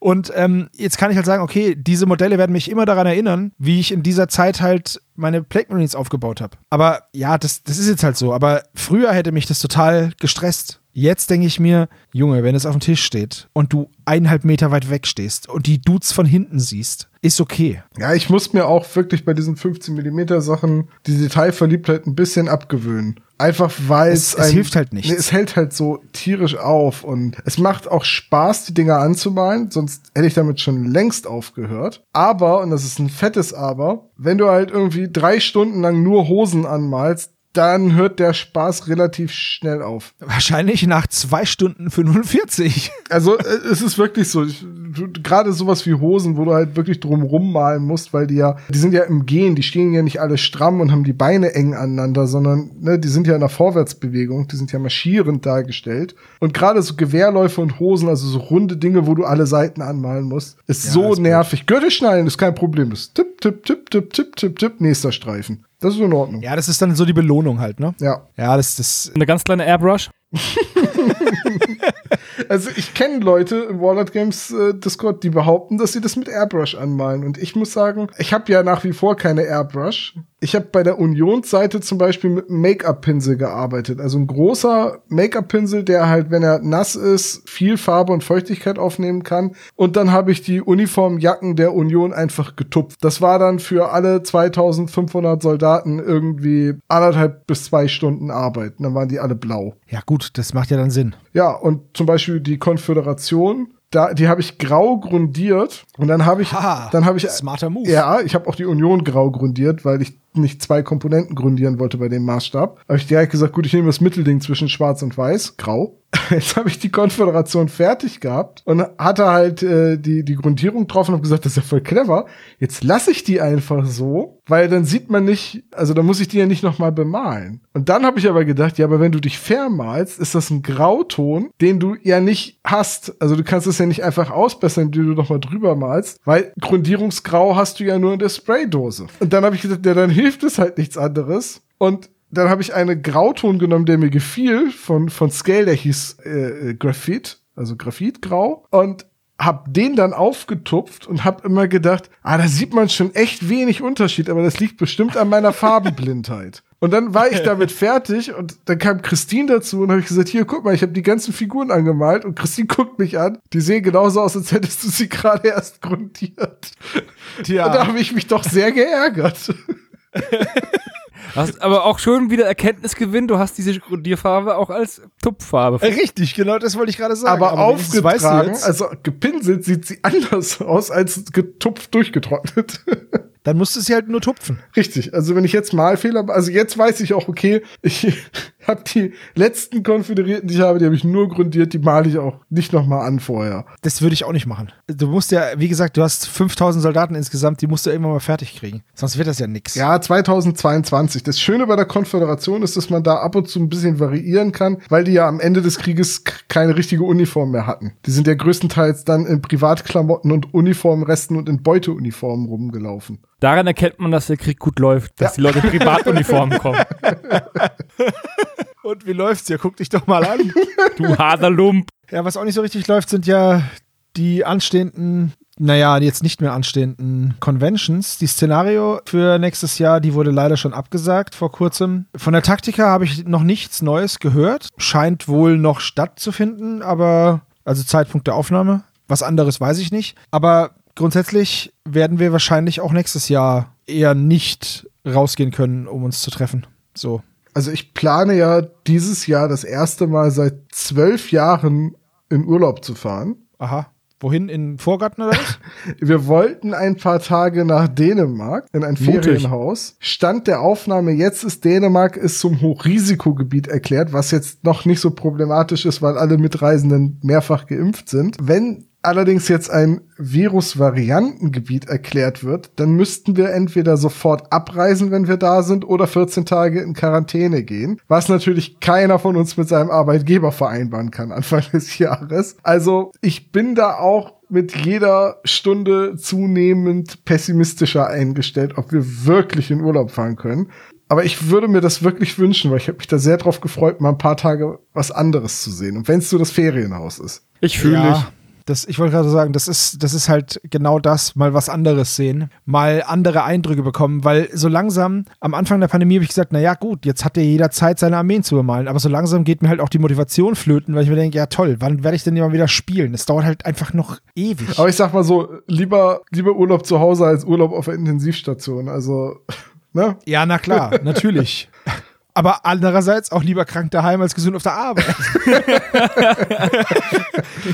Und ähm, jetzt kann ich halt sagen, okay, diese Modelle werden mich immer daran erinnern, wie ich in dieser Zeit halt meine Plague Marines aufgebaut habe. Aber ja, das, das ist jetzt halt so. Aber früher hätte mich das total gestresst. Jetzt denke ich mir, Junge, wenn es auf dem Tisch steht und du eineinhalb Meter weit weg stehst und die Dudes von hinten siehst, ist okay. Ja, ich muss mir auch wirklich bei diesen 15 mm Sachen die Detailverliebtheit ein bisschen abgewöhnen. Einfach weil Es- es, es ein- hilft halt nichts. Nee, es hält halt so tierisch auf und es macht auch Spaß, die Dinger anzumalen, sonst hätte ich damit schon längst aufgehört. Aber, und das ist ein fettes Aber, wenn du halt irgendwie drei Stunden lang nur Hosen anmalst, dann hört der Spaß relativ schnell auf. Wahrscheinlich nach zwei Stunden 45. Also äh, es ist wirklich so, gerade sowas wie Hosen, wo du halt wirklich drum rummalen musst, weil die ja, die sind ja im Gehen, die stehen ja nicht alle stramm und haben die Beine eng aneinander, sondern ne, die sind ja in der Vorwärtsbewegung, die sind ja marschierend dargestellt. Und gerade so Gewehrläufe und Hosen, also so runde Dinge, wo du alle Seiten anmalen musst, ist so ist blöd. nervig. Gürtelschnallen ist kein Problem, das ist tipp, tipp, tipp, tipp, tipp, tipp, tipp, nächster Streifen. Das ist in Ordnung. Ja, das ist dann so die Belohnung halt, ne? ja. Ja, das das. Eine ganz kleine Airbrush. Also ich kenne Leute im Warlord Games äh, Discord, die behaupten, dass sie das mit Airbrush anmalen. Und ich muss sagen, ich habe ja nach wie vor keine Airbrush. Ich habe bei der Unionsseite zum Beispiel mit Make-up-Pinsel gearbeitet. Also ein großer Make-up-Pinsel, der halt, wenn er nass ist, viel Farbe und Feuchtigkeit aufnehmen kann. Und dann habe ich die Uniformjacken der Union einfach getupft. Das war dann für alle 2500 Soldaten irgendwie anderthalb bis zwei Stunden Arbeit. Und dann waren die alle blau. Ja, gut, das macht ja dann Sinn. Ja, und zum Beispiel die Konföderation, da, die habe ich grau grundiert und dann habe ich, Haha, dann habe ich, smarter Move. ja, ich habe auch die Union grau grundiert, weil ich nicht zwei Komponenten grundieren wollte bei dem Maßstab. Habe ich direkt gesagt, gut, ich nehme das Mittelding zwischen Schwarz und Weiß, grau. Jetzt habe ich die Konföderation fertig gehabt und hatte halt äh, die die Grundierung drauf und habe gesagt, das ist ja voll clever. Jetzt lasse ich die einfach so, weil dann sieht man nicht, also dann muss ich die ja nicht noch mal bemalen. Und dann habe ich aber gedacht, ja, aber wenn du dich vermalst, ist das ein Grauton, den du ja nicht hast. Also du kannst es ja nicht einfach ausbessern, indem du noch mal drüber malst, weil Grundierungsgrau hast du ja nur in der Spraydose. Und dann habe ich gesagt, ja, dann hilft es halt nichts anderes. Und dann habe ich einen Grauton genommen, der mir gefiel, von, von Scale, der hieß äh, äh, Graphit, also Graphitgrau. Und hab den dann aufgetupft und hab immer gedacht, ah, da sieht man schon echt wenig Unterschied, aber das liegt bestimmt an meiner Farbenblindheit. Und dann war ich damit fertig und dann kam Christine dazu und habe ich gesagt, hier, guck mal, ich habe die ganzen Figuren angemalt und Christine guckt mich an. Die sehen genauso aus, als hättest du sie gerade erst grundiert. Tja. Und da habe ich mich doch sehr geärgert. Hast aber auch schon wieder Erkenntnisgewinn, du hast diese Grundierfarbe auch als Tupffarbe. Richtig, genau das wollte ich gerade sagen. aber, du aufgetragen, also gepinselt, sieht sie anders aus als getupft durchgetrocknet. dann musst du sie halt nur tupfen. Richtig. Also wenn ich jetzt Malfehler, also jetzt weiß ich auch, okay, ich habe die letzten Konföderierten, die ich habe, die habe ich nur grundiert, die male ich auch nicht noch mal an vorher. Das würde ich auch nicht machen. Du musst ja, wie gesagt, du hast 5000 Soldaten insgesamt, die musst du irgendwann mal fertig kriegen. Sonst wird das ja nix. Ja, 2022. Das Schöne bei der Konföderation ist, dass man da ab und zu ein bisschen variieren kann, weil die ja am Ende des Krieges keine richtige Uniform mehr hatten. Die sind ja größtenteils dann in Privatklamotten und Uniformresten und in Beuteuniformen rumgelaufen. Daran erkennt man, dass der Krieg gut läuft, dass die Leute in Privatuniformen kommen. Und wie läuft's dir? Guck dich doch mal an. Du harter Lump. ja, was auch nicht so richtig läuft, sind ja die anstehenden, naja, jetzt nicht mehr anstehenden Conventions. Die Szenario für nächstes Jahr, die wurde leider schon abgesagt vor kurzem. Von der Taktika habe ich noch nichts Neues gehört. Scheint wohl noch stattzufinden, aber also Zeitpunkt der Aufnahme. Was anderes weiß ich nicht. Aber grundsätzlich werden wir wahrscheinlich auch nächstes Jahr eher nicht rausgehen können, um uns zu treffen. So. Also ich plane ja dieses Jahr das erste Mal seit zwölf Jahren in Urlaub zu fahren. Aha. Wohin? In Vorgarten oder was? Wir wollten ein paar Tage nach Dänemark in ein Mutig. Ferienhaus. Stand der Aufnahme jetzt ist Dänemark ist zum Hochrisikogebiet erklärt, was jetzt noch nicht so problematisch ist, weil alle Mitreisenden mehrfach geimpft sind. Wenn allerdings jetzt ein Virus-Variantengebiet erklärt wird, dann müssten wir entweder sofort abreisen, wenn wir da sind, oder 14 Tage in Quarantäne gehen, was natürlich keiner von uns mit seinem Arbeitgeber vereinbaren kann Anfang des Jahres. Also ich bin da auch mit jeder Stunde zunehmend pessimistischer eingestellt, ob wir wirklich in Urlaub fahren können. Aber ich würde mir das wirklich wünschen, weil ich habe mich da sehr drauf gefreut, mal ein paar Tage was anderes zu sehen. Und wenn es so das Ferienhaus ist. Ich fühle dich. Das, ich wollte gerade sagen, das ist, das ist halt genau das, mal was anderes sehen, mal andere Eindrücke bekommen, weil so langsam, am Anfang der Pandemie habe ich gesagt, naja gut, jetzt hat ja jeder Zeit, seine Armeen zu bemalen, aber so langsam geht mir halt auch die Motivation flöten, weil ich mir denke, ja toll, wann werde ich denn mal wieder spielen? Es dauert halt einfach noch ewig. Aber ich sag mal so, lieber, lieber Urlaub zu Hause als Urlaub auf der Intensivstation. Also, ne? Ja, na klar, natürlich. Aber andererseits auch lieber krank daheim als gesund auf der Arbeit.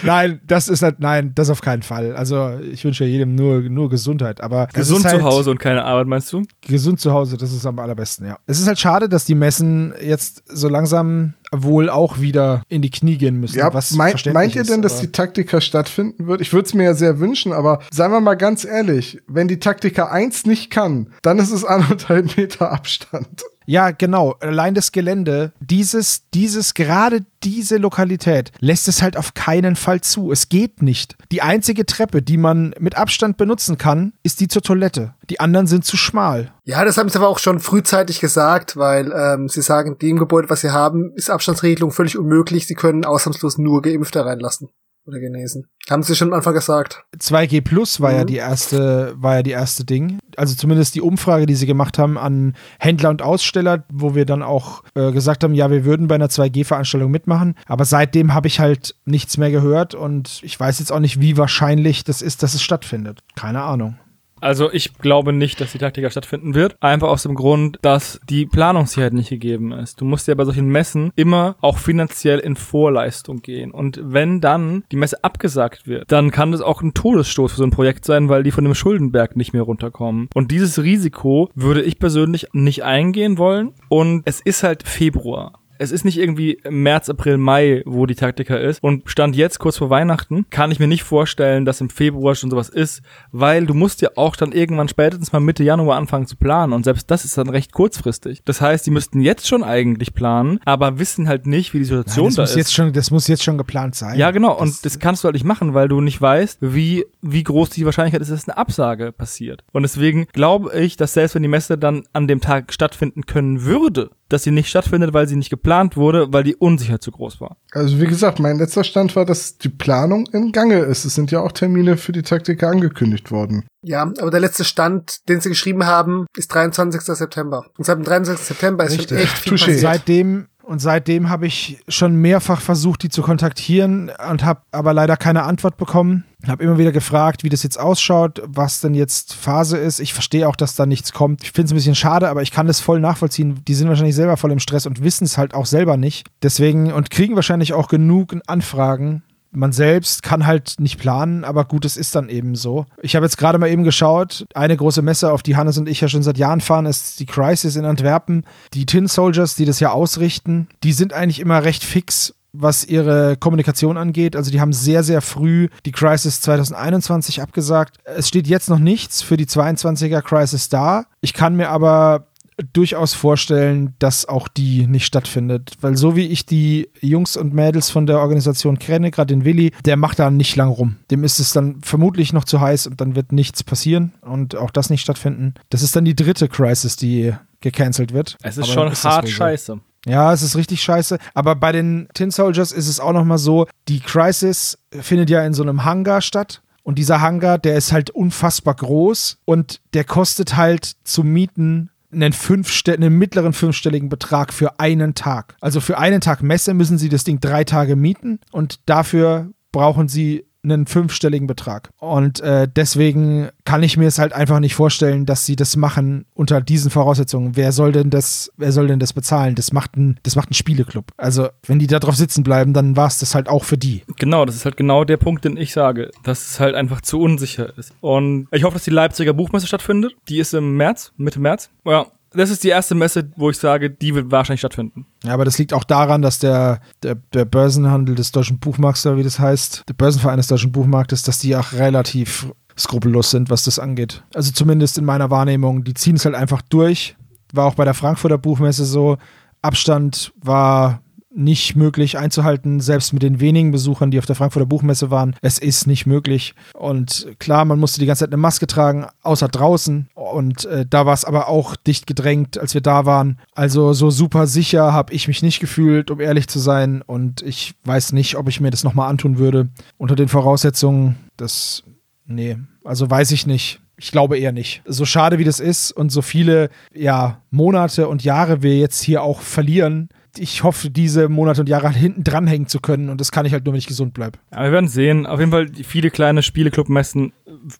nein, das ist halt, nein, das auf keinen Fall. Also ich wünsche ja jedem nur, nur Gesundheit. Aber Gesund ist halt, zu Hause und keine Arbeit, meinst du? Gesund zu Hause, das ist am allerbesten, ja. Es ist halt schade, dass die Messen jetzt so langsam wohl auch wieder in die Knie gehen müssen. Ja, was mein, meint ihr ist, denn, dass aber- die Taktika stattfinden wird? Ich würde es mir ja sehr wünschen, aber seien wir mal ganz ehrlich, wenn die Taktika eins nicht kann, dann ist es anderthalb Meter Abstand. Ja, genau. Allein das Gelände, dieses, dieses, gerade diese Lokalität lässt es halt auf keinen Fall zu. Es geht nicht. Die einzige Treppe, die man mit Abstand benutzen kann, ist die zur Toilette. Die anderen sind zu schmal. Ja, das haben sie aber auch schon frühzeitig gesagt, weil ähm, sie sagen, dem Gebäude, was sie haben, ist Abstandsregelung völlig unmöglich. Sie können ausnahmslos nur Geimpfte reinlassen oder genesen. Haben sie schon am Anfang gesagt. 2G Plus war ja Mhm. die erste, war ja die erste Ding. Also zumindest die Umfrage, die sie gemacht haben an Händler und Aussteller, wo wir dann auch äh, gesagt haben, ja, wir würden bei einer 2G-Veranstaltung mitmachen. Aber seitdem habe ich halt nichts mehr gehört und ich weiß jetzt auch nicht, wie wahrscheinlich das ist, dass es stattfindet. Keine Ahnung. Also ich glaube nicht, dass die Taktika stattfinden wird. Einfach aus dem Grund, dass die Planungssicherheit nicht gegeben ist. Du musst ja bei solchen Messen immer auch finanziell in Vorleistung gehen. Und wenn dann die Messe abgesagt wird, dann kann das auch ein Todesstoß für so ein Projekt sein, weil die von dem Schuldenberg nicht mehr runterkommen. Und dieses Risiko würde ich persönlich nicht eingehen wollen. Und es ist halt Februar es ist nicht irgendwie März, April, Mai, wo die Taktika ist. Und stand jetzt kurz vor Weihnachten, kann ich mir nicht vorstellen, dass im Februar schon sowas ist, weil du musst ja auch dann irgendwann spätestens mal Mitte Januar anfangen zu planen. Und selbst das ist dann recht kurzfristig. Das heißt, die müssten jetzt schon eigentlich planen, aber wissen halt nicht, wie die Situation Nein, das da muss ist. Jetzt schon, das muss jetzt schon geplant sein. Ja, genau. Und das kannst du halt nicht machen, weil du nicht weißt, wie, wie groß die Wahrscheinlichkeit ist, dass eine Absage passiert. Und deswegen glaube ich, dass selbst wenn die Messe dann an dem Tag stattfinden können würde, dass sie nicht stattfindet, weil sie nicht geplant wurde, weil die Unsicherheit zu groß war. Also wie gesagt, mein letzter Stand war, dass die Planung in Gange ist. Es sind ja auch Termine für die Taktika angekündigt worden. Ja, aber der letzte Stand, den sie geschrieben haben, ist 23. September. Und seit dem 23. September ist schon Richtig. echt viel Touché. passiert. Seitdem und seitdem habe ich schon mehrfach versucht, die zu kontaktieren und habe aber leider keine Antwort bekommen. Habe immer wieder gefragt, wie das jetzt ausschaut, was denn jetzt Phase ist. Ich verstehe auch, dass da nichts kommt. Ich finde es ein bisschen schade, aber ich kann das voll nachvollziehen. Die sind wahrscheinlich selber voll im Stress und wissen es halt auch selber nicht. Deswegen und kriegen wahrscheinlich auch genug Anfragen. Man selbst kann halt nicht planen, aber gut, es ist dann eben so. Ich habe jetzt gerade mal eben geschaut, eine große Messe, auf die Hannes und ich ja schon seit Jahren fahren, ist die Crisis in Antwerpen. Die Tin Soldiers, die das ja ausrichten, die sind eigentlich immer recht fix was ihre Kommunikation angeht. Also die haben sehr, sehr früh die Crisis 2021 abgesagt. Es steht jetzt noch nichts für die 22er Crisis da. Ich kann mir aber durchaus vorstellen, dass auch die nicht stattfindet. Weil so wie ich die Jungs und Mädels von der Organisation kenne, gerade den Willi, der macht da nicht lang rum. Dem ist es dann vermutlich noch zu heiß und dann wird nichts passieren und auch das nicht stattfinden. Das ist dann die dritte Crisis, die gecancelt wird. Es ist Aber schon das hart scheiße. Ja, es ist richtig scheiße. Aber bei den Tin Soldiers ist es auch nochmal so, die Crisis findet ja in so einem Hangar statt. Und dieser Hangar, der ist halt unfassbar groß und der kostet halt zu mieten einen, fünfste einen mittleren fünfstelligen Betrag für einen Tag. Also für einen Tag Messe müssen sie das Ding drei Tage mieten und dafür brauchen sie einen fünfstelligen Betrag. Und äh, deswegen kann ich mir es halt einfach nicht vorstellen, dass sie das machen unter diesen Voraussetzungen. Wer soll denn das, wer soll denn das bezahlen? Das macht ein, das macht ein Spieleklub. Also, wenn die da drauf sitzen bleiben, dann war es das halt auch für die. Genau, das ist halt genau der Punkt, den ich sage, dass es halt einfach zu unsicher ist. Und ich hoffe, dass die Leipziger Buchmesse stattfindet. Die ist im März, Mitte März. Ja, das ist die erste Messe, wo ich sage, die wird wahrscheinlich stattfinden. Ja, aber das liegt auch daran, dass der, der, der Börsenhandel des deutschen Buchmarkts, oder wie das heißt, der Börsenverein des deutschen Buchmarktes, dass die auch relativ skrupellos sind, was das angeht. Also zumindest in meiner Wahrnehmung. Die ziehen es halt einfach durch. War auch bei der Frankfurter Buchmesse so. Abstand war nicht möglich einzuhalten, selbst mit den wenigen Besuchern, die auf der Frankfurter Buchmesse waren. Es ist nicht möglich. Und klar, man musste die ganze Zeit eine Maske tragen, außer draußen. Und äh, da war es aber auch dicht gedrängt, als wir da waren. Also so super sicher habe ich mich nicht gefühlt, um ehrlich zu sein. Und ich weiß nicht, ob ich mir das nochmal antun würde. Unter den Voraussetzungen, das, nee, also weiß ich nicht. Ich glaube eher nicht. So schade wie das ist und so viele ja, Monate und Jahre wir jetzt hier auch verlieren, ich hoffe, diese Monate und Jahre hinten dranhängen zu können und das kann ich halt nur, wenn ich gesund bleibe. Ja, wir werden sehen. Auf jeden Fall, viele kleine Spieleclub-Messen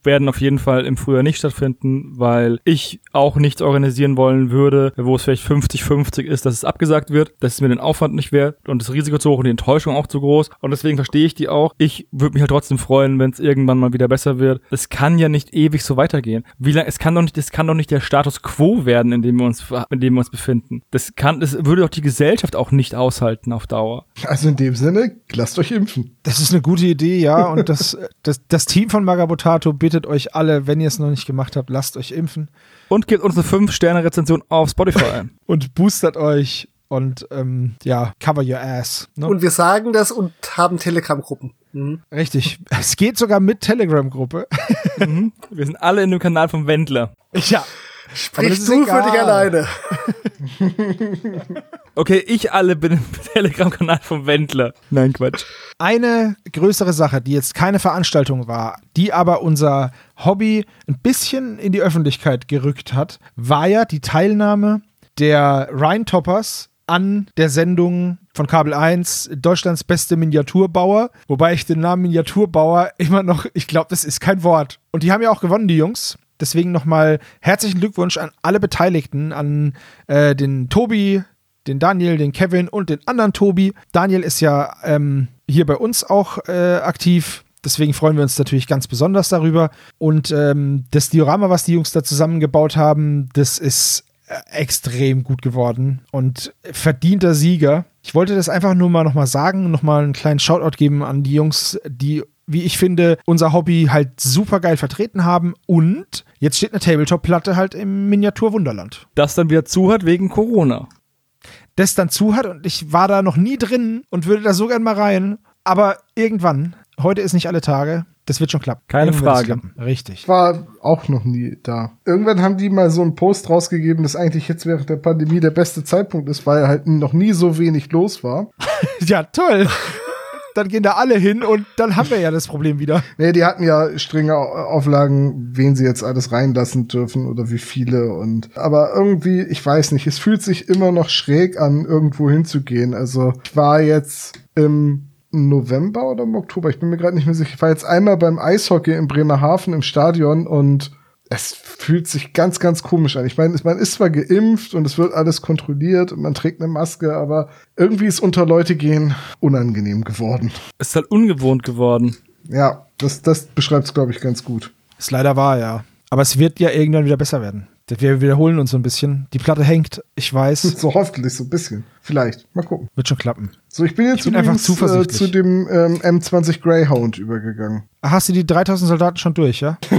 werden auf jeden Fall im Frühjahr nicht stattfinden, weil ich auch nichts organisieren wollen würde, wo es vielleicht 50-50 ist, dass es abgesagt wird. Das ist mir den Aufwand nicht wert und das Risiko zu hoch und die Enttäuschung auch zu groß. Und deswegen verstehe ich die auch. Ich würde mich halt trotzdem freuen, wenn es irgendwann mal wieder besser wird. Es kann ja nicht ewig so weitergehen. Wie lange, es kann doch nicht, es kann doch nicht der Status quo werden, in dem wir uns, in dem wir uns befinden. Das kann, das würde doch die Gesellschaft auch nicht aushalten auf Dauer. Also in dem Sinne, lasst euch impfen. Das ist eine gute Idee, ja. Und das, das, das Team von Magabotato bittet euch alle, wenn ihr es noch nicht gemacht habt, lasst euch impfen Und gebt uns eine 5-Sterne-Rezension auf Spotify. und boostert euch und ähm, ja, cover your ass. Ne? Und wir sagen das und haben Telegram-Gruppen. Mhm. Richtig. Es geht sogar mit Telegram-Gruppe. mhm. Wir sind alle in dem Kanal vom Wendler. ja. Sprich du für dich alleine. Okay, ich alle bin im Telegram-Kanal vom Wendler. Nein, Quatsch. Eine größere Sache, die jetzt keine Veranstaltung war, die aber unser Hobby ein bisschen in die Öffentlichkeit gerückt hat, war ja die Teilnahme der Rheintoppers an der Sendung von Kabel 1, Deutschlands beste Miniaturbauer. Wobei ich den Namen Miniaturbauer immer noch, ich glaube, das ist kein Wort. Und die haben ja auch gewonnen, die Jungs. Deswegen nochmal herzlichen Glückwunsch an alle Beteiligten, an äh, den Tobi, den Daniel, den Kevin und den anderen Tobi. Daniel ist ja ähm, hier bei uns auch äh, aktiv. Deswegen freuen wir uns natürlich ganz besonders darüber. Und ähm, das Diorama, was die Jungs da zusammengebaut haben, das ist äh, extrem gut geworden und verdienter Sieger. Ich wollte das einfach nur mal nochmal sagen, nochmal einen kleinen Shoutout geben an die Jungs, die, wie ich finde, unser Hobby halt super geil vertreten haben. Und jetzt steht eine Tabletop-Platte halt im Miniatur-Wunderland. Das dann wieder zu hat wegen Corona. Das dann zu hat und ich war da noch nie drin und würde da so gern mal rein. Aber irgendwann, heute ist nicht alle Tage, das wird schon klappen. Keine Irgendwann Frage. Richtig. Ich war auch noch nie da. Irgendwann haben die mal so einen Post rausgegeben, dass eigentlich jetzt während der Pandemie der beste Zeitpunkt ist, weil halt noch nie so wenig los war. Ja, toll. Dann gehen da alle hin und dann haben wir ja das Problem wieder. Nee, die hatten ja strenge Au- Auflagen, wen sie jetzt alles reinlassen dürfen oder wie viele und aber irgendwie, ich weiß nicht, es fühlt sich immer noch schräg an, irgendwo hinzugehen. Also ich war jetzt im November oder im Oktober, ich bin mir gerade nicht mehr sicher. Ich war jetzt einmal beim Eishockey in Bremerhaven im Stadion und es fühlt sich ganz, ganz komisch an. Ich meine, man ist zwar geimpft und es wird alles kontrolliert und man trägt eine Maske, aber irgendwie ist unter Leute gehen unangenehm geworden. Ist halt ungewohnt geworden. Ja, das, das beschreibt es, glaube ich, ganz gut. Ist leider wahr, ja. Aber es wird ja irgendwann wieder besser werden. Wir wiederholen uns so ein bisschen. Die Platte hängt, ich weiß, So hoffentlich, so ein bisschen. Vielleicht. Mal gucken. wird schon klappen. So, ich bin jetzt Ich bin einfach übrigens, zuversichtlich. Äh, zu dem ähm, M20 Greyhound übergegangen. Hast du die 3000 Soldaten schon durch, ja?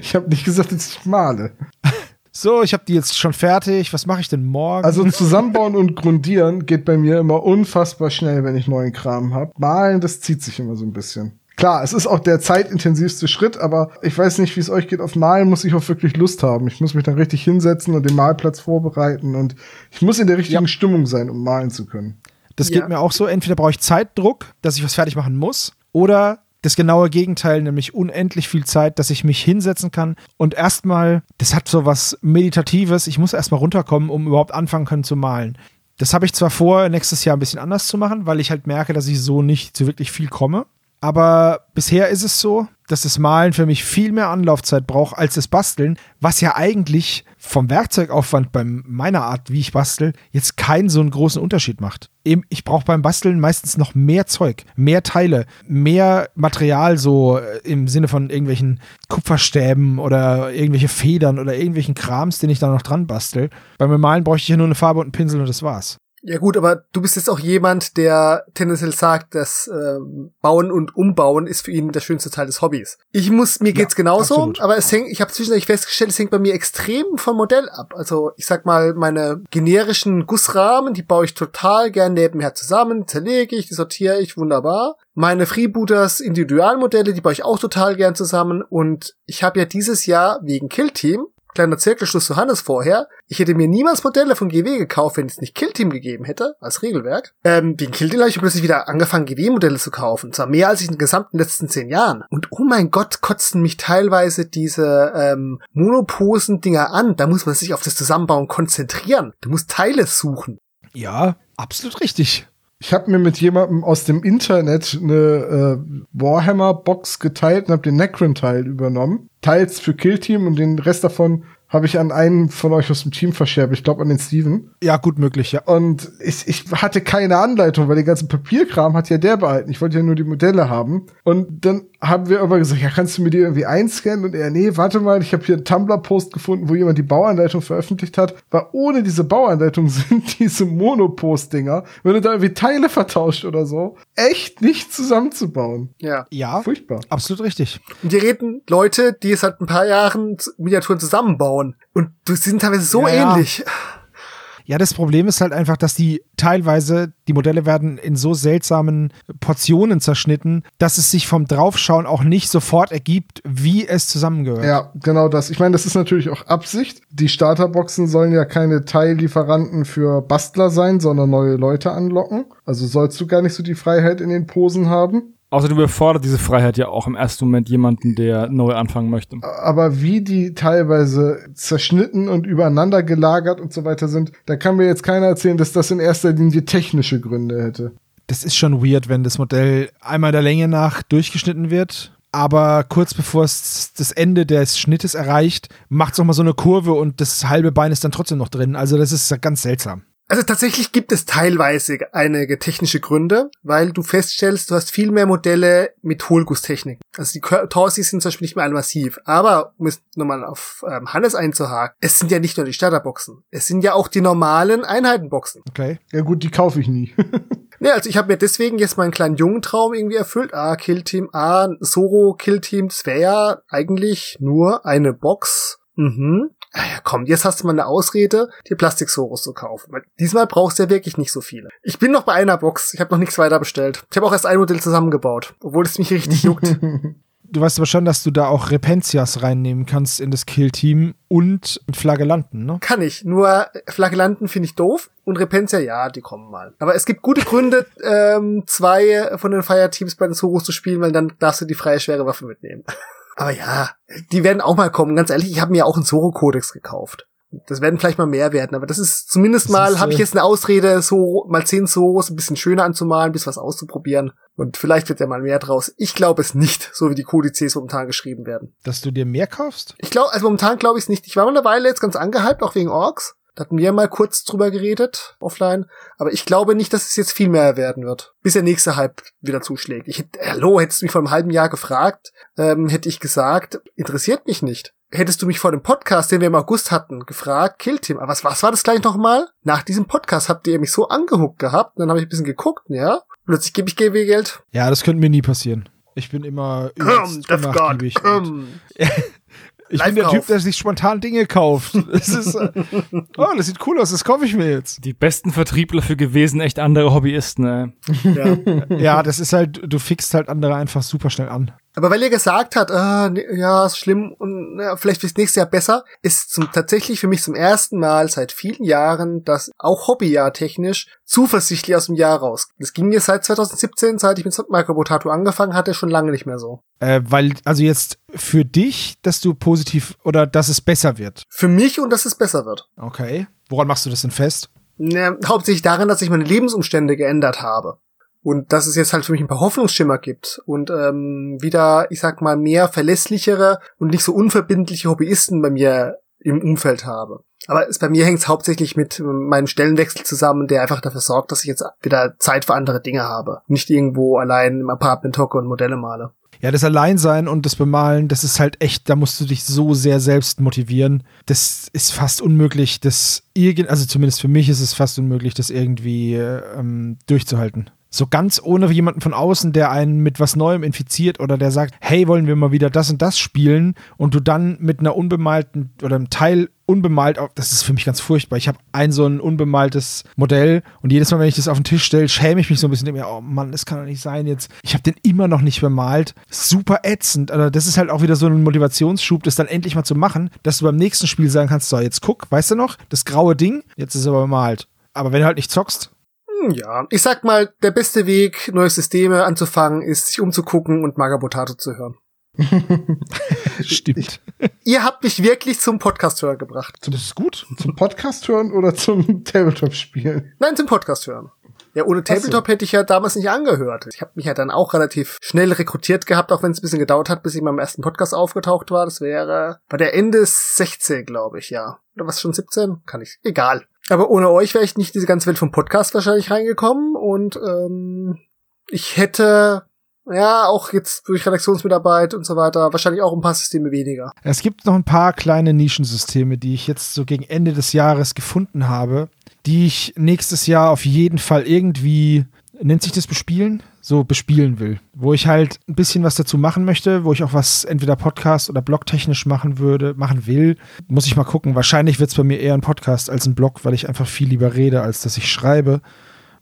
Ich habe nicht gesagt, dass ich male. So, ich habe die jetzt schon fertig. Was mache ich denn morgen? Also zusammenbauen und grundieren geht bei mir immer unfassbar schnell, wenn ich neuen Kram habe. Malen, das zieht sich immer so ein bisschen. Klar, es ist auch der zeitintensivste Schritt, aber ich weiß nicht, wie es euch geht. Auf Malen muss ich auch wirklich Lust haben. Ich muss mich dann richtig hinsetzen und den Malplatz vorbereiten und ich muss in der richtigen Ja. Stimmung sein, um malen zu können. Das Ja. geht mir auch so. Entweder brauche ich Zeitdruck, dass ich was fertig machen muss, oder das genaue Gegenteil, nämlich unendlich viel Zeit, dass ich mich hinsetzen kann und erstmal, das hat so was Meditatives, ich muss erstmal runterkommen, um überhaupt anfangen können zu malen. Das habe ich zwar vor, nächstes Jahr ein bisschen anders zu machen, weil ich halt merke, dass ich so nicht zu wirklich viel komme. Aber bisher ist es so, dass das Malen für mich viel mehr Anlaufzeit braucht als das Basteln, was ja eigentlich vom Werkzeugaufwand bei meiner Art, wie ich bastel, jetzt keinen so einen großen Unterschied macht. Eben, ich brauche beim Basteln meistens noch mehr Zeug, mehr Teile, mehr Material, so äh, im Sinne von irgendwelchen Kupferstäben oder irgendwelche Federn oder irgendwelchen Krams, den ich da noch dran bastel. Beim Malen bräuchte ich ja nur eine Farbe und einen Pinsel und das war's. Ja gut, aber du bist jetzt auch jemand, der tendenziell sagt, dass ähm, Bauen und Umbauen ist für ihn der schönste Teil des Hobbys. Ich muss, mir geht's genauso, absolut. aber es hängt, ich habe zwischendurch festgestellt, es hängt bei mir extrem vom Modell ab. Also ich sag mal, meine generischen Gussrahmen, die baue ich total gern nebenher zusammen, zerlege ich, die sortiere ich, wunderbar. Meine Freebooters Individualmodelle, die baue ich auch total gern zusammen und ich habe ja dieses Jahr wegen Kill Team Kleiner Zirkelschluss zu Hannes vorher. Ich hätte mir niemals Modelle von GW gekauft, wenn es nicht Kill Team gegeben hätte, als Regelwerk. Ähm, wegen Kill Team habe ich plötzlich wieder angefangen, GW-Modelle zu kaufen. Und zwar mehr als ich in den gesamten letzten zehn Jahren. Und oh mein Gott, kotzen mich teilweise diese ähm, Monoposen-Dinger an. Da muss man sich auf das Zusammenbauen konzentrieren. Du musst Teile suchen. Ja, absolut richtig. Ich habe mir mit jemandem aus dem Internet eine äh, Warhammer-Box geteilt und habe den Necron-Teil übernommen. Teils für Killteam und den Rest davon habe ich an einen von euch aus dem Team verscherbt. Ich glaube an den Steven. Ja, gut möglich, ja. Und ich, ich hatte keine Anleitung, weil den ganzen Papierkram hat ja der behalten. Ich wollte ja nur die Modelle haben. Und dann haben wir aber gesagt, ja, kannst du mir die irgendwie einscannen? Und er, nee, warte mal, ich habe hier einen Tumblr-Post gefunden, wo jemand die Bauanleitung veröffentlicht hat. Weil ohne diese Bauanleitung sind diese Monopost-Dinger, wenn du da irgendwie Teile vertauscht oder so, echt nicht zusammenzubauen. Ja. Ja, Furchtbar. absolut richtig. Und hier reden Leute, die seit ein paar Jahren Miniaturen zusammenbauen. Und die sind teilweise so ja. ähnlich. Ja, das Problem ist halt einfach, dass die teilweise, die Modelle werden in so seltsamen Portionen zerschnitten, dass es sich vom Draufschauen auch nicht sofort ergibt, wie es zusammengehört. Ja, genau das. Ich meine, das ist natürlich auch Absicht. Die Starterboxen sollen ja keine Teillieferanten für Bastler sein, sondern neue Leute anlocken. Also sollst du gar nicht so die Freiheit in den Posen haben. Außerdem überfordert diese Freiheit ja auch im ersten Moment jemanden, der neu anfangen möchte. Aber wie die teilweise zerschnitten und übereinander gelagert und so weiter sind, da kann mir jetzt keiner erzählen, dass das in erster Linie technische Gründe hätte. Das ist schon weird, wenn das Modell einmal der Länge nach durchgeschnitten wird aber kurz bevor es das Ende des Schnittes erreicht, macht es nochmal so eine Kurve und das halbe Bein ist dann trotzdem noch drin. Also das ist ganz seltsam. Also tatsächlich gibt es teilweise einige technische Gründe, weil du feststellst, du hast viel mehr Modelle mit Hohlgusstechnik. Also die Torsis sind zum Beispiel nicht mehr alle massiv. Aber, um es nochmal auf ähm, Hannes einzuhaken, es sind ja nicht nur die Starterboxen. Es sind ja auch die normalen Einheitenboxen. Okay. Ja gut, die kaufe ich nie. Ne, also ich habe mir deswegen jetzt meinen kleinen jungen Traum irgendwie erfüllt. Ah, Killteam, ah, Soro Killteam, das wäre ja eigentlich nur eine Box. Mhm. Ah ja, komm, jetzt hast du mal eine Ausrede, dir Plastiksoros zu kaufen. Weil diesmal brauchst du ja wirklich nicht so viele. Ich bin noch bei einer Box. Ich habe noch nichts weiter bestellt. Ich habe auch erst ein Modell zusammengebaut, obwohl es mich richtig juckt. Du weißt aber schon, dass du da auch Repentias reinnehmen kannst in das Kill-Team und Flagellanten, ne? Kann ich. Nur Flagellanten finde ich doof und Repentia, ja, die kommen mal. Aber es gibt gute Gründe, ähm, zwei von den Fire-Teams bei den Soros zu spielen, weil dann darfst du die freie schwere Waffe mitnehmen. Aber ja, die werden auch mal kommen. Ganz ehrlich, ich habe mir auch einen Zoro-Kodex gekauft. Das werden vielleicht mal mehr werden, aber das ist zumindest Das mal, habe ich äh, jetzt eine Ausrede, so mal zehn Soros ein bisschen schöner anzumalen, ein bisschen was auszuprobieren. Und vielleicht wird ja mal mehr draus. Ich glaube es nicht, so wie die Kodizes momentan geschrieben werden. Dass du dir mehr kaufst? Ich glaube, also momentan glaube ich es nicht. Ich war mal eine Weile jetzt ganz angehypt, auch wegen Orks. Da hatten wir mal kurz drüber geredet, offline. Aber ich glaube nicht, dass es jetzt viel mehr werden wird. Bis der nächste Hype wieder zuschlägt. Ich hätte, hallo, hättest du mich vor einem halben Jahr gefragt, ähm, hätte ich gesagt, interessiert mich nicht. Hättest du mich vor dem Podcast, den wir im August hatten, gefragt, Killteam, aber was, was war das gleich nochmal? Nach diesem Podcast habt ihr mich so angehuckt gehabt, und dann habe ich ein bisschen geguckt, ja. Plötzlich gebe ich GW Geld. Ja, das könnte mir nie passieren. Ich bin immer Komm, Death God, komm. Ich bin der. Typ, der sich spontan Dinge kauft. Das ist, äh, oh, das sieht cool aus, das kaufe ich mir jetzt. Die besten Vertriebler für gewesen echt andere Hobbyisten, ey. Ja. Ja, das ist halt, du fixst halt andere einfach super schnell an. Aber weil ihr gesagt hat, nee, ja, ist schlimm und ja, vielleicht fürs nächste Jahr besser, ist zum, tatsächlich für mich zum ersten Mal seit vielen Jahren das auch Hobbyjahr technisch zuversichtlich aus dem Jahr raus. Das ging mir seit 2017, seit ich mit Micro Potato angefangen hatte, schon lange nicht mehr so. Äh, weil, also jetzt für dich, dass du positiv oder dass es besser wird. Für mich und dass es besser wird. Okay. Woran machst du das denn fest? Ja, hauptsächlich daran, dass ich meine Lebensumstände geändert habe. Und dass es jetzt halt für mich ein paar Hoffnungsschimmer gibt und ähm, wieder, ich sag mal, mehr verlässlichere und nicht so unverbindliche Hobbyisten bei mir im Umfeld habe. Aber es, bei mir hängt es hauptsächlich mit ähm, meinem Stellenwechsel zusammen, der einfach dafür sorgt, dass ich jetzt wieder Zeit für andere Dinge habe. Nicht irgendwo allein im Apartment hocke und Modelle male. Ja, das Alleinsein und das Bemalen, das ist halt echt, da musst du dich so sehr selbst motivieren. Das ist fast unmöglich, das irgend, also zumindest für mich ist es fast unmöglich, das irgendwie äh, ähm, durchzuhalten. So ganz ohne jemanden von außen, der einen mit was Neuem infiziert oder der sagt, hey, wollen wir mal wieder das und das spielen und du dann mit einer unbemalten oder einem Teil unbemalt, das ist für mich ganz furchtbar. Ich habe ein so ein unbemaltes Modell und jedes Mal, wenn ich das auf den Tisch stelle, schäme ich mich so ein bisschen. Mir, oh Mann, das kann doch nicht sein jetzt. Ich habe den immer noch nicht bemalt. Super ätzend. Also das ist halt auch wieder so ein Motivationsschub, das dann endlich mal zu machen, dass du beim nächsten Spiel sagen kannst, so, jetzt guck, weißt du noch, das graue Ding, jetzt ist aber bemalt. Aber wenn du halt nicht zockst, Ja, ich sag mal, der beste Weg, neue Systeme anzufangen, ist, sich umzugucken und Magabotato zu hören. stimmt. Ihr habt mich wirklich zum Podcast-Hörer gebracht. Das ist gut. Zum Podcast hören oder zum Tabletop spielen? Nein, zum Podcast hören. Ja, ohne Tabletop hätte ich ja damals nicht angehört. Ich habe mich ja dann auch relativ schnell rekrutiert gehabt, auch wenn es ein bisschen gedauert hat, bis ich beim ersten Podcast aufgetaucht war. Das wäre bei der Ende 16, glaube ich, ja. Oder was schon 17? Kann ich. Egal. Aber ohne euch wäre ich nicht diese ganze Welt vom Podcast wahrscheinlich reingekommen und ähm, ich hätte ja auch jetzt durch Redaktionsmitarbeit und so weiter wahrscheinlich auch ein paar Systeme weniger. Es gibt noch ein paar kleine Nischensysteme, die ich jetzt so gegen Ende des Jahres gefunden habe, die ich nächstes Jahr auf jeden Fall irgendwie, nennt sich das bespielen? So bespielen will. Wo ich halt ein bisschen was dazu machen möchte, wo ich auch was entweder Podcast oder blogtechnisch machen würde, machen will. Muss ich mal gucken. Wahrscheinlich wird es bei mir eher ein Podcast als ein Blog, weil ich einfach viel lieber rede, als dass ich schreibe.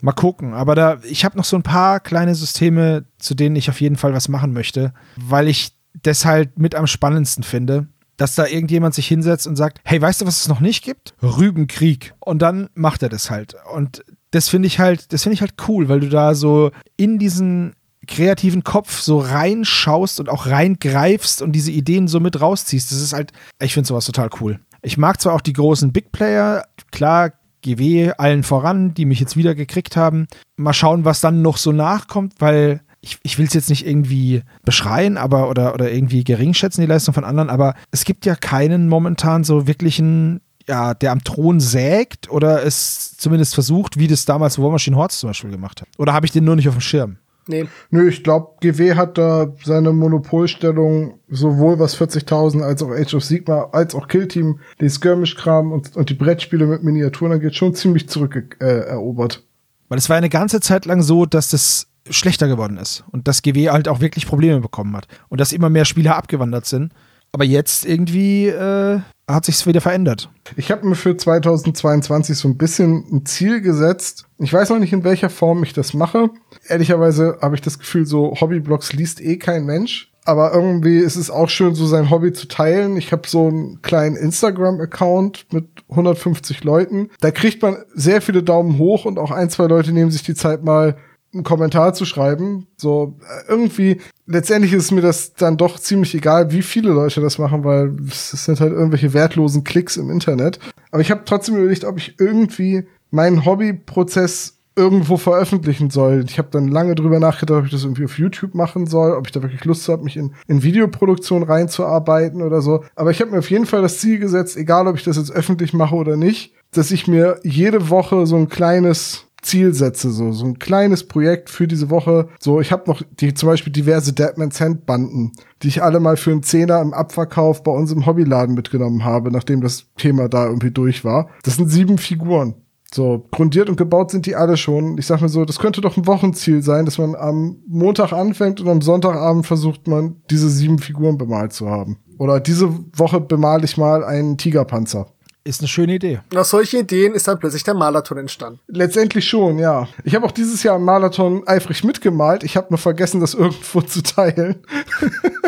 Mal gucken. Aber da, ich habe noch so ein paar kleine Systeme, zu denen ich auf jeden Fall was machen möchte, weil ich das halt mit am spannendsten finde. Dass da irgendjemand sich hinsetzt und sagt, hey, weißt du, was es noch nicht gibt? Rübenkrieg. Und dann macht er das halt. Und das finde ich halt, das finde ich halt cool, weil du da so in diesen kreativen Kopf so reinschaust und auch reingreifst und diese Ideen so mit rausziehst. Das ist halt, ich finde sowas total cool. Ich mag zwar auch die großen Big Player, klar, GW allen voran, die mich jetzt wieder gekriegt haben. Mal schauen, was dann noch so nachkommt, weil ich, ich will es jetzt nicht irgendwie beschreien, aber oder, oder irgendwie gering schätzen, die Leistung von anderen, aber es gibt ja keinen momentan so wirklichen ja, der am Thron sägt oder es zumindest versucht, wie das damals War Machine Hordes zum Beispiel gemacht hat. Oder habe ich den nur nicht auf dem Schirm? Nee. Nö, ich glaube, GW hat da seine Monopolstellung sowohl was 40.000 als auch Age of Sigma, als auch Killteam, den Skirmish-Kram und, und die Brettspiele mit Miniaturen angeht, schon ziemlich zurückerobert. Äh, Weil es war eine ganze Zeit lang so, dass das schlechter geworden ist und dass GW halt auch wirklich Probleme bekommen hat und dass immer mehr Spieler abgewandert sind. Aber jetzt irgendwie äh, hat sich's wieder verändert. Ich habe mir für 2022 so ein bisschen ein Ziel gesetzt. Ich weiß noch nicht, in welcher Form ich das mache. Ehrlicherweise habe ich das Gefühl, so Hobbyblogs liest eh kein Mensch. Aber irgendwie ist es auch schön, so sein Hobby zu teilen. Ich habe so einen kleinen Instagram-Account mit 150 Leuten. Da kriegt man sehr viele Daumen hoch und auch ein, zwei Leute nehmen sich die Zeit mal einen Kommentar zu schreiben. So äh, irgendwie, letztendlich ist mir das dann doch ziemlich egal, wie viele Leute das machen, weil es sind halt irgendwelche wertlosen Klicks im Internet. Aber ich habe trotzdem überlegt, ob ich irgendwie meinen Hobbyprozess irgendwo veröffentlichen soll. Ich habe dann lange drüber nachgedacht, ob ich das irgendwie auf YouTube machen soll, ob ich da wirklich Lust habe, mich in, in Videoproduktion reinzuarbeiten oder so. Aber ich habe mir auf jeden Fall das Ziel gesetzt, egal ob ich das jetzt öffentlich mache oder nicht, dass ich mir jede Woche so ein kleines Ziel setze, so, so ein kleines Projekt für diese Woche. So, ich habe noch die zum Beispiel diverse Deadman's Hand Banden, die ich alle mal für einen Zehner im Abverkauf bei uns im Hobbyladen mitgenommen habe, nachdem das Thema da irgendwie durch war. Das sind sieben Figuren. So, grundiert und gebaut sind die alle schon. Ich sag mir so, das könnte doch ein Wochenziel sein, dass man am Montag anfängt und am Sonntagabend versucht man, diese sieben Figuren bemalt zu haben. Oder diese Woche bemale ich mal einen Tigerpanzer. Ist eine schöne Idee. Und aus solchen Ideen ist dann plötzlich der Marathon entstanden. Letztendlich schon, ja. Ich habe auch dieses Jahr im Marathon eifrig mitgemalt. Ich habe nur vergessen, das irgendwo zu teilen.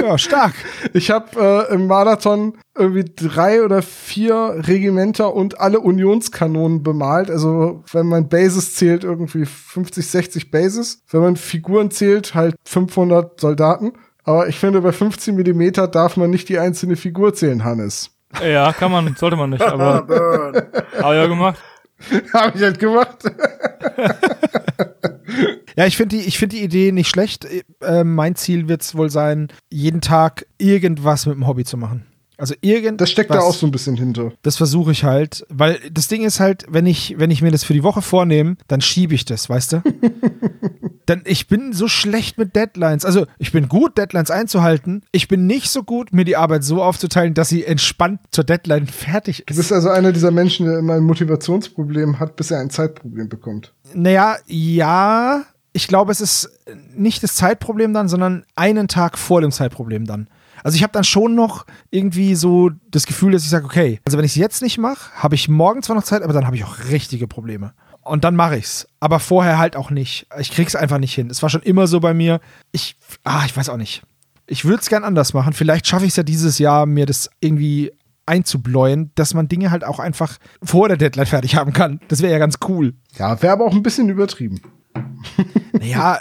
Ja, stark. Ich habe äh, im Marathon irgendwie drei oder vier Regimenter und alle Unionskanonen bemalt. Also wenn man Bases zählt, irgendwie 50, 60 Bases. Wenn man Figuren zählt, halt 500 Soldaten. Aber ich finde, bei 15 Millimeter darf man nicht die einzelne Figur zählen, Hannes. Ja, kann man, sollte man nicht, aber Burn. hab ja gemacht. Habe ich halt gemacht. Ja, ich finde die, ich find die Idee nicht schlecht. Äh, mein Ziel wird es wohl sein, jeden Tag irgendwas mit dem Hobby zu machen. Also irgendwas. Das steckt da auch so ein bisschen hinter. Das versuche ich halt, weil das Ding ist halt, wenn ich, wenn ich mir das für die Woche vornehme, dann schiebe ich das, weißt du? Dann ich bin so schlecht mit Deadlines. Also ich bin gut, Deadlines einzuhalten. Ich bin nicht so gut, mir die Arbeit so aufzuteilen, dass sie entspannt zur Deadline fertig Du ist. bist also einer dieser Menschen, der immer ein Motivationsproblem hat, bis er ein Zeitproblem bekommt. Naja, ja. Ich glaube, es ist nicht das Zeitproblem dann, sondern einen Tag vor dem Zeitproblem dann. Also ich habe dann schon noch irgendwie so das Gefühl, dass ich sage, okay, also wenn ich es jetzt nicht mache, habe ich morgen zwar noch Zeit, aber dann habe ich auch richtige Probleme. Und dann mache ich's. Aber vorher halt auch nicht. Ich krieg's einfach nicht hin. Es war schon immer so bei mir. Ich, ah, ich weiß auch nicht. Ich würde es gern anders machen. Vielleicht schaffe ich es ja dieses Jahr, mir das irgendwie einzubläuen, dass man Dinge halt auch einfach vor der Deadline fertig haben kann. Das wäre ja ganz cool. Ja, wäre aber auch ein bisschen übertrieben. Naja,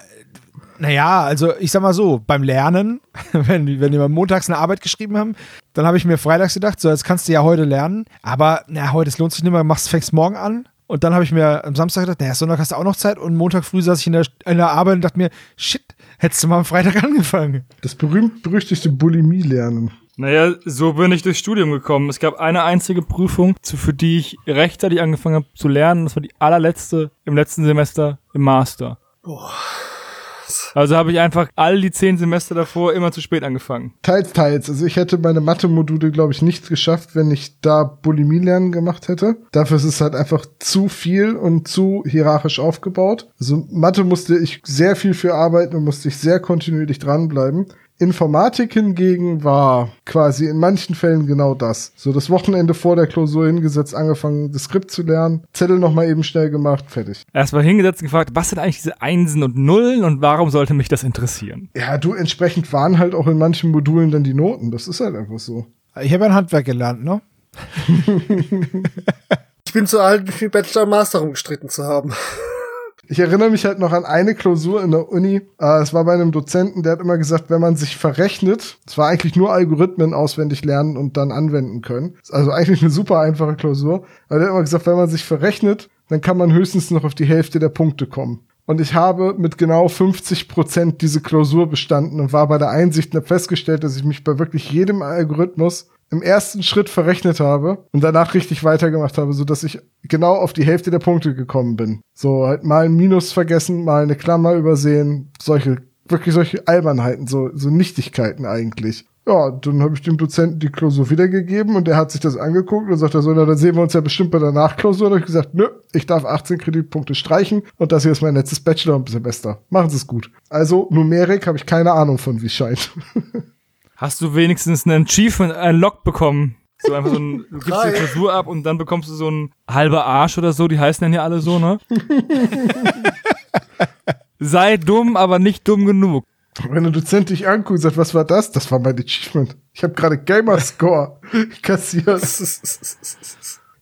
naja, also ich sag mal so, beim Lernen, wenn, wenn wir montags eine Arbeit geschrieben haben, dann habe ich mir freitags gedacht, so, jetzt kannst du ja heute lernen, aber na, heute, es lohnt sich nicht mehr, machst, fängst morgen an. Und dann habe ich mir am Samstag gedacht, naja, Sonntag hast du auch noch Zeit. Und Montag früh saß ich in der, in der Arbeit und dachte mir, shit, hättest du mal am Freitag angefangen. Das berühmt-berüchtigte Bulimie lernen. Naja, so bin ich durchs Studium gekommen. Es gab eine einzige Prüfung, zu- für die ich rechtzeitig angefangen habe zu lernen. Das war die allerletzte im letzten Semester im Master. Also habe ich einfach all die zehn Semester davor immer zu spät angefangen. Teils, teils. Also ich hätte meine Mathe-Module, glaube ich, nicht geschafft, wenn ich da Bulimie lernen gemacht hätte. Dafür ist es halt einfach zu viel und zu hierarchisch aufgebaut. Also Mathe musste ich sehr viel für arbeiten und musste ich sehr kontinuierlich dranbleiben. Informatik hingegen war quasi in manchen Fällen genau das. So das Wochenende vor der Klausur hingesetzt, angefangen, das Skript zu lernen, Zettel nochmal eben schnell gemacht, fertig. Erstmal hingesetzt und gefragt, was sind eigentlich diese Einsen und Nullen und warum sollte mich das interessieren? Ja, du, entsprechend waren halt auch in manchen Modulen dann die Noten. Das ist halt einfach so. Ich habe ja ein Handwerk gelernt, ne? Ich bin zu alt, mich mit Bachelor und Master rumgestritten zu haben. Ich erinnere mich halt noch an eine Klausur in der Uni. Äh, Es war bei einem Dozenten, der hat immer gesagt, wenn man sich verrechnet, es war eigentlich nur Algorithmen auswendig lernen und dann anwenden können. Also eigentlich eine super einfache Klausur. Aber der hat immer gesagt, wenn man sich verrechnet, dann kann man höchstens noch auf die Hälfte der Punkte kommen. und ich habe mit genau 50 Prozent diese Klausur bestanden und war bei der Einsicht festgestellt, dass ich mich bei wirklich jedem Algorithmus im ersten Schritt verrechnet habe und danach richtig weitergemacht habe, so dass ich genau auf die Hälfte der Punkte gekommen bin. So halt mal ein Minus vergessen, mal eine Klammer übersehen, solche wirklich solche Albernheiten, so so Nichtigkeiten eigentlich. Ja, dann habe ich dem Dozenten die Klausur wiedergegeben und der hat sich das angeguckt und sagt so, na, dann sehen wir uns ja bestimmt bei der Nachklausur. Und ich gesagt, nö, ich darf 18 Kreditpunkte streichen und das hier ist mein letztes Bachelor-Semester. Machen Sie es gut. Also Numerik habe ich keine Ahnung von, wie es scheint. Hast du wenigstens ein Achievement, ein Log bekommen? So einfach so ein, du gibst die. Klausur ab und dann bekommst du so ein halber Arsch oder so, die heißen dann ja alle so, ne? Sei dumm, aber nicht dumm genug. Wenn der Dozent dich anguckt und sagt, was war das? Das war mein Achievement. Ich habe gerade Gamerscore kassiert.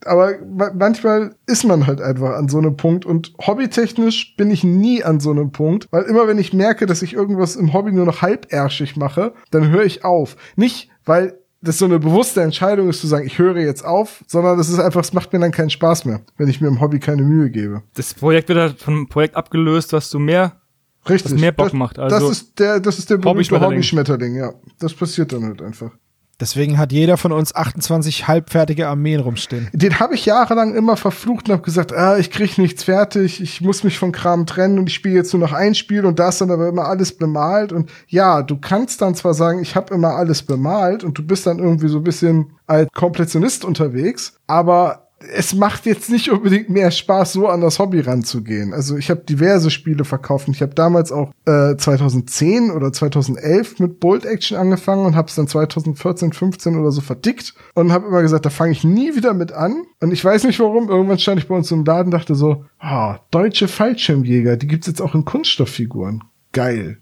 Aber ma- manchmal ist man halt einfach an so einem Punkt und hobbytechnisch bin ich nie an so einem Punkt, weil immer wenn ich merke, dass ich irgendwas im Hobby nur noch halbärschig mache, dann höre ich auf. Nicht, weil das so eine bewusste Entscheidung ist zu sagen, ich höre jetzt auf, sondern das ist einfach, es macht mir dann keinen Spaß mehr, wenn ich mir im Hobby keine Mühe gebe. Das Projekt wird halt von einem Projekt abgelöst, was du mehr Richtig. Was mehr Bock das, macht, also das ist der, das ist der berühmte Hobby-Schmetterling. Hobby-Schmetterling, ja. Das passiert dann halt einfach. Deswegen hat jeder von uns 28 halbfertige Armeen rumstehen. Den habe ich jahrelang immer verflucht und habe gesagt, ah, ich krieg nichts fertig, ich muss mich von Kram trennen und ich spiele jetzt nur noch ein Spiel und da ist dann aber immer alles bemalt und ja, du kannst dann zwar sagen, ich habe immer alles bemalt und du bist dann irgendwie so ein bisschen als Komplettionist unterwegs, aber es macht jetzt nicht unbedingt mehr Spaß, so an das Hobby ranzugehen. Also ich habe diverse Spiele verkauft und ich habe damals auch äh, 2010 oder 2011 mit Bolt Action angefangen und habe es dann 2014, 15 oder so verdickt und habe immer gesagt, da fange ich nie wieder mit an. Und ich weiß nicht warum, irgendwann stand ich bei uns im Laden und dachte so, ah, deutsche Fallschirmjäger, die gibt's jetzt auch in Kunststofffiguren. Geil.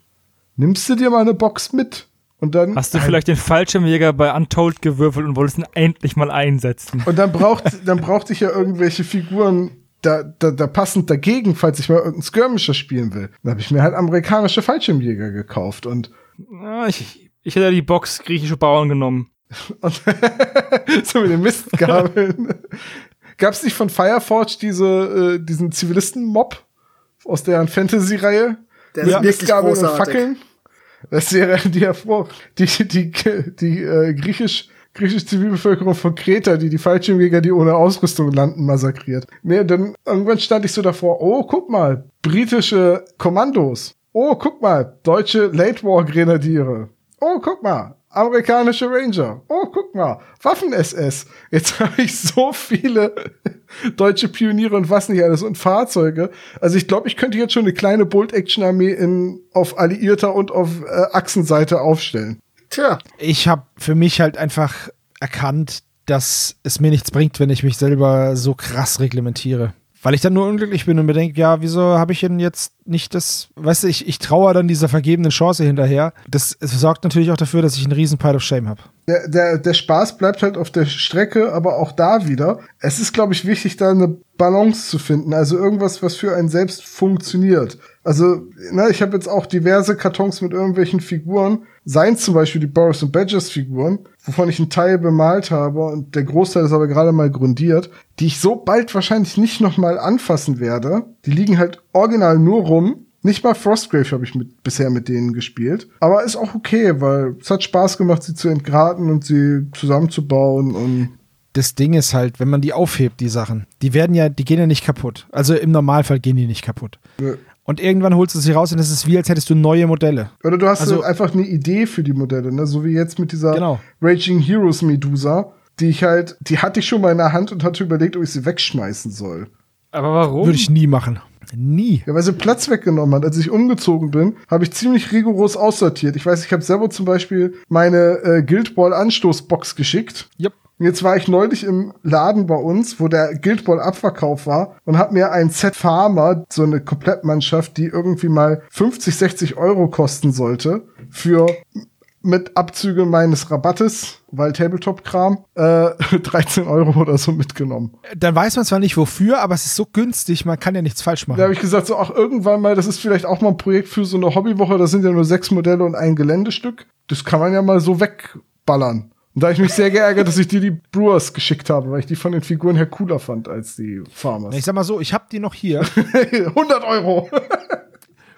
Nimmst du dir mal eine Box mit? Und dann Hast du vielleicht den Fallschirmjäger bei Untold gewürfelt und wolltest ihn endlich mal einsetzen? Und dann braucht, dann brauchte ich ja irgendwelche Figuren da, da, da passend dagegen, falls ich mal irgendeinen Skirmisher spielen will. Dann habe ich mir halt amerikanische Fallschirmjäger gekauft und, Ja, ich, ich hätte die Box griechische Bauern genommen. und so mit den Mistgabeln. Gab es nicht von Fireforge diese, äh, diesen Zivilisten-Mob aus deren Fantasy-Reihe? Der Mit ist wirklich Mistgabeln und. Fackeln? Das wäre die Hervor. Die, die, die äh, griechisch griechische Zivilbevölkerung von Kreta, die die Fallschirmjäger, die ohne Ausrüstung landen, massakriert. Nee, dann irgendwann stand ich so davor, oh, guck mal, britische Kommandos. Oh, guck mal, deutsche Late War Grenadiere. Oh, guck mal, amerikanische Ranger. Oh, guck mal, Waffen-SS. Jetzt habe ich so viele deutsche Pioniere und was nicht alles und Fahrzeuge. Also ich glaube, ich könnte jetzt schon eine kleine Bolt-Action-Armee in, auf Alliierter und auf äh, Achsenseite aufstellen. Tja, Ich habe für mich halt einfach erkannt, dass es mir nichts bringt, wenn ich mich selber so krass reglementiere. Weil ich dann nur unglücklich bin und mir denke, ja, wieso habe ich denn jetzt nicht das, weißt du, ich, ich traue dann dieser vergebenen Chance hinterher. Das es sorgt natürlich auch dafür, dass ich einen riesen Pile of Shame habe. Der, der, der Spaß bleibt halt auf der Strecke, aber auch da wieder. Es ist, glaube ich, wichtig, da eine Balance zu finden. Also irgendwas, was für einen selbst funktioniert. Also, ne, ich habe jetzt auch diverse Kartons mit irgendwelchen Figuren. Seien zum Beispiel die Boris und Badgers Figuren, wovon ich einen Teil bemalt habe und der Großteil ist aber gerade mal grundiert, die ich so bald wahrscheinlich nicht noch mal anfassen werde. Die liegen halt original nur rum. Nicht mal Frostgrave habe ich mit, bisher mit denen gespielt. Aber ist auch okay, weil es hat Spaß gemacht, sie zu entgraten und sie zusammenzubauen und Das Ding ist halt, wenn man die aufhebt, die Sachen, die werden ja, die gehen ja nicht kaputt. Also im Normalfall gehen die nicht kaputt. Nö. Und irgendwann holst du sie raus und es ist wie, als hättest du neue Modelle. Oder du hast Also- einfach eine Idee für die Modelle, ne? So wie jetzt mit dieser Genau. Raging Heroes Medusa, die ich halt, die hatte ich schon mal in der Hand und hatte überlegt, ob ich sie wegschmeißen soll. Aber warum? Würde ich nie machen. Nie. Ja, weil sie Platz weggenommen hat. Als ich umgezogen bin, habe ich ziemlich rigoros aussortiert. Ich weiß, ich habe selber zum Beispiel meine äh, Guild Ball Anstoßbox geschickt. Yep. Und Jetzt war ich neulich im Laden bei uns, wo der Guild Ball Abverkauf war und habe mir ein Set Farmer, so eine Komplettmannschaft, die irgendwie mal 50, 60 Euro kosten sollte, für mit Abzüge meines Rabattes, weil Tabletop-Kram, äh, 13 Euro oder so mitgenommen. Dann weiß man zwar nicht wofür, aber es ist so günstig, man kann ja nichts falsch Da machen. habe ich gesagt, so auch irgendwann mal, das ist vielleicht auch mal ein Projekt für so eine Hobbywoche, da sind ja nur sechs Modelle und ein Geländestück. Das kann man ja mal so wegballern. Und da ich mich sehr geärgert, dass ich dir die Brewers geschickt habe, weil ich die von den Figuren her cooler fand als die Farmers. Ich sag mal so, ich habe die noch hier. 100 Euro.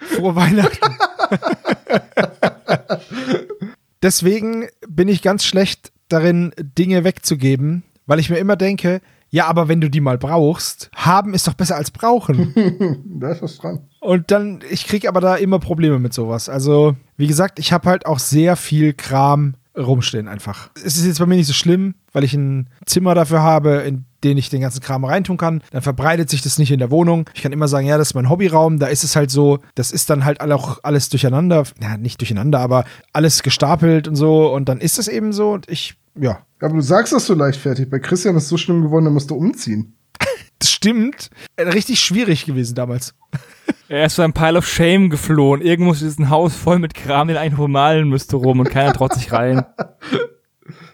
Frohe Weihnachten. Deswegen bin ich ganz schlecht darin, Dinge wegzugeben, weil ich mir immer denke, ja, aber wenn du die mal brauchst, haben ist doch besser als brauchen. Da ist was dran. Und dann, ich kriege aber da immer Probleme mit sowas. Also, wie gesagt, ich habe halt auch sehr viel Kram rumstehen einfach. Es ist jetzt bei mir nicht so schlimm, weil ich ein Zimmer dafür habe, in den ich den ganzen Kram reintun kann. Dann verbreitet sich das nicht in der Wohnung. Ich kann immer sagen, ja, das ist mein Hobbyraum. Da ist es halt so, das ist dann halt auch alles durcheinander. Ja, nicht durcheinander, aber alles gestapelt und so. Und dann ist es eben so. Und ich, ja, Aber du sagst das so leichtfertig. Bei Christian ist es so schlimm geworden, er musste umziehen. das stimmt. Äh, Richtig schwierig gewesen damals. Er ist so ein Pile of Shame geflohen. Irgendwo ist ein Haus voll mit Kram, den eigentlich malen müsste rum und keiner traut sich rein.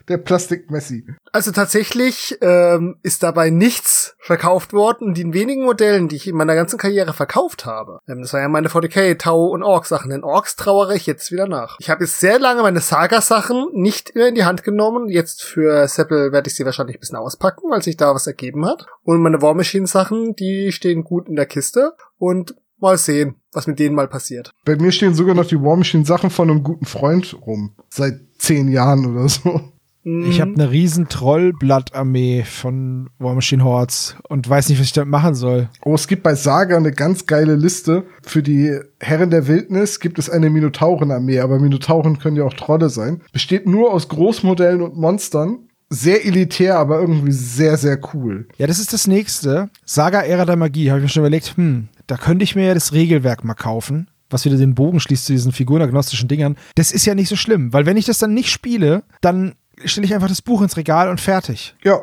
Der Plastik-Messi. Also tatsächlich ähm, ist dabei nichts verkauft worden. Die wenigen Modellen, die ich in meiner ganzen Karriere verkauft habe, ähm, das waren ja meine 40k, Tau und Orks Sachen. Den Orks trauere ich jetzt wieder nach. Ich habe jetzt sehr lange meine Saga-Sachen nicht mehr in die Hand genommen. Jetzt für Seppel werde ich sie wahrscheinlich ein bisschen auspacken, weil sich da was ergeben hat. Und meine War Machine-Sachen, die stehen gut in der Kiste. Und mal sehen, was mit denen mal passiert. Bei mir stehen sogar noch die War Machine Sachen von einem guten Freund rum. Seit zehn Jahren oder so. Ich habe eine riesen Trollblattarmee von War Machine Hordes und weiß nicht, was ich damit machen soll. Oh, es gibt bei Saga eine ganz geile Liste. Für die Herren der Wildnis gibt es eine Minotaurenarmee, aber Minotauren können ja auch Trolle sein. Besteht nur aus Großmodellen und Monstern. Sehr elitär, aber irgendwie sehr, sehr cool. Ja, das ist das nächste. Saga Ära der Magie. Habe ich mir schon überlegt, hm, da könnte ich mir ja das Regelwerk mal kaufen, was wieder den Bogen schließt zu diesen figurenagnostischen Dingern. Das ist ja nicht so schlimm, weil wenn ich das dann nicht spiele, dann stelle ich einfach das Buch ins Regal und fertig. Ja,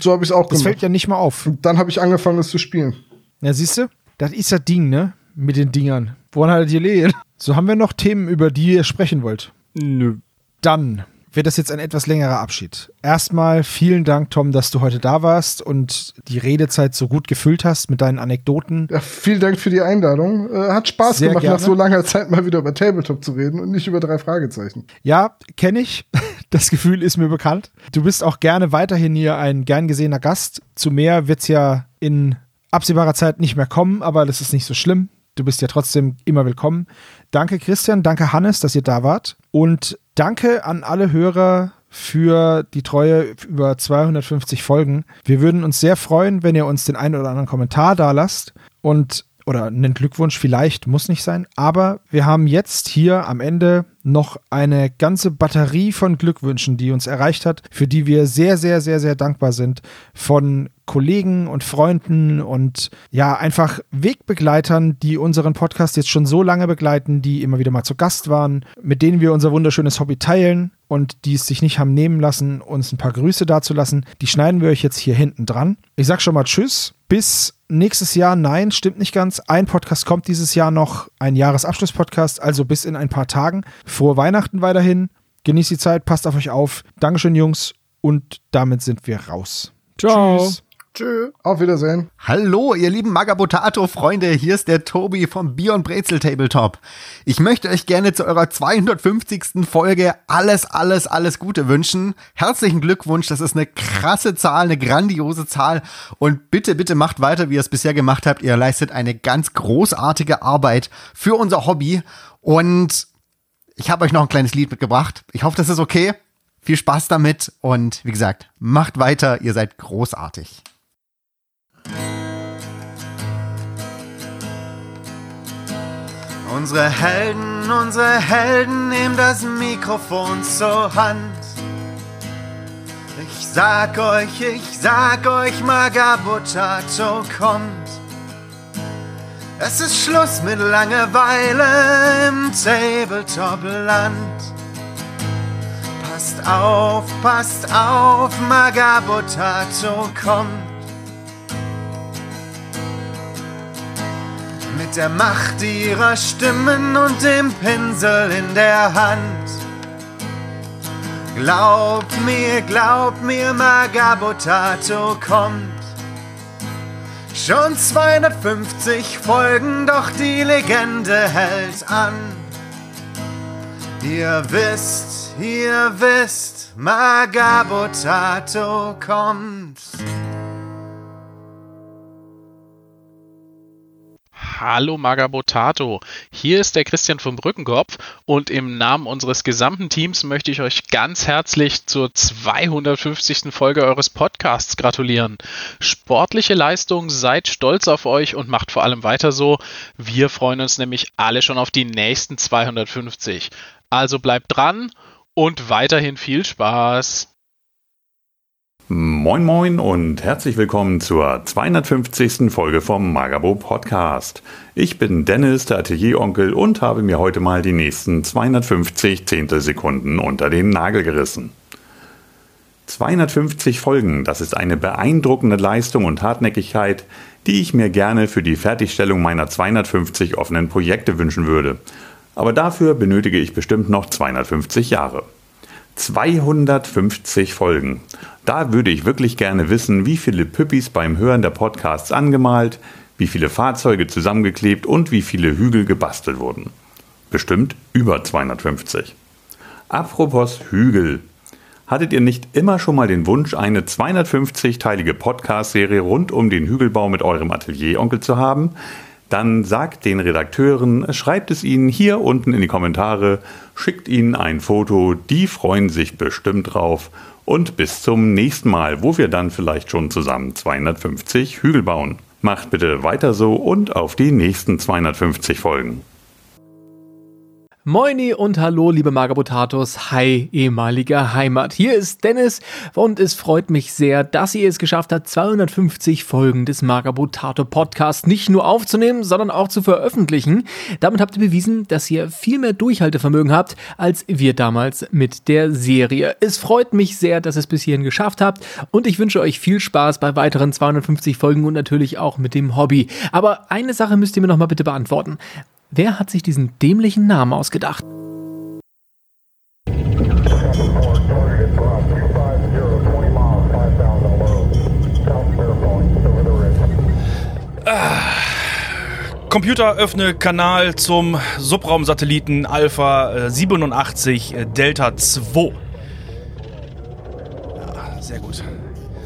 so habe ich es auch Das gemacht. fällt ja nicht mal auf. Und dann habe ich angefangen, es zu spielen. Ja, siehst du? Das ist das Ding, ne? Mit den Dingern. Woran haltet ihr Lehen? So haben wir noch Themen, über die ihr sprechen wollt. Nö. Dann wird das jetzt ein etwas längerer Abschied. Erstmal vielen Dank, Tom, dass du heute da warst und die Redezeit so gut gefüllt hast mit deinen Anekdoten. Ja, vielen Dank für die Einladung. Äh, hat Spaß Sehr gemacht, gerne. nach so langer Zeit mal wieder über Tabletop zu reden und nicht über drei Fragezeichen. Ja, kenne ich. Das Gefühl ist mir bekannt. Du bist auch gerne weiterhin hier ein gern gesehener Gast. Zu mehr wird's ja in absehbarer Zeit nicht mehr kommen, aber das ist nicht so schlimm. Du bist ja trotzdem immer willkommen. Danke Christian, danke Hannes, dass ihr da wart. Und danke an alle Hörer für die Treue über 250 Folgen. Wir würden uns sehr freuen, wenn ihr uns den einen oder anderen Kommentar da lasst und oder einen Glückwunsch vielleicht, muss nicht sein. Aber wir haben jetzt hier am Ende noch eine ganze Batterie von Glückwünschen, die uns erreicht hat, für die wir sehr, sehr, sehr, sehr dankbar sind. Von Kollegen und Freunden und ja, einfach Wegbegleitern, die unseren Podcast jetzt schon so lange begleiten, die immer wieder mal zu Gast waren, mit denen wir unser wunderschönes Hobby teilen und die es sich nicht haben nehmen lassen, uns ein paar Grüße dazulassen. Die schneiden wir euch jetzt hier hinten dran. Ich sag schon mal Tschüss. Bis nächstes Jahr. Nein, stimmt nicht ganz. Ein Podcast kommt dieses Jahr noch, ein Jahresabschlusspodcast, also bis in ein paar Tagen. Frohe Weihnachten weiterhin. Genießt die Zeit, passt auf euch auf. Dankeschön, Jungs. Und damit sind wir raus. Ciao. Tschüss. Tschö. Auf Wiedersehen. Hallo, ihr lieben Magabotato-Freunde, hier ist der Tobi vom Bion Brezel Tabletop. Ich möchte euch gerne zu eurer 250. Folge alles, alles, alles Gute wünschen. Herzlichen Glückwunsch, das ist eine krasse Zahl, eine grandiose Zahl und bitte, bitte macht weiter, wie ihr es bisher gemacht habt. Ihr leistet eine ganz großartige Arbeit für unser Hobby und ich habe euch noch ein kleines Lied mitgebracht. Ich hoffe, das ist okay. Viel Spaß damit und wie gesagt, macht weiter, ihr seid großartig. Unsere Helden, unsere Helden nehmen das Mikrofon zur Hand. Ich sag euch, ich sag euch, Magabotato kommt. Es ist Schluss mit Langeweile im Tabletop-Land. Passt auf, passt auf, Magabotato kommt. Mit der Macht ihrer Stimmen und dem Pinsel in der Hand. Glaub mir, glaub mir, Magabotato kommt. Schon 250 Folgen, doch die Legende hält an. Ihr wisst, ihr wisst, Magabotato kommt. Hallo Magabotato, hier ist der Christian vom Brückenkopf und im Namen unseres gesamten Teams möchte ich euch ganz herzlich zur 250. Folge eures Podcasts gratulieren. Sportliche Leistung, seid stolz auf euch und macht vor allem weiter so. Wir freuen uns nämlich alle schon auf die nächsten 250. Also bleibt dran und weiterhin viel Spaß. Moin Moin und herzlich willkommen zur 250. Folge vom Magabo Podcast. Ich bin Dennis, der Atelieronkel und habe mir heute mal die nächsten 250 Zehntelsekunden unter den Nagel gerissen. 250 Folgen, das ist eine beeindruckende Leistung und Hartnäckigkeit, die ich mir gerne für die Fertigstellung meiner 250 offenen Projekte wünschen würde. Aber dafür benötige ich bestimmt noch 250 Jahre. 250 Folgen. Da würde ich wirklich gerne wissen, wie viele Püppis beim Hören der Podcasts angemalt, wie viele Fahrzeuge zusammengeklebt und wie viele Hügel gebastelt wurden. Bestimmt über 250. Apropos Hügel. Hattet ihr nicht immer schon mal den Wunsch, eine 250-teilige Podcast-Serie rund um den Hügelbau mit eurem Atelieronkel zu haben? dann sagt den Redakteuren, schreibt es ihnen hier unten in die Kommentare, schickt ihnen ein Foto, die freuen sich bestimmt drauf. Und bis zum nächsten Mal, wo wir dann vielleicht schon zusammen 250 Hügel bauen. Macht bitte weiter so und auf die nächsten 250 Folgen. Moini und hallo, liebe Magabotatos. Hi, ehemaliger Heimat. Hier ist Dennis und es freut mich sehr, dass ihr es geschafft habt, 250 Folgen des Magabotato Podcasts nicht nur aufzunehmen, sondern auch zu veröffentlichen. Damit habt ihr bewiesen, dass ihr viel mehr Durchhaltevermögen habt, als wir damals mit der Serie. Es freut mich sehr, dass ihr es bis hierhin geschafft habt und ich wünsche euch viel Spaß bei weiteren 250 Folgen und natürlich auch mit dem Hobby. Aber eine Sache müsst ihr mir noch mal bitte beantworten. Wer hat sich diesen dämlichen Namen ausgedacht? Computer öffne Kanal zum Subraumsatelliten Alpha 87 äh, Delta 2. Ja, sehr gut.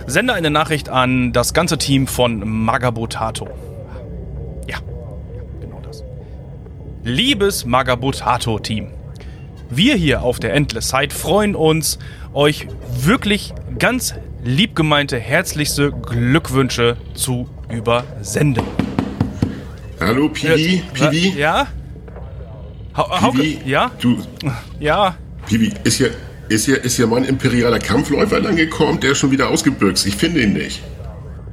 Sende eine Nachricht an das ganze Team von Magabotato. Ja, genau das. Liebes Magabotato-Team, wir hier auf der Endless Side freuen uns, euch wirklich ganz liebgemeinte herzlichste Glückwünsche zu übersenden. Hallo, Piwi, Piwi, Ja? Ha Piwi, ja? du, Ja, Piwi, ist hier, ist hier, ist hier mein imperialer Kampfläufer lang gekommen, der ist schon wieder ausgebüxt. Ich finde ihn nicht.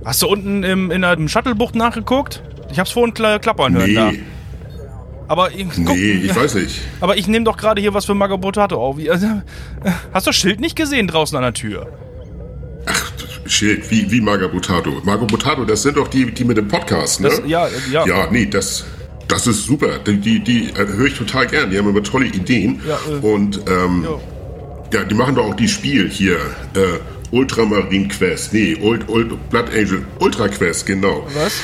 Hast du unten im, in der Shuttlebucht nachgeguckt? Ich hab's vorhin kla klappern hören Nee, da. Aber ich, guck, nee, ich weiß nicht. Aber ich nehme doch gerade hier was für Magabotato auf. Also, Hast du das Schild nicht gesehen draußen an der Tür? Schild, wie, wie Magabotato. Magabotato, das sind doch die, die mit dem Podcast, ne? Das, ja, ja. Ja, nee, das, das ist super. Die, die, die äh, höre ich total gern. Die haben immer tolle Ideen. Ja, äh, Und, ähm, ja, die machen doch auch die Spiel hier. Äh, Ultramarine Quest. Nee, Ult, Ult, Blood Angel. Ultra Quest, genau. Was?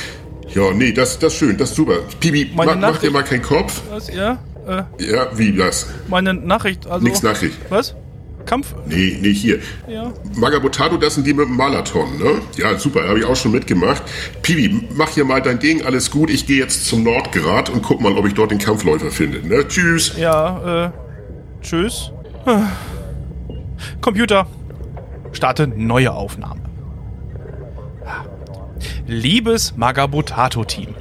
Ja, nee, das, das ist schön, das ist super. Pibi, Meine mach, mach dir mal keinen Kopf. Was? Ja? Äh, Ja, wie das? meine Nachricht, also. Nix Nachricht. Was? Kampf? Nee, nee, hier. Ja. Magabotato, das sind die mit dem Marathon, ne? Ja, super, habe ich auch schon mitgemacht. Pibi, mach hier mal dein Ding, alles gut. Ich gehe jetzt zum Nordgrad und guck mal, ob ich dort den Kampfläufer finde, ne? Tschüss. Ja, äh. Tschüss. Ah. Computer, starte neue Aufnahme. Liebes Magabotato-Team,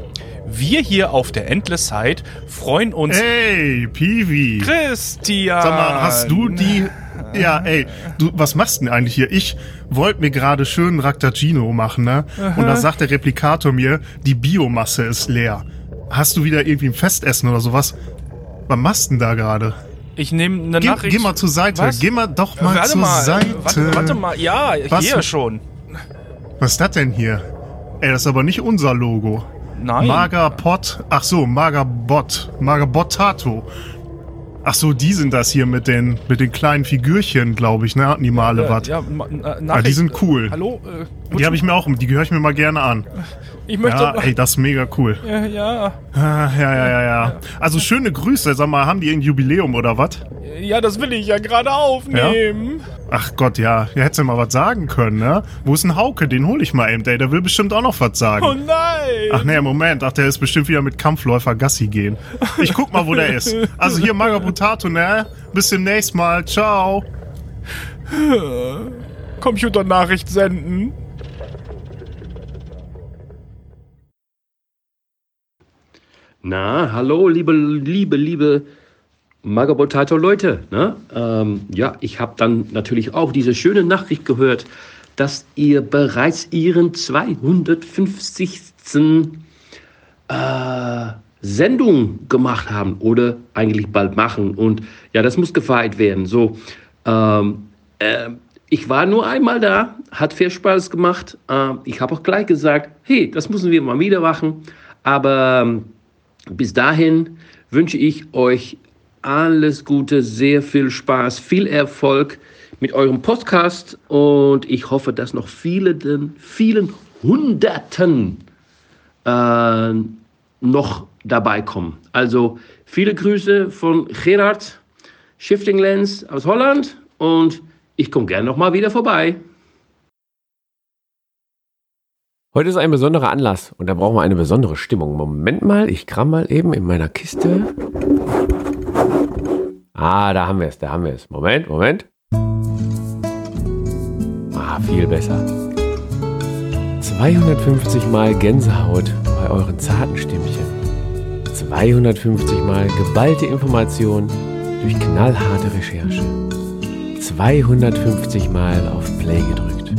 wir hier auf der Endless Side freuen uns. Hey, Piwi. Christian! Sag mal, hast du die. Ja, ey, du, was machst du denn eigentlich hier? Ich wollte mir gerade schön Raktagino machen, ne? Und da sagt der Replikator mir, die Biomasse ist leer. Hast du wieder irgendwie ein Festessen oder sowas? Was machst du denn da gerade? Ich nehme eine Geh, Nachricht. geh mal zur Seite. Was? Geh mal doch mal warte zur mal, Seite. Warte, warte mal, ja, Was? hier schon. Was ist das denn hier? Ey, das ist aber nicht unser Logo. Nein. Magerpot. Ach so, Magerbot. Magerbotato. Ach so, die sind das hier mit den, mit den kleinen Figürchen, glaube ich, ne? Hatten die mal alle Äh, was. ja, äh, Ah, die sind cool. Hallo? Äh, Die habe ich mir auch, die gehöre ich mir mal gerne an. ich möchte. Ja, ey, das ist mega cool. ja, ja, Ah, Ja, ja, ja, ja. Also schöne Grüße. Sag mal, haben die ein Jubiläum oder was? ja, das will ich ja gerade aufnehmen. Ach Gott, ja. Ja, hättest du mal was sagen können, ne? Wo ist ein Hauke? Den hol ich mal eben, ey. Der will bestimmt auch noch was sagen. Oh nein! Ach nee, Moment. Ach, der ist bestimmt wieder mit Kampfläufer Gassi gehen. Ich guck mal, wo der ist. Also hier Magabutato, ne? Bis demnächst mal. Ciao. Computernachricht senden. Na, hallo, liebe, liebe, liebe Magabotato Leute. Ne? Ähm, ja, ich habe dann natürlich auch diese schöne Nachricht gehört, dass ihr bereits ihren 250. Äh, Sendung gemacht haben oder eigentlich bald machen. Und ja, das muss gefeiert werden. So, ähm, äh, ich war nur einmal da, hat viel Spaß gemacht. Äh, ich habe auch gleich gesagt, hey, das müssen wir mal wieder machen. Aber ähm, bis dahin wünsche ich euch alles Gute, sehr viel Spaß, viel Erfolg mit eurem Podcast und ich hoffe, dass noch viele, vielen Hunderten äh, noch dabei kommen. Also viele Grüße von Gerard Shifting Lens aus Holland und ich komme gerne noch mal wieder vorbei. Heute ist ein besonderer Anlass und da brauchen wir eine besondere Stimmung. Moment mal, ich kram mal eben in meiner Kiste. Ah, da haben wir es, da haben wir es. Moment, Moment. Ah, viel besser. 250 Mal Gänsehaut bei euren zarten Stimmchen. 250 Mal geballte Information durch knallharte Recherche. 250 Mal auf Play gedrückt.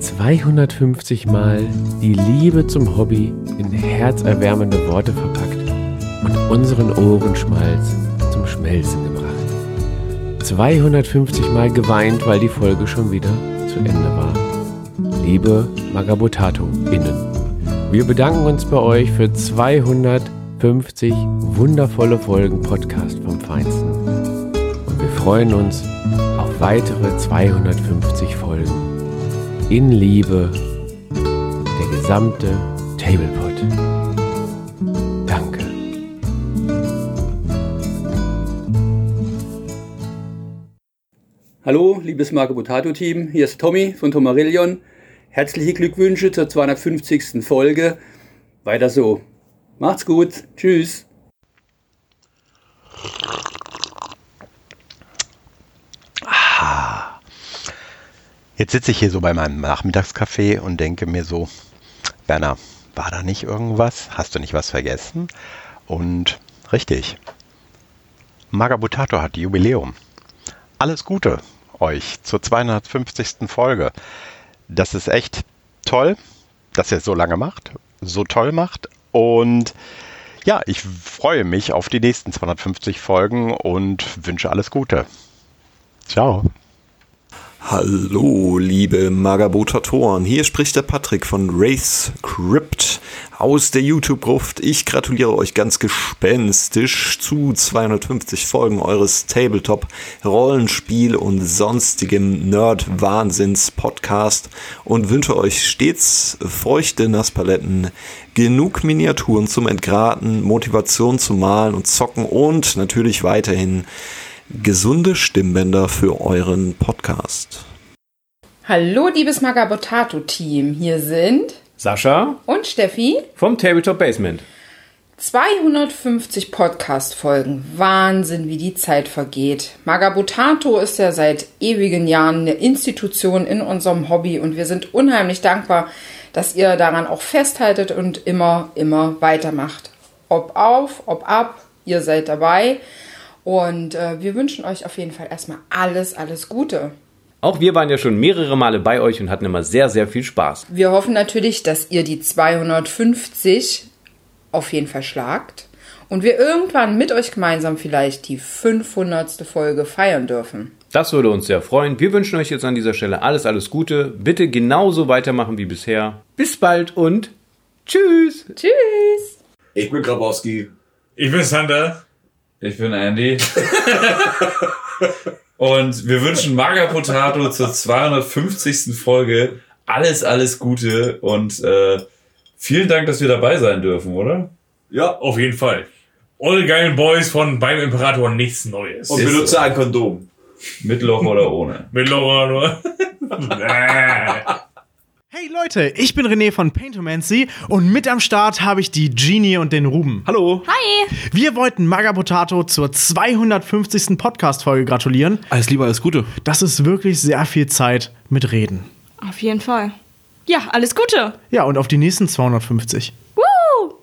250 Mal die Liebe zum Hobby in herzerwärmende Worte verpackt und unseren Ohrenschmalz zum Schmelzen gebracht. 250 Mal geweint, weil die Folge schon wieder zu Ende war. Liebe Magabotato-Innen, wir bedanken uns bei euch für 250 wundervolle Folgen Podcast vom Feinsten. Und wir freuen uns auf weitere 250 Folgen in Liebe der gesamte Tablepot. Hallo, liebes Marco Botato Team, hier ist Tommy von Tomarillion. Herzliche Glückwünsche zur 250. Folge. Weiter so. Macht's gut. Tschüss. Jetzt sitze ich hier so bei meinem Nachmittagskaffee und denke mir so, Werner, war da nicht irgendwas? Hast du nicht was vergessen? Und richtig, Magabutato hat Jubiläum. Alles Gute euch zur 250. Folge. Das ist echt toll, dass ihr es so lange macht, so toll macht. Und ja, ich freue mich auf die nächsten 250 Folgen und wünsche alles Gute. Ciao. Hallo, liebe Magabotatoren. Hier spricht der Patrick von Wraith Crypt aus der YouTube-Gruft. Ich gratuliere euch ganz gespenstisch zu 250 Folgen eures Tabletop-Rollenspiel und sonstigen Nerd-Wahnsinns-Podcast und wünsche euch stets feuchte Nasspaletten, genug Miniaturen zum Entgraten, Motivation zum Malen und Zocken und natürlich weiterhin gesunde Stimmbänder für euren Podcast. Hallo, liebes Magabotato-Team. Hier sind Sascha und Steffi vom Tabletop Basement. 250 Podcast-Folgen. Wahnsinn, wie die Zeit vergeht. Magabotato ist ja seit ewigen Jahren eine Institution in unserem Hobby und wir sind unheimlich dankbar, dass ihr daran auch festhaltet und immer, immer weitermacht. Ob auf, ob ab, ihr seid dabei. Und äh, wir wünschen euch auf jeden Fall erstmal alles, alles Gute. Auch wir waren ja schon mehrere Male bei euch und hatten immer sehr, sehr viel Spaß. Wir hoffen natürlich, dass ihr die 250 auf jeden Fall schlagt und wir irgendwann mit euch gemeinsam vielleicht die 500. Folge feiern dürfen. Das würde uns sehr freuen. Wir wünschen euch jetzt an dieser Stelle alles, alles Gute. Bitte genauso weitermachen wie bisher. Bis bald und tschüss. Tschüss. Ich bin Grabowski. Ich bin Sander. Ich bin Andy. Und wir wünschen Maga Potato zur 250. Folge alles, alles Gute und äh, vielen Dank, dass wir dabei sein dürfen, oder? Ja, auf jeden Fall. Alle geilen Boys von beim Imperator nichts Neues. Und benutze ein Kondom. Mit Loch oder ohne? Mit Loch oder nur? Hey Leute, ich bin René von Paintomancy und mit am Start habe ich die Genie und den Ruben. Hallo. Hi. Wir wollten Magabotato zur 250. Podcast-Folge gratulieren. Alles Liebe, alles Gute. Das ist wirklich sehr viel Zeit mit Reden. Auf jeden Fall. Ja, alles Gute. Ja, und auf die nächsten 250. Woo!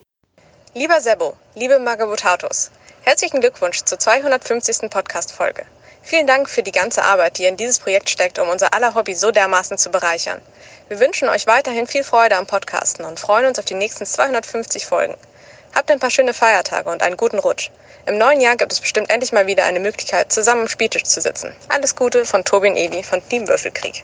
Lieber Sebo, liebe Magabotatos, herzlichen Glückwunsch zur 250. Podcast-Folge. Vielen Dank für die ganze Arbeit, die ihr in dieses Projekt steckt, um unser aller Hobby so dermaßen zu bereichern. Wir wünschen euch weiterhin viel Freude am Podcasten und freuen uns auf die nächsten 250 Folgen. Habt ein paar schöne Feiertage und einen guten Rutsch. Im neuen Jahr gibt es bestimmt endlich mal wieder eine Möglichkeit, zusammen am Spieltisch zu sitzen. Alles Gute von Tobi und Evi von Team Würfelkrieg.